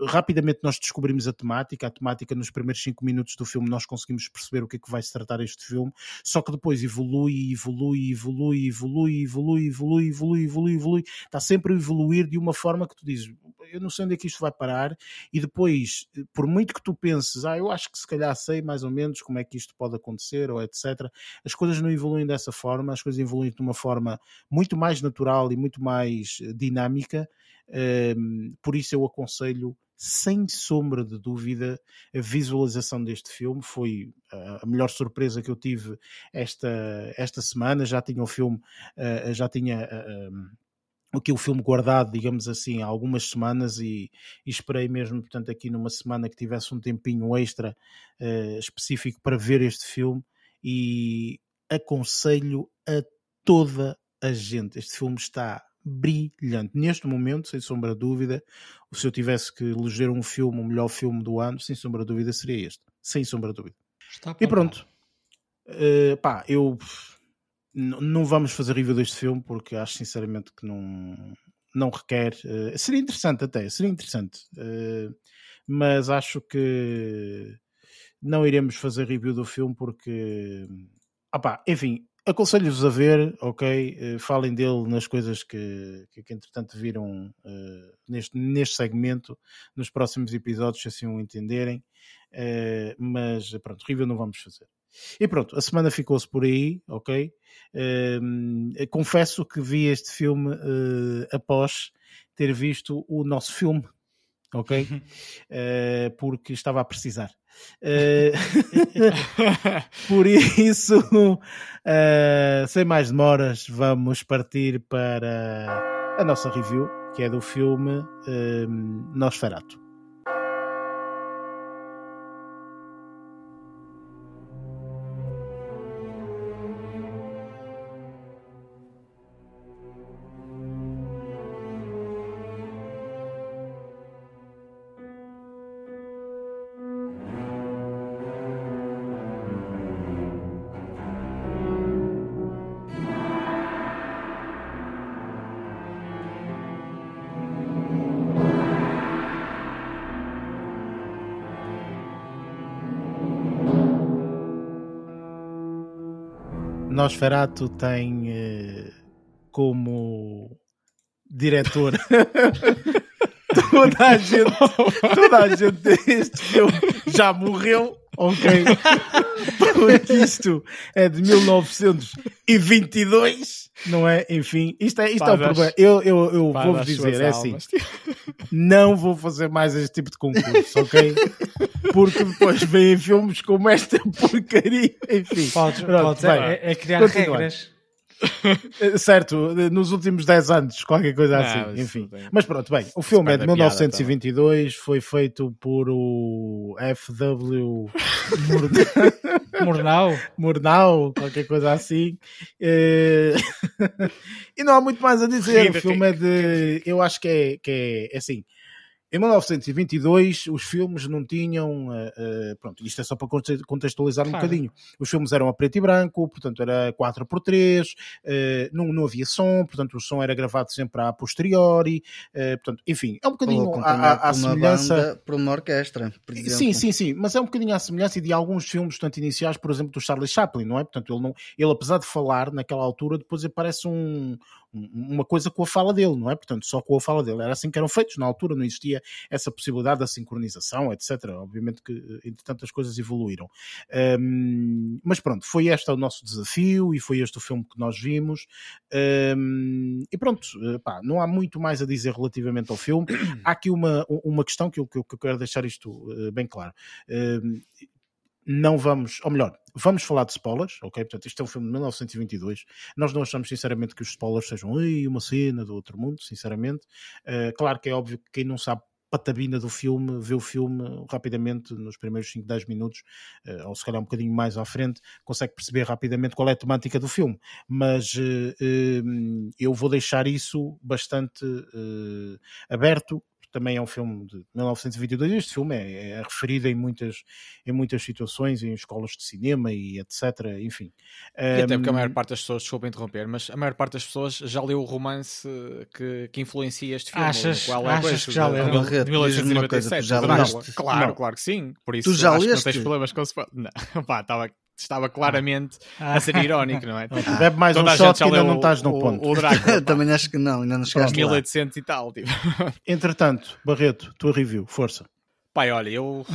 Speaker 1: rapidamente nós descobrimos a temática, a temática nos primeiros cinco minutos do filme nós conseguimos perceber o que é que vai se tratar este filme, só que depois evolui e evolui evolui, evolui, evolui, evolui, evolui, evolui, evolui, evolui, está sempre a evoluir de uma forma que tu dizes, eu não sei onde é que isto vai parar, e depois, por muito que tu penses, ah, eu acho que se calhar sei mais ou menos como é que isto pode acontecer, ou etc., as coisas não evoluem dessa forma, as coisas evoluem de uma forma muito mais natural e muito mais eh, dinâmica, um, por isso eu aconselho sem sombra de dúvida, a visualização deste filme foi a melhor surpresa que eu tive esta, esta semana. Já tinha o filme, eh, já tinha eh, aqui o filme guardado, digamos assim, há algumas semanas e, e, esperei mesmo, portanto, aqui numa semana que tivesse um tempinho extra uh, específico para ver este filme e aconselho a toda a gente. Este filme está brilhante. Neste momento, sem sombra de dúvida, se eu tivesse que eleger um filme, o melhor filme do ano, sem sombra de dúvida, seria este. Sem sombra de dúvida. e pronto. Uh, pá, eu não vamos fazer review deste filme porque acho sinceramente que não, não requer. Uh, seria interessante até, seria interessante. Uh, mas acho que não iremos fazer review do filme porque. Ah enfim, aconselho-vos a ver, ok? Uh, falem dele nas coisas que, que, que entretanto viram uh, neste, neste segmento, nos próximos episódios, se assim o entenderem. Uh, mas pronto, review não vamos fazer. E pronto, a semana ficou-se por aí, ok? confesso que vi este filme após ter visto o nosso filme, ok? Uh, porque estava a precisar. Uh, [LAUGHS] por isso, uh, sem mais demoras, vamos partir para a nossa review, que é do filme Nosferatu. Nosferatu tem uh, como diretor [LAUGHS] toda a gente, toda a gente deste filme já morreu, ok? Porque isto é de 1922, não é? Enfim, isto é, isto é o problema. Eu, eu, eu vou-vos dizer, é assim, não vou fazer mais este tipo de concurso, ok? Porque depois vêm filmes como esta porcaria, enfim.
Speaker 3: Podes, pronto, podes, é, é, criar regras.
Speaker 1: Certo, nos últimos 10 anos, qualquer coisa não, assim, enfim. Mas pronto, bem, o filme é de 1922, piada, foi feito por o FW [LAUGHS]
Speaker 3: Murnau,
Speaker 1: Murnau, qualquer coisa assim. Eh, [LAUGHS] e não há muito mais a dizer. O filme é de. Eu acho que é, que é, é assim em 1922, os filmes não tinham. Uh, uh, pronto, isto é só para contextualizar claro. um bocadinho. Os filmes eram a preto e branco, portanto era 4x3, uh, eh, não, não havia som, portanto o som era gravado sempre a posteriori. portanto, enfim, é um bocadinho à, semelhança. Banda,
Speaker 2: para uma orquestra, por
Speaker 1: exemplo. Sim, sim, sim, mas é um bocadinho à semelhança de alguns filmes, portanto, iniciais, por exemplo, do Charlie Chaplin, não é? Portanto, ele, não, ele apesar de falar naquela altura, depois aparece um, uma coisa com a fala dele, não é? Portanto, só com a fala dele. Era assim que eram feitos na altura, não existia essa possibilidade da sincronização, etc. Obviamente que, eh, entretanto, as coisas evoluíram. Um, mas pronto, foi este o nosso desafio e foi este o filme que nós vimos. Um, e pronto, eh, pá, não há muito mais a dizer relativamente ao filme. [COUGHS] Há aqui uma, uma questão que eu, que eu quero deixar isto uh, bem claro. Um, não vamos, ou melhor, vamos falar de spoilers, ok? Portanto, isto é um filme de 1922. Nós não achamos, sinceramente, que os spoilers sejam uma cena do outro mundo, sinceramente. Uh, claro que é óbvio que quem não sabe patabina do filme, vê o filme rapidamente nos primeiros 5, 10 minutos, uh, ou se calhar um bocadinho mais à frente, consegue perceber rapidamente qual é a temática do filme. Mas uh, eu vou deixar isso bastante aberto também é um filme de 1922. Este filme é, é, referido em muitas, em muitas situações, em escolas de cinema e etc. Enfim.
Speaker 4: E até porque a maior parte das pessoas, desculpa interromper, mas a maior parte das pessoas já leu o romance que, que influencia este filme.
Speaker 3: Achas, qual é achas que já leu?
Speaker 4: De 1897. Já claro, não. claro que sim. Por isso
Speaker 2: tu já
Speaker 4: acho
Speaker 2: leste?
Speaker 4: que não tens problemas com [LAUGHS] Não, pá, estava estava claramente ah. a ser irónico, não é? [LAUGHS]
Speaker 1: Bebe mais Toda um shot que ainda não estás no ponto. O,
Speaker 2: o Drácula, [LAUGHS] Também acho que não, ainda não chegaste
Speaker 4: 1800 lá. e tal. Tipo. [LAUGHS]
Speaker 1: Entretanto, Barreto, tua review, força.
Speaker 4: Pai, olha, eu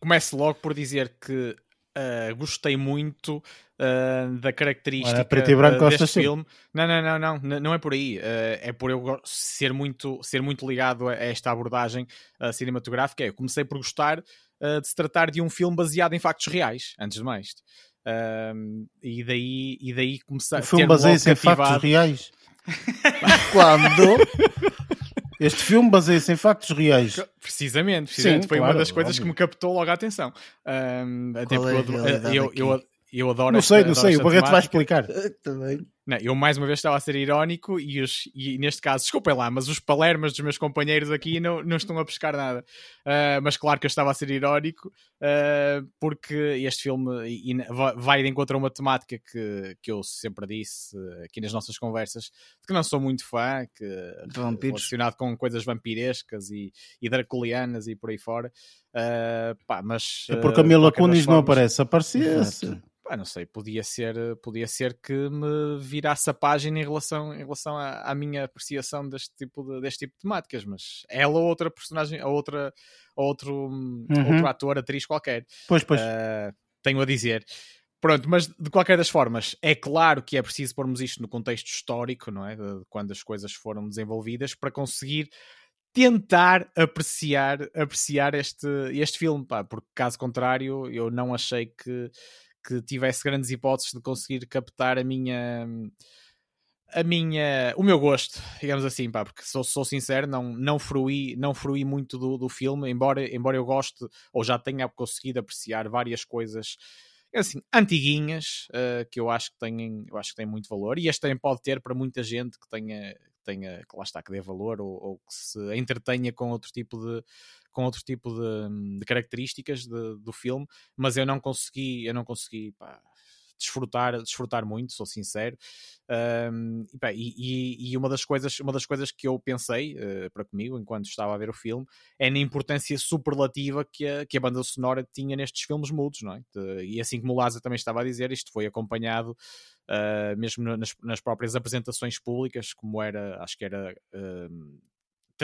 Speaker 4: começo logo por dizer que uh, gostei muito uh, da característica
Speaker 1: preto e branco
Speaker 4: uh, deste filme. Não, não, não, não, não é por aí. é por eu ser muito, ser muito ligado a esta abordagem cinematográfica. Eu comecei por gostar uh, de se tratar de um filme baseado em factos reais, antes de mais. Uh, e daí, e daí começar
Speaker 1: o filme baseia-se em factos reais. [LAUGHS]
Speaker 2: Quando?
Speaker 1: Este filme baseia-se em factos reais.
Speaker 4: Precisamente, precisamente. Sim, foi claro, uma das coisas óbvio. que me captou logo a atenção. Um, até porque é eu, eu, eu, eu adoro
Speaker 1: Não sei, esta, não sei, o Barreto vai explicar. [LAUGHS]
Speaker 2: Também.
Speaker 4: Não, eu mais uma vez estava a ser irónico e, os, e neste caso, desculpem lá, mas os palermas dos meus companheiros aqui não, não estão a pescar nada. Uh, mas claro que eu estava a ser irónico uh, porque este filme vai de encontro a uma temática que, que eu sempre disse aqui nas nossas conversas, de que não sou muito fã, que relacionado com coisas vampirescas e, e draculianas e por aí fora. Uh, pá, mas,
Speaker 1: é porque a Mila Kunis não aparece, aparecia-se.
Speaker 4: Pá, não sei, podia ser, podia ser que me virasse a página em relação, em relação à, à minha apreciação deste tipo de, deste tipo de temáticas, mas ela ou outra personagem, ou outra, outro, uhum. outro ator, atriz qualquer.
Speaker 1: Pois, pois.
Speaker 4: Uh, tenho a dizer. Pronto, mas de qualquer das formas, é claro que é preciso pormos isto no contexto histórico, não é? De quando as coisas foram desenvolvidas, para conseguir tentar apreciar, apreciar este, este filme, pá, porque caso contrário, eu não achei que, que tivesse grandes hipóteses de conseguir captar a minha a minha, o meu gosto, digamos assim, pá, porque sou, sou sincero, não, não, fruí, não fruí muito do, do filme, embora, embora eu goste ou já tenha conseguido apreciar várias coisas assim, antiguinhas, uh, que eu acho que, têm, eu acho que têm muito valor, e este também pode ter para muita gente que tenha, tenha que lá está, que dê valor ou, ou que se entretenha com outro tipo de com outro tipo de, de características de, do filme, mas eu não consegui, eu não consegui pá, desfrutar, desfrutar muito, sou sincero. Um, e, e, e, uma das coisas, uma das coisas que eu pensei uh, para comigo enquanto estava a ver o filme é na importância superlativa que a, que a banda sonora tinha nestes filmes mudos, não é? E assim como o Lázaro também estava a dizer, isto foi acompanhado uh, mesmo nas, nas, próprias apresentações públicas, como era, acho que era uh,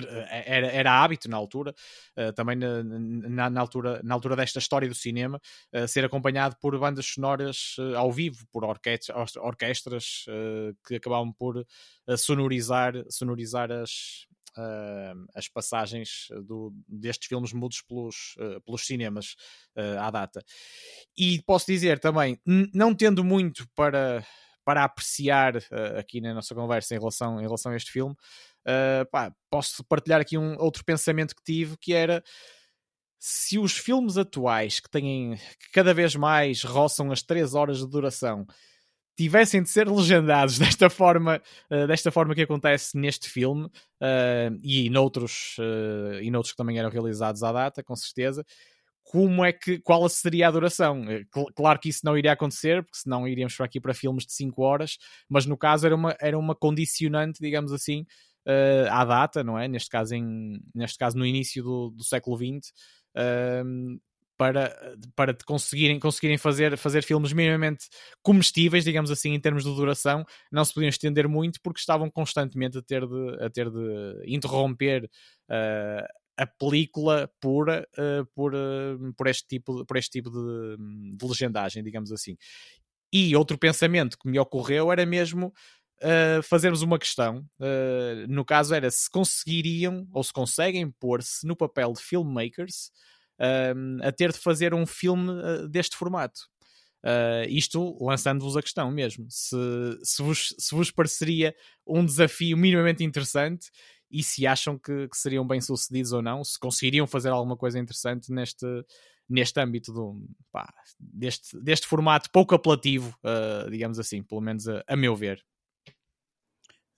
Speaker 4: era, era hábito na altura, uh, também na, na, altura, na altura desta história do cinema, uh, ser acompanhado por bandas sonoras uh, ao vivo, por orquestras, orquestras que acabavam por sonorizar, sonorizar as, as passagens do, destes filmes mudos pelos, pelos cinemas à data. E posso dizer também, não tendo muito para, para apreciar aqui na nossa conversa em relação, em relação a este filme, Uh, pá, posso partilhar aqui um outro pensamento que tive que era se os filmes atuais que têm que cada vez mais roçam as 3 horas de duração tivessem de ser legendados [LAUGHS] desta forma, uh, desta forma que acontece neste filme uh, e noutros, uh, e noutros que também eram realizados à data, com certeza. Como é que, qual seria a duração? Claro que isso não iria acontecer, porque senão iríamos para aqui para filmes de 5 horas, mas no caso era uma, era uma condicionante, digamos assim, uh, à data, não é? Neste caso, em, neste caso no início do, do século XX, uh, para, para conseguirem, conseguirem fazer, fazer filmes minimamente comestíveis, digamos assim, em termos de duração, não se podiam estender muito porque estavam constantemente a ter de, a ter de interromper uh, a película pura uh, por, uh, por este tipo, por este tipo de, de legendagem, digamos assim. E outro pensamento que me ocorreu era mesmo uh, fazermos uma questão. Uh, no caso era se conseguiriam ou se conseguem pôr-se no papel de filmmakers uh, a ter de fazer um filme deste formato. isto lançando-vos a questão mesmo. Se, se, vos, se vos pareceria um desafio minimamente interessante e se acham que, que seriam bem sucedidos ou não, se conseguiriam fazer alguma coisa interessante neste, neste âmbito do, pá, deste, deste formato pouco apelativo, uh, digamos assim, pelo menos a, a, meu ver.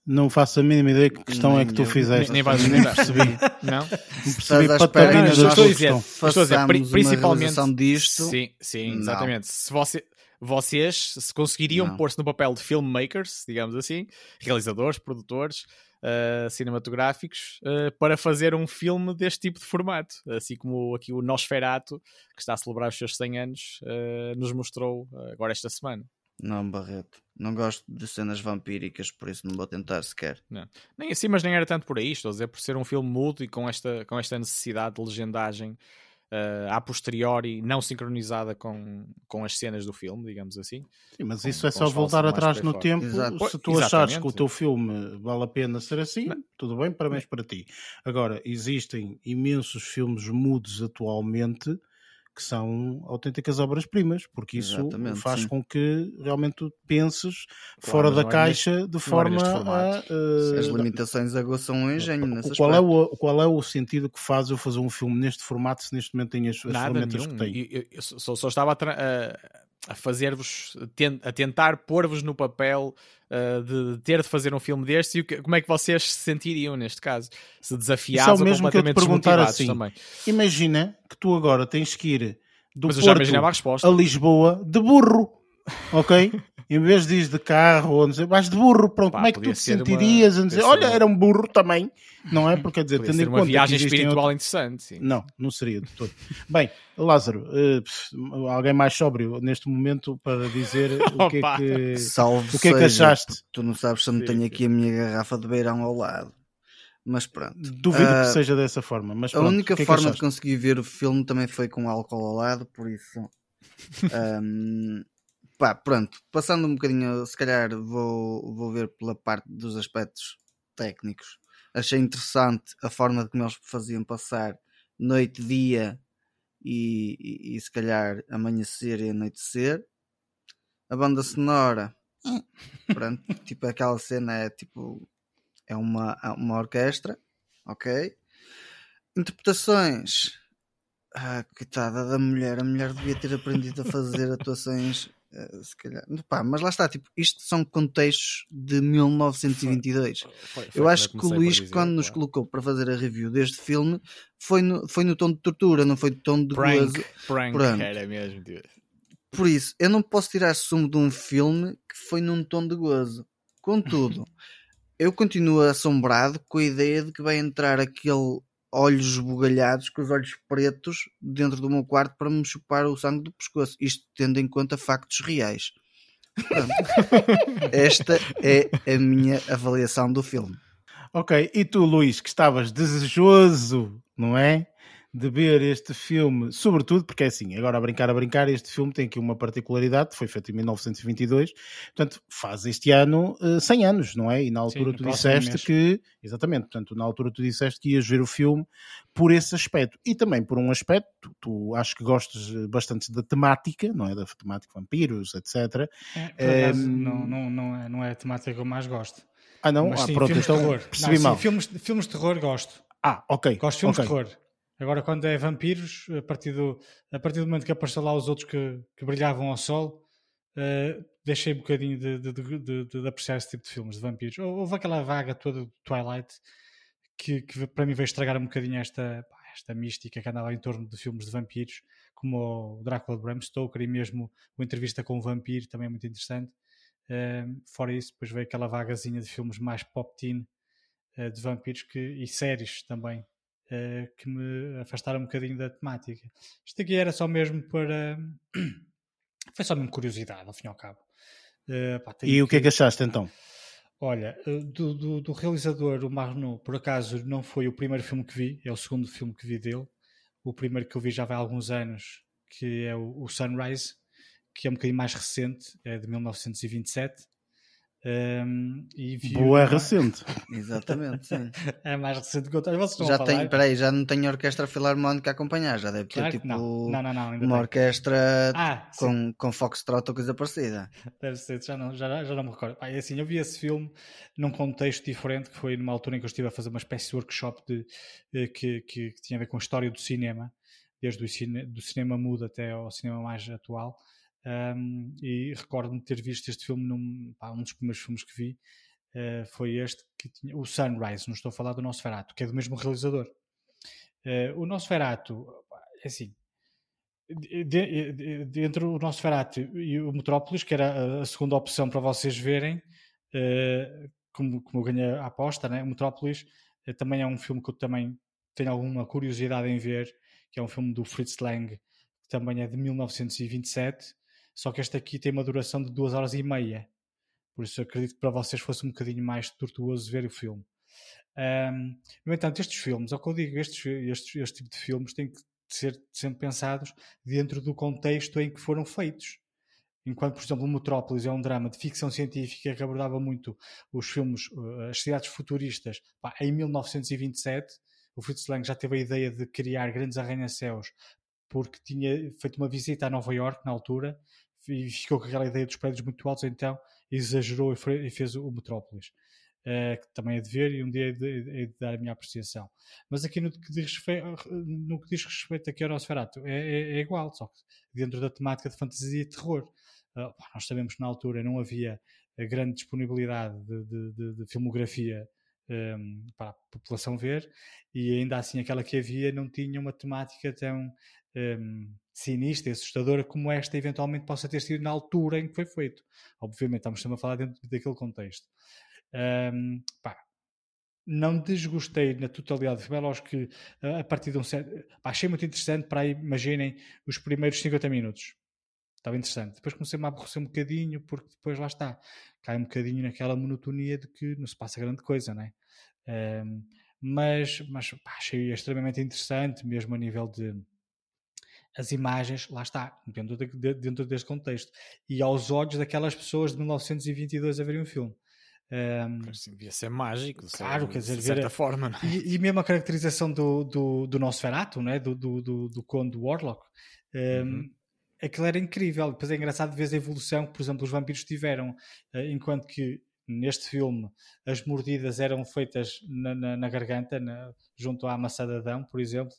Speaker 1: Não faço a mínima ideia que questão nem é que tu fizeste.
Speaker 4: Nem, vais nem percebi. não?
Speaker 1: Não percebi patarinas
Speaker 2: da estou a dizer, estou a dizer principalmente disto.
Speaker 4: Sim, sim, exatamente. Se você, vocês se conseguiriam pôr-se no papel de filmmakers, digamos assim, realizadores, produtores, uh, cinematográficos, uh, para fazer um filme deste tipo de formato. Assim como aqui o Nosferato, que está a celebrar os seus 100 anos, uh, nos mostrou agora esta semana.
Speaker 2: Não, Barreto. Não gosto de cenas vampíricas, por isso não vou tentar sequer.
Speaker 4: Não. Nem assim, mas nem era tanto por aí. Estou a dizer por ser um filme mudo e com esta, com esta necessidade de legendagem uh, a posteriori, não sincronizada com, com as cenas do filme, digamos assim.
Speaker 1: Sim, mas
Speaker 4: com,
Speaker 1: isso é só voltar atrás no tempo. Exato. Se tu Exatamente. achares que o teu filme vale a pena ser assim, não. tudo bem, parabéns não. para ti. Agora, existem imensos filmes mudos atualmente que são autênticas obras-primas, porque isso Exatamente, faz sim. com que realmente tu penses claro, fora da caixa de forma a.
Speaker 2: Uh, As limitações aguçam o engenho.
Speaker 1: Qual é o, qual é o sentido que faz eu fazer um filme neste formato se neste momento tenho as, as ferramentas nenhum. que tenho?
Speaker 4: Eu, eu, eu só, só, estava a, a fazer-vos, a tentar pôr-vos no papel uh, de ter de fazer um filme deste e que, como é que vocês se sentiriam neste caso? Se desafiados é ou completamente que eu te perguntar assim, também.
Speaker 1: Imagina que tu agora tens que ir do Mas Porto a Lisboa de burro, ok? em vez de ir de carro ou dizer, vais de burro, pronto, Pá, como é que tu te sentirias uma... a dizer, olha, uma... era um burro também, não é? Porque quer dizer, tendo em
Speaker 4: conta.
Speaker 1: uma
Speaker 4: viagem espiritual outro... interessante. Sim.
Speaker 1: Não, não seria de todo. Bem, Lázaro, uh, alguém mais sóbrio neste momento para dizer [LAUGHS] o que é que,
Speaker 2: Salve
Speaker 1: o que, é que achaste?
Speaker 2: Tu não sabes se eu não tenho aqui a minha garrafa de beirão ao lado. Mas pronto.
Speaker 1: Duvido uh, que ah, seja dessa forma. Mas pronto,
Speaker 2: a única
Speaker 1: que
Speaker 2: forma
Speaker 1: é
Speaker 2: de conseguir ver o filme também foi com álcool ao lado, por isso. [LAUGHS] um, pá, pronto, passando um bocadinho, se calhar vou, vou ver pela parte dos aspectos técnicos. Achei interessante a forma de como eles faziam passar noite, dia e, e, e se calhar amanhecer e anoitecer. A banda sonora, [LAUGHS] pronto, tipo aquela cena é tipo é uma, uma orquestra, ok? Interpretações, ah, coitada da mulher, a mulher devia ter aprendido a fazer atuações se calhar. Pá, mas lá está, tipo, isto são contextos de 1922. Foi, foi, foi eu acho que o Luís, dizer, quando nos colocou para fazer a review deste filme, foi no, foi no tom de tortura, não foi no tom de prank, gozo.
Speaker 4: Prank, era mesmo.
Speaker 2: Por isso, eu não posso tirar sumo de um filme que foi num tom de gozo. Contudo, [LAUGHS] eu continuo assombrado com a ideia de que vai entrar aquele olhos esbugalhados, com os olhos pretos, dentro do meu quarto para me chupar o sangue do pescoço. Isto tendo em conta factos reais. [LAUGHS] Esta é a minha avaliação do filme.
Speaker 1: Ok, e tu, Luís, que estavas desejoso, não é? De ver este filme, sobretudo porque é assim, agora a brincar a brincar, este filme tem aqui uma particularidade, foi feito em 1922, portanto faz este ano uh, eh, 100 anos, não é? E na altura Sim, tu disseste mês. que, exatamente, portanto na altura tu disseste que ias ver o filme por esse aspecto e também por um aspecto, tu, tu acho que gostas bastante da temática, não é? Da temática vampiros, etc.
Speaker 3: É, um, não, não, não, é, não é a temática que eu mais gosto.
Speaker 1: Ah não?
Speaker 3: Mas,
Speaker 1: ah, sim, pronto, então percebi
Speaker 3: não,
Speaker 1: mal.
Speaker 3: Sim, filmes, filmes de terror gosto.
Speaker 1: Ah, ok.
Speaker 3: Gosto de filmes
Speaker 1: okay.
Speaker 3: de terror. Agora, quando é vampiros, a partir do, a partir do momento que apareceu lá os outros que, que brilhavam ao sol, uh, deixei um bocadinho de, de, de, de, apreciar esse tipo de filmes de vampiros. Houve aquela vaga toda do Twilight que, que para mim veio estragar um bocadinho esta, esta mística que andava em torno de filmes de vampiros, como o Drácula de Bram Stoker e mesmo o Entrevista com o Vampiro, também é muito interessante. Uh, fora isso, depois veio aquela vagazinha de filmes mais pop-teen uh, de vampiros que, e séries também uh, que me afastaram um bocadinho da temática. Isto aqui era só mesmo para. [CLEARS THROAT] Foi só mesmo curiosidade, ao fim e ao cabo.
Speaker 1: Uh, pá, e o que é que achaste então?
Speaker 3: Olha, eh, do, do, do, realizador, o Marno, por acaso não foi o primeiro filme que vi, é o segundo filme que vi dele. O primeiro que eu vi já vai há alguns anos, que é o, o Sunrise, que é um bocadinho mais recente, é de 1927. Um,
Speaker 1: viu Boa é recente. [LAUGHS]
Speaker 2: Exatamente, sim.
Speaker 3: é mais recente que tenho. Vocês
Speaker 2: já tem, peraí, já não tem orquestra filarmónica a acompanhar, já deve ter claro tipo
Speaker 3: não. Não, não,
Speaker 2: uma tem. orquestra ah, com, com Foxtrot ou coisa parecida.
Speaker 3: Deve ser, já não, já, já não me recordo. É assim, eu vi esse filme num contexto diferente, que foi numa altura em que eu estive a fazer uma espécie de workshop de, de que, que, que, tinha a ver com a história do cinema, desde o cine, do cinema mudo até ao cinema mais atual. Um, e recordo-me de ter visto este filme num pá, um dos primeiros filmes que vi uh, foi este que tinha o Sunrise, não estou a falar do Nosferatu, que é do mesmo realizador. Uh, o Nosferatu, é assim, dentro do Nosferatu e o Metrópolis, que era a, segunda opção para vocês verem, uh, como, como eu ganhei a aposta, né? o Metrópolis também é um filme que eu também tenho alguma curiosidade em ver, que é um filme do Fritz Lang, que também é de 1927 só que este aqui tem uma duração de duas horas e meia. Por isso acredito que para vocês fosse um bocadinho mais tortuoso ver o filme. Um, no entanto, estes filmes, ao que eu digo, estes, estes, este tipo de filmes têm que ser sempre pensados dentro do contexto em que foram feitos. Enquanto, por exemplo, Metrópolis é um drama de ficção científica que abordava muito os filmes, uh, as cidades futuristas, pá, em 1927, o Fritz Lang já teve a ideia de criar grandes arranha-céus porque tinha feito uma visita a Nova York na altura ficou com aquela ideia dos prédios muito altos, então exagerou e fez o Metrópolis. Uh, que também é de ver e um dia é de, é de, dar a minha apreciação. Mas aqui no que diz respeito, no que diz respeito aqui ao Nosferatu é, é, é igual, só que dentro da temática de fantasia e terror. Uh, nós sabemos que na altura não havia grande disponibilidade de, de, de filmografia um, ehm, para a população ver e ainda assim aquela que havia não tinha uma temática tão um, ehm, sinistra e assustadora como esta eventualmente possa ter sido na altura em que foi feito. Obviamente, estamos a falar dentro daquele contexto. Um, pá, não desgostei na totalidade do é lógico que a partir de um certo. Pá, achei muito interessante para imaginem, os primeiros 50 minutos. Estava interessante. Depois comecei-me a aborrecer um bocadinho, porque depois lá está. Cai um bocadinho naquela monotonia de que não se passa grande coisa, não é? Um, mas mas pá, achei extremamente interessante, mesmo a nível de as imagens, lá está, dentro, de, dentro deste contexto, e aos olhos daquelas pessoas de 1922 a verem o filme. Um,
Speaker 4: devia ser mágico,
Speaker 3: claro, quer dizer,
Speaker 4: de certa
Speaker 3: ver,
Speaker 4: forma.
Speaker 3: É? E, e, mesmo a caracterização do, do, do Nosferatu, né? do, do, do, do Conde Warlock, um, uhum. aquilo era incrível. Depois é engraçado ver a evolução que, por exemplo, os vampiros tiveram, uh, enquanto que neste filme as mordidas eram feitas na, na, na garganta, na, junto à maçã de Adão, por exemplo,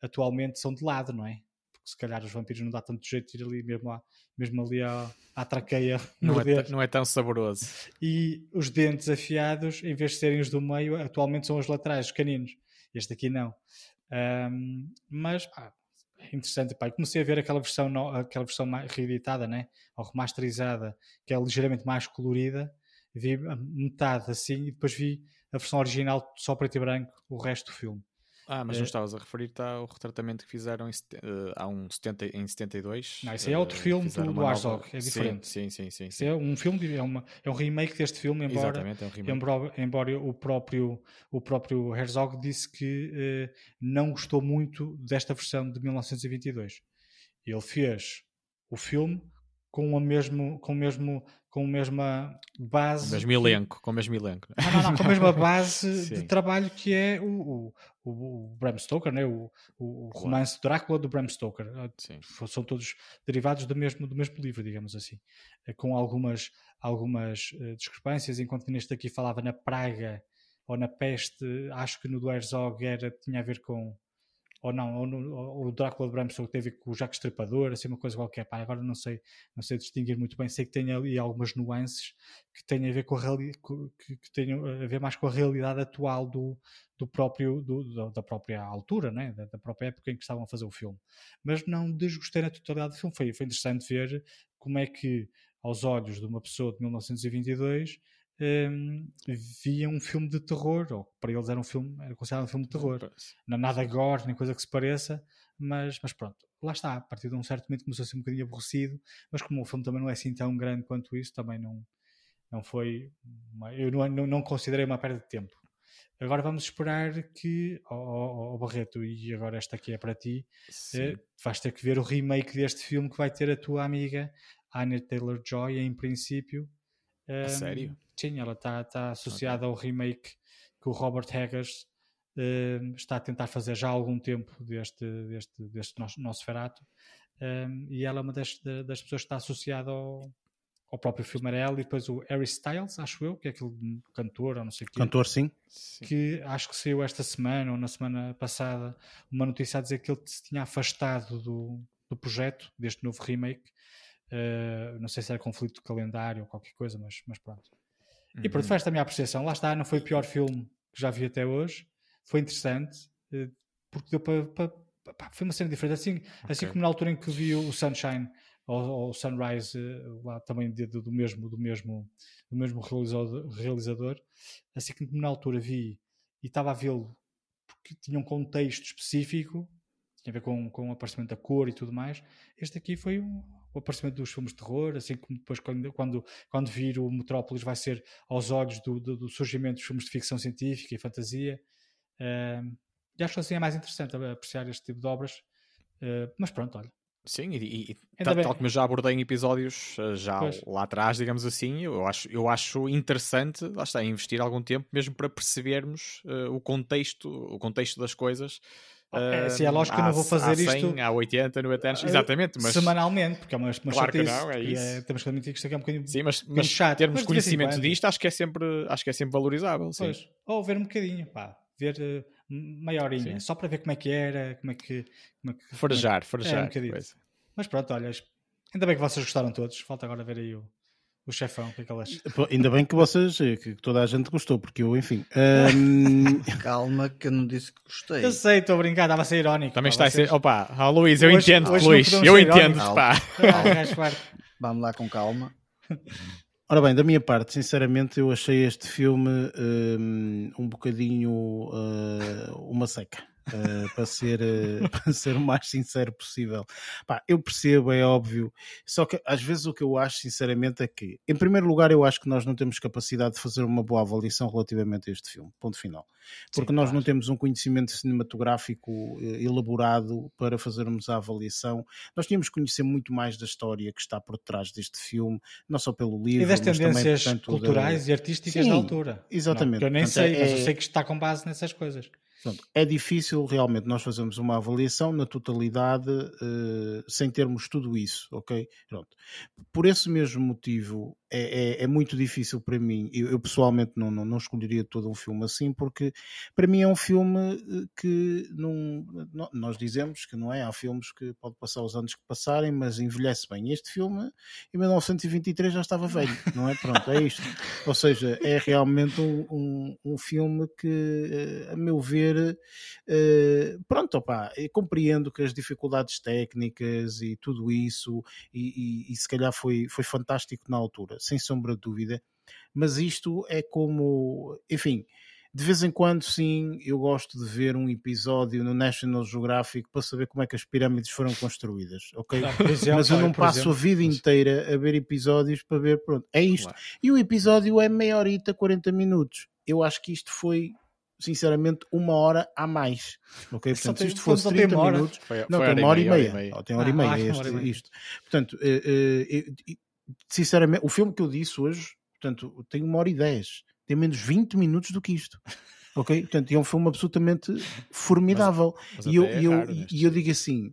Speaker 3: atualmente são de lado, não é? Porque se calhar os vampiros não dá tanto jeito de ir ali mesmo, à, mesmo ali à, à traqueia.
Speaker 4: Não é, não é tão saboroso.
Speaker 3: E os dentes afiados, em vez de serem os do meio, atualmente são os laterais, os caninos. Este aqui não. Um, mas é interessante. Pá. Eu comecei a ver aquela versão, no, aquela versão reeditada, né? ou remasterizada, que é ligeiramente mais colorida. Vi metade assim e depois vi a versão original só preto e branco, o resto do filme.
Speaker 4: Ah, mas não eh, estavas a referir-te ao retratamento que fizeram em, uh, há um 70, em 72?
Speaker 3: Não, isso é outro uh, filme do, do Herzog, nova... é diferente.
Speaker 4: Sim, sim, sim.
Speaker 3: sim, é um filme, é, uma, é um remake deste filme, embora,
Speaker 4: é um remake.
Speaker 3: embora, embora o, próprio, o próprio Herzog disse que uh, não gostou muito desta versão de 1922. Ele fez o filme com a mesmo, com o mesmo com a mesma base.
Speaker 4: Com o mesmo elenco, com o mesmo elenco.
Speaker 3: Não, não, não, com a mesma [LAUGHS] base de trabalho que é o, o, o Bram Stoker, né? o, o, romance Drácula do Bram Stoker. Ah, Sim. São todos derivados do mesmo, do mesmo livro, digamos assim. Eh, com algumas, algumas uh, discrepâncias, enquanto que neste aqui falava na praga ou na peste, acho que no do Herzog era, tinha a ver com ou não, ou, no, ou o Drácula de Bram Stoker teve com o Jacques Estripador, assim uma coisa qualquer, pá, agora não sei, não sei distinguir muito bem, sei que tem ali algumas nuances que têm a ver com a que, que têm a ver mais com a realidade atual do, do próprio, do, da própria altura, né? Da, da, própria época em que estavam a fazer o filme. Mas não desgostei na totalidade do filme, foi, foi interessante ver como é que aos olhos de uma pessoa de 1922 um, via um filme de terror, ou para eles era um filme, era considerado um filme de terror. Não nada gore, nem coisa que se pareça, mas, mas pronto, lá está. A partir de um certo momento começou a ser um bocadinho aborrecido, mas como o filme também não é assim tão grande quanto isso, também não, não foi. Uma, eu não, não, não, considerei uma perda de tempo. Agora vamos esperar que, o oh, oh, Barreto, e agora esta aqui é para ti, eh, vais ter que ver o remake deste filme que vai ter a tua amiga Anna Taylor Joy, em princípio.
Speaker 4: Um, sério?
Speaker 3: Sim, ela está tá associada okay. ao remake que o Robert Eggers uh, está a tentar fazer já há algum tempo deste, deste, deste nosso, nosso ferato. Um, e ela é uma das, das pessoas que está associada ao, ao próprio filme Arel e depois o Harry Styles, acho eu, que é aquele cantor ou não sei o quê.
Speaker 1: Cantor, sim.
Speaker 3: Que acho que saiu esta semana ou na semana passada uma notícia a dizer que ele se tinha afastado do, do projeto, deste novo remake. Uh, não sei se era conflito de calendário ou qualquer coisa, mas, mas pronto. Uhum. E pronto, esta a minha apreciação. Lá está, não foi o pior filme que já vi até hoje. Foi interessante, eh, porque deu para. foi uma cena diferente. Assim, assim okay. assim como na altura em que vi o Sunshine ou, o Sunrise, eh, lá também de, de, do mesmo, do mesmo, do mesmo realizador, realizador, assim como na altura vi e estava a vê-lo porque tinha um contexto específico, tinha a ver com, com o aparecimento da cor e tudo mais. Este aqui foi um, o aparecimento dos filmes de terror, assim como depois quando, quando, quando vir o Metrópolis vai ser aos olhos do, do, do surgimento dos filmes de ficção científica e fantasia. Uh, e acho que assim é mais interessante apreciar este tipo de obras. Uh, mas pronto, olha.
Speaker 4: Sim, e, e tal, tal, como eu já abordei em episódios eh, já pois. lá atrás, digamos assim, eu acho, eu acho interessante, lá está, investir algum tempo mesmo para percebermos uh, o contexto, o contexto das coisas
Speaker 3: é, é lógico que eu não vou fazer há 100, isto.
Speaker 4: Há 80, 90 anos, exatamente. Mas...
Speaker 3: Semanalmente, porque é uma, uma
Speaker 4: claro que não, é isso. É,
Speaker 3: temos que admitir que isto aqui é um bocadinho,
Speaker 4: sim, mas,
Speaker 3: mas chato.
Speaker 4: termos mas conhecimento disto, acho que é sempre, acho que é sempre valorizável. Sim. Pois,
Speaker 3: ou ver um bocadinho, pá, ver uh, meia horinha, sim. só para ver como é que era, como é que. Como é que
Speaker 4: farejar, farejar.
Speaker 3: É, um mas pronto, olha, ainda bem que vocês gostaram todos. Falta agora ver aí o, o chefão, o que é que ele acha?
Speaker 1: Ainda bem que vocês, eh, que toda a gente gostou, porque eu, enfim. Um... [LAUGHS]
Speaker 2: Calma, que eu não disse que gostei.
Speaker 3: Eu sei, estou a brincar, estava a ser irónico.
Speaker 4: Também está a ser. Opa, oh, Luís, eu hoje, entendo, hoje Luís, eu entendo, pá.
Speaker 2: Vamos lá com calma.
Speaker 1: Ora bem, da minha parte, sinceramente, eu achei este filme um, um bocadinho uh, uma seca. Uh, para, ser, uh, [LAUGHS] para ser o mais sincero possível. Pá, eu percebo, é óbvio, só que às vezes o que eu acho, sinceramente, é que, em primeiro lugar, eu acho que nós não temos capacidade de fazer uma boa avaliação relativamente a este filme, ponto final. Porque Sim, nós claro. não temos um conhecimento cinematográfico elaborado para fazermos a avaliação. Nós tínhamos que conhecer muito mais da história que está por trás deste filme, não só pelo livro,
Speaker 3: e das tendências também, portanto, culturais da... e artísticas Sim, da altura.
Speaker 1: Exatamente.
Speaker 3: Não, eu nem portanto, sei, é... mas eu sei que está com base nessas coisas.
Speaker 1: Pronto, é difícil realmente nós fazermos uma avaliação na totalidade uh, sem termos tudo isso, ok? Pronto. Por esse mesmo motivo, é, é, é, muito difícil para mim. Eu, eu pessoalmente não, não, não, escolheria todo um filme assim, porque para mim é um filme eh, que não, não, nós dizemos que não é. Há filmes que pode passar os anos que passarem, mas envelhece bem. Este filme, em 1923, já estava velho, não é? Pronto, é isto. Ou seja, é realmente um, um, um filme que, eh, a meu ver, uh, pronto, opá, compreendo que as dificuldades técnicas e tudo isso, e, e, e se calhar foi, foi fantástico na altura sem sombra de dúvida. Mas isto é como, enfim, de vez em quando, sim, eu gosto de ver um episódio no National Geographic para saber como é que as pirâmides foram construídas, ok? exemplo, Mas eu não passo exemplo, a vida inteira a ver episódios para ver, pronto, é isto. Claro. E o episódio é meia horita, 40 minutos. Eu acho que isto foi sinceramente, uma hora a mais. Ok? Portanto, se isto fosse 30 minutos. Foi, não, foi tem uma hora e meia. Hora e meia. tem hora e meia, este, isto. Portanto, uh, uh, sinceramente, o filme que eu disse hoje, portanto, tem uma hora e dez, tem menos 20 minutos do que isto. Ok? Portanto, é um filme absolutamente formidável. Mas, mas e, eu, é eu, e eu digo assim: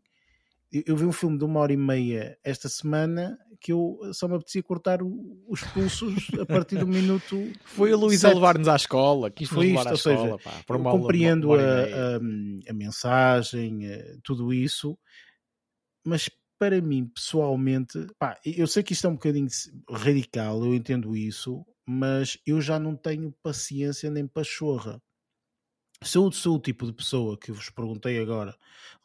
Speaker 1: eu vi um filme de uma hora e meia esta semana que eu só me apetecia cortar os pulsos a partir do minuto. [LAUGHS]
Speaker 4: Foi a Luísa levar-nos à escola, quis
Speaker 1: foi
Speaker 4: isto,
Speaker 1: à escola. Seja, pá, eu compreendo a, a, a, mensagem, tudo isso, mas para mim, pessoalmente, pá, eu sei que isto é um bocadinho radical, eu entendo isso, mas eu já não tenho paciência nem pachorra. Sou, sou o tipo de pessoa que vos perguntei agora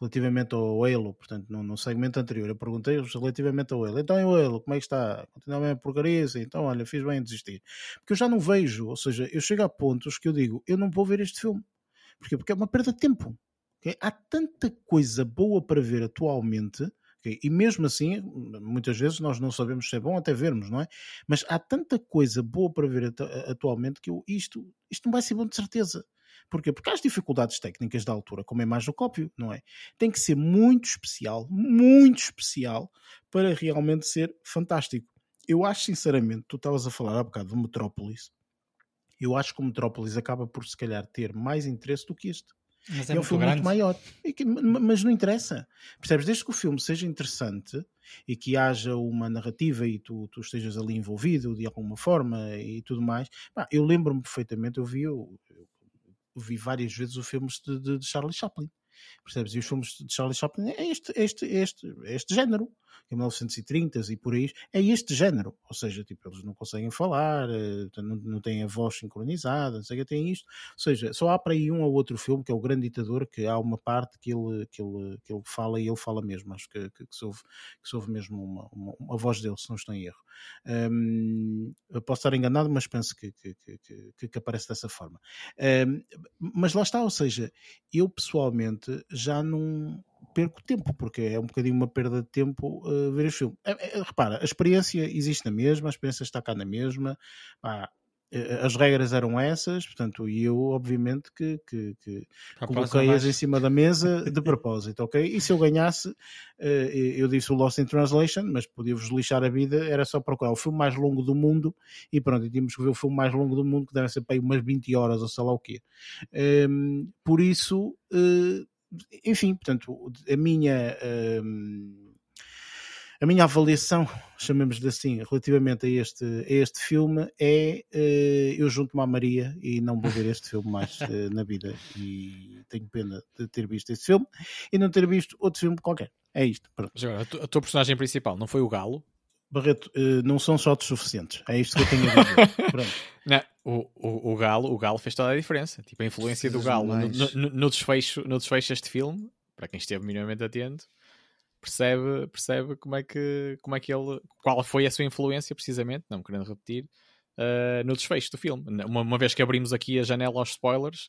Speaker 1: relativamente ao Halo, portanto, no, no segmento anterior, eu perguntei-vos relativamente ao Halo. Então, o Halo, como é que está? Continua a porcaria? Então, olha, fiz bem em desistir. Porque eu já não vejo, ou seja, eu chego a pontos que eu digo, eu não vou ver este filme. Porquê? Porque é uma perda de tempo. Okay? Há tanta coisa boa para ver atualmente e mesmo assim, muitas vezes nós não sabemos se é bom até vermos, não é? Mas há tanta coisa boa para ver atualmente que eu, isto, isto não vai ser bom de certeza. Porquê? Porque há as dificuldades técnicas da altura, como é mais do cópio, não é? Tem que ser muito especial, muito especial, para realmente ser fantástico. Eu acho, sinceramente, tu estavas a falar há bocado do Metrópolis, eu acho que o Metrópolis acaba por, se calhar, ter mais interesse do que este. Mas é, é um filme grande. muito maior. Mas não interessa. Percebes? Desde que o filme seja interessante e que haja uma narrativa e tu, tu estejas ali envolvido de alguma forma e tudo mais. Pá, eu lembro-me perfeitamente, eu vi, eu, eu vi várias vezes os filmes de, de, de Charlie Chaplin. Percebes? E os filmes de Charlie Chaplin é este, este, este, este género em 1930 e por aí, é este género. Ou seja, tipo, eles não conseguem falar, eh, não, não têm a voz sincronizada, não sei o que, tem isto. Ou seja, só há para aí um ou outro filme, que é o Grande Ditador, que há uma parte que ele, que ele, que ele fala e ele fala mesmo. Acho que, que, que, se, ouve, que se ouve mesmo uma, uma, uma voz dele, se não estou em erro. Um, posso estar enganado, mas penso que, que, que, que aparece dessa forma. Mas lá está, ou seja, eu pessoalmente já não perco tempo, porque é um bocadinho uma perda de tempo uh, ver este filme. É, é, repara, a experiência existe na mesma, a experiência está cá na mesma, eh, as regras eram essas, portanto, e eu, obviamente, que, que, que coloquei-as em cima da mesa de propósito, ok? E se eu ganhasse, eu disse o Lost in Translation, mas podia-vos lixar a vida, era só procurar o filme mais longo do mundo e pronto, e tínhamos que ver o filme mais longo do mundo, que deve ser para aí umas 20 horas ou sei lá o quê. Ehm, por isso. Enfim, portanto, a minha. Um, a minha avaliação, chamemos-lhe assim, relativamente a este, a este filme é uh, eu junto-me à Maria e não vou ver este filme mais uh, [LAUGHS] na vida e tenho pena de ter visto este filme e não ter visto outro filme qualquer. É isto. Pronto.
Speaker 4: Agora, a, tua personagem principal não foi o Galo?
Speaker 1: Barreto, uh, não são shots suficientes. É isto que eu tenho a dizer. [LAUGHS]
Speaker 4: não, o, o, o, Galo, o Galo fez toda a diferença. Tipo, a influência do Galo no, no, no, desfecho, no desfecho deste filme, para quem esteve minimamente atento, percebe, percebe como é que como é que ele qual foi a sua influência precisamente, não me querendo repetir, uh, no desfecho do filme. Uma, uma, vez que abrimos aqui a janela aos spoilers,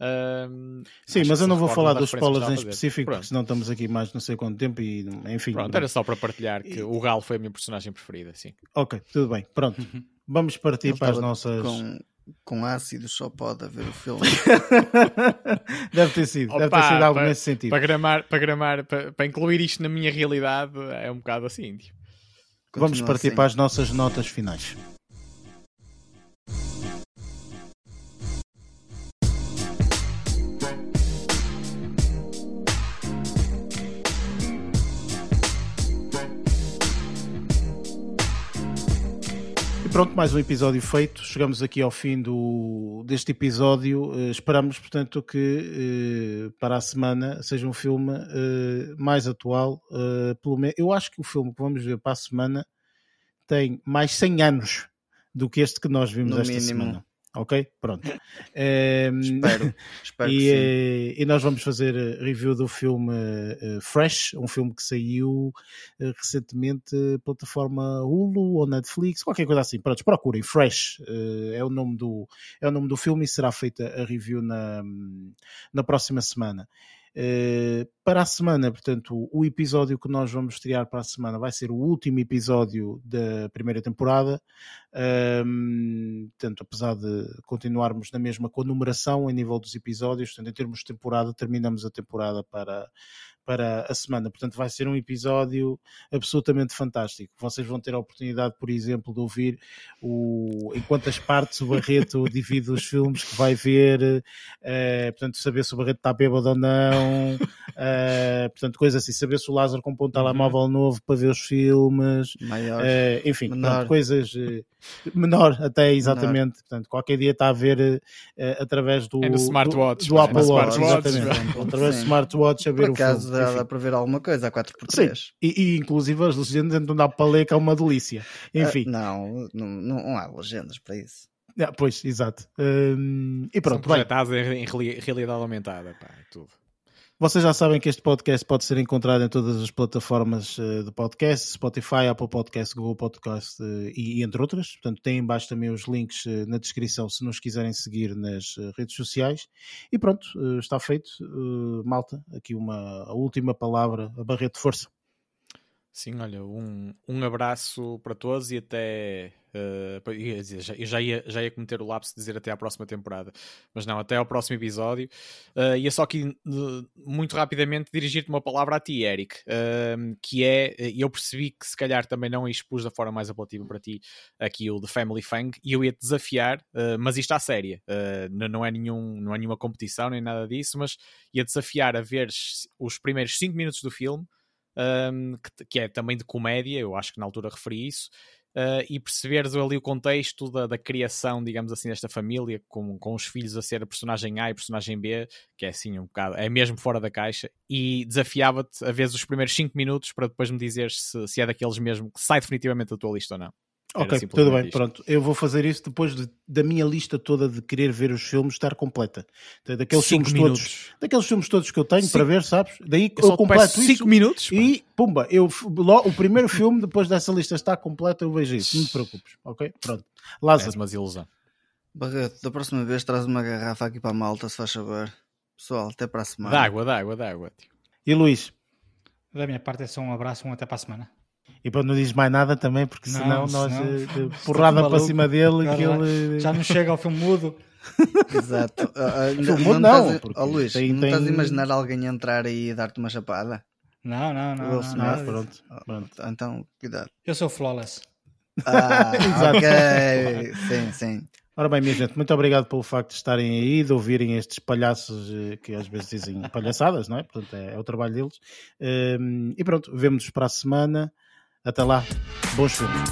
Speaker 4: Uh,
Speaker 1: Sim, mas eu não vou falar dos spoilers em específico, Pronto. porque senão estamos aqui mais não sei quanto tempo e enfim.
Speaker 4: Pronto, era só para partilhar que e... o Galo foi a minha personagem preferida, sim.
Speaker 1: Ok, tudo bem, pronto. Uhum. Vamos partir para as nossas.
Speaker 2: Com, com ácido só pode haver o filme. [LAUGHS]
Speaker 1: deve ter sido, Opa, deve ter sido algo para, nesse sentido.
Speaker 4: Para gramar, para, gramar para, para, incluir isto na minha realidade é um bocado assim.
Speaker 1: Vamos partir assim. para as nossas notas finais. Pronto, mais um episódio feito. Chegamos aqui ao fim do, deste episódio. Uh, esperamos, portanto, que uh, para a semana seja um filme uh, mais atual. pelo menos, eu acho que o filme que vamos ver para a semana tem mais 100 anos do que este que nós vimos no esta mínimo. semana. Ok? Pronto.
Speaker 2: Um, [LAUGHS] espero, espero [LAUGHS]
Speaker 1: e.
Speaker 2: Eh,
Speaker 1: e nós vamos fazer review do filme uh, Fresh, um filme que saiu recentemente plataforma Hulu ou Netflix, qualquer coisa assim. Pronto, procurem Fresh, é, o nome do, é o nome do filme e será feita a review na, na próxima semana. Uh, para a semana, portanto, o episódio que nós vamos estrear para a semana vai ser o último episódio da primeira temporada. Um, portanto, apesar de continuarmos na mesma com a numeração em nível dos episódios, portanto, em termos de temporada, terminamos a temporada para, para a semana. Portanto, vai ser um episódio absolutamente fantástico. Vocês vão ter a oportunidade, por exemplo, de ouvir o, em quantas partes o Barreto [LAUGHS] divide os filmes que vai ver, uh, portanto, saber se o Barreto está bêbado ou não, uh, portanto, coisas assim, saber se o Lázaro comprou um telemóvel uhum. novo para ver os filmes,
Speaker 2: Maior, uh,
Speaker 1: enfim, portanto, coisas menor até exatamente, menor. portanto, qualquer dia está a ver através do, do
Speaker 4: smartwatch,
Speaker 1: do, do Apple Watch, exatamente, através do smartwatch a ver
Speaker 2: Por
Speaker 1: o filme
Speaker 2: dá para ver alguma coisa, a 4x3.
Speaker 1: Sim, e, e inclusive as legendas não dá para ler, que é uma delícia. Enfim.
Speaker 2: Uh, não, não, não há legendas para isso.
Speaker 1: Ah, pois, exato. Um, e pronto.
Speaker 4: São em realidade aumentada, pá, tudo.
Speaker 1: Vocês já sabem que este podcast pode ser encontrado em todas as plataformas eh, de podcast, Spotify, Apple Podcast, Google Podcast eh, e, entre outras. Portanto, tem embaixo também os links eh, na descrição se nos quiserem seguir nas redes sociais. E pronto, está feito. Malta, aqui uma a última palavra, a barrete de força.
Speaker 4: Sim, olha, um, um abraço para todos e até. Uh, eu já ia, já ia cometer o lapso de dizer até à próxima temporada, mas não, até ao próximo episódio. Uh, ia só aqui, uh, muito rapidamente, dirigir-te uma palavra a ti, Eric, uh, que é. Eu percebi que se calhar também não expus da forma mais apelativa para ti aqui o The Family Fang, e eu ia-te desafiar, mas isto à séria, não, não, é nenhum, não é nenhuma competição nem nada disso, mas ia desafiar a ver os primeiros 5 minutos do filme um, que, que, é também de comédia, eu acho que na altura referi isso, uh, e perceberes ali o contexto da, da, criação, digamos assim, desta família, com, com os filhos a ser a personagem A e personagem B, que é assim um bocado, é mesmo fora da caixa, e desafiava-te a ver os primeiros 5 minutos para depois me dizeres se, se é daqueles mesmo que sai definitivamente da tua lista ou não.
Speaker 1: Ok, tudo bem, isto. pronto. Eu vou fazer isso depois de, da minha lista toda de querer ver os filmes estar completa. Daqueles filmes minutos. todos, daqueles filmes todos que eu tenho cinco. para ver, sabes? Daí eu, eu completo
Speaker 4: isso. minutos.
Speaker 1: E pumba, eu o primeiro filme depois dessa lista está completa, eu vejo isso. Não te preocupes, ok? Pronto.
Speaker 4: Lázaro. É uma ilusão.
Speaker 2: Barreto, da próxima vez traz uma garrafa aqui para a malta, se faz favor. Pessoal, até para a semana.
Speaker 4: Dá água, dá água, dá água.
Speaker 1: E Luís?
Speaker 3: Da minha parte é só um abraço, um até para a semana.
Speaker 1: E para não diz mais nada também, porque não, senão nós senão, uh, porrada para cima dele que ele...
Speaker 3: já não chega ao filme mudo. [LAUGHS]
Speaker 2: Exato. Uh, [LAUGHS] não, não, estás, oh, Luís, tem, não tem... estás a imaginar alguém entrar aí e dar-te uma chapada?
Speaker 3: Não, não, não. não,
Speaker 1: não pronto, pronto.
Speaker 2: Então, cuidado.
Speaker 3: Eu sou flawless.
Speaker 2: Ah, [LAUGHS] ok. sim, sim.
Speaker 1: Ora bem, minha gente, muito obrigado pelo facto de estarem aí, de ouvirem estes palhaços eh, que às vezes dizem palhaçadas, não é? Portanto, é, é o trabalho deles. Um, e pronto, vemos-nos para a semana. Até lá, bons filmes.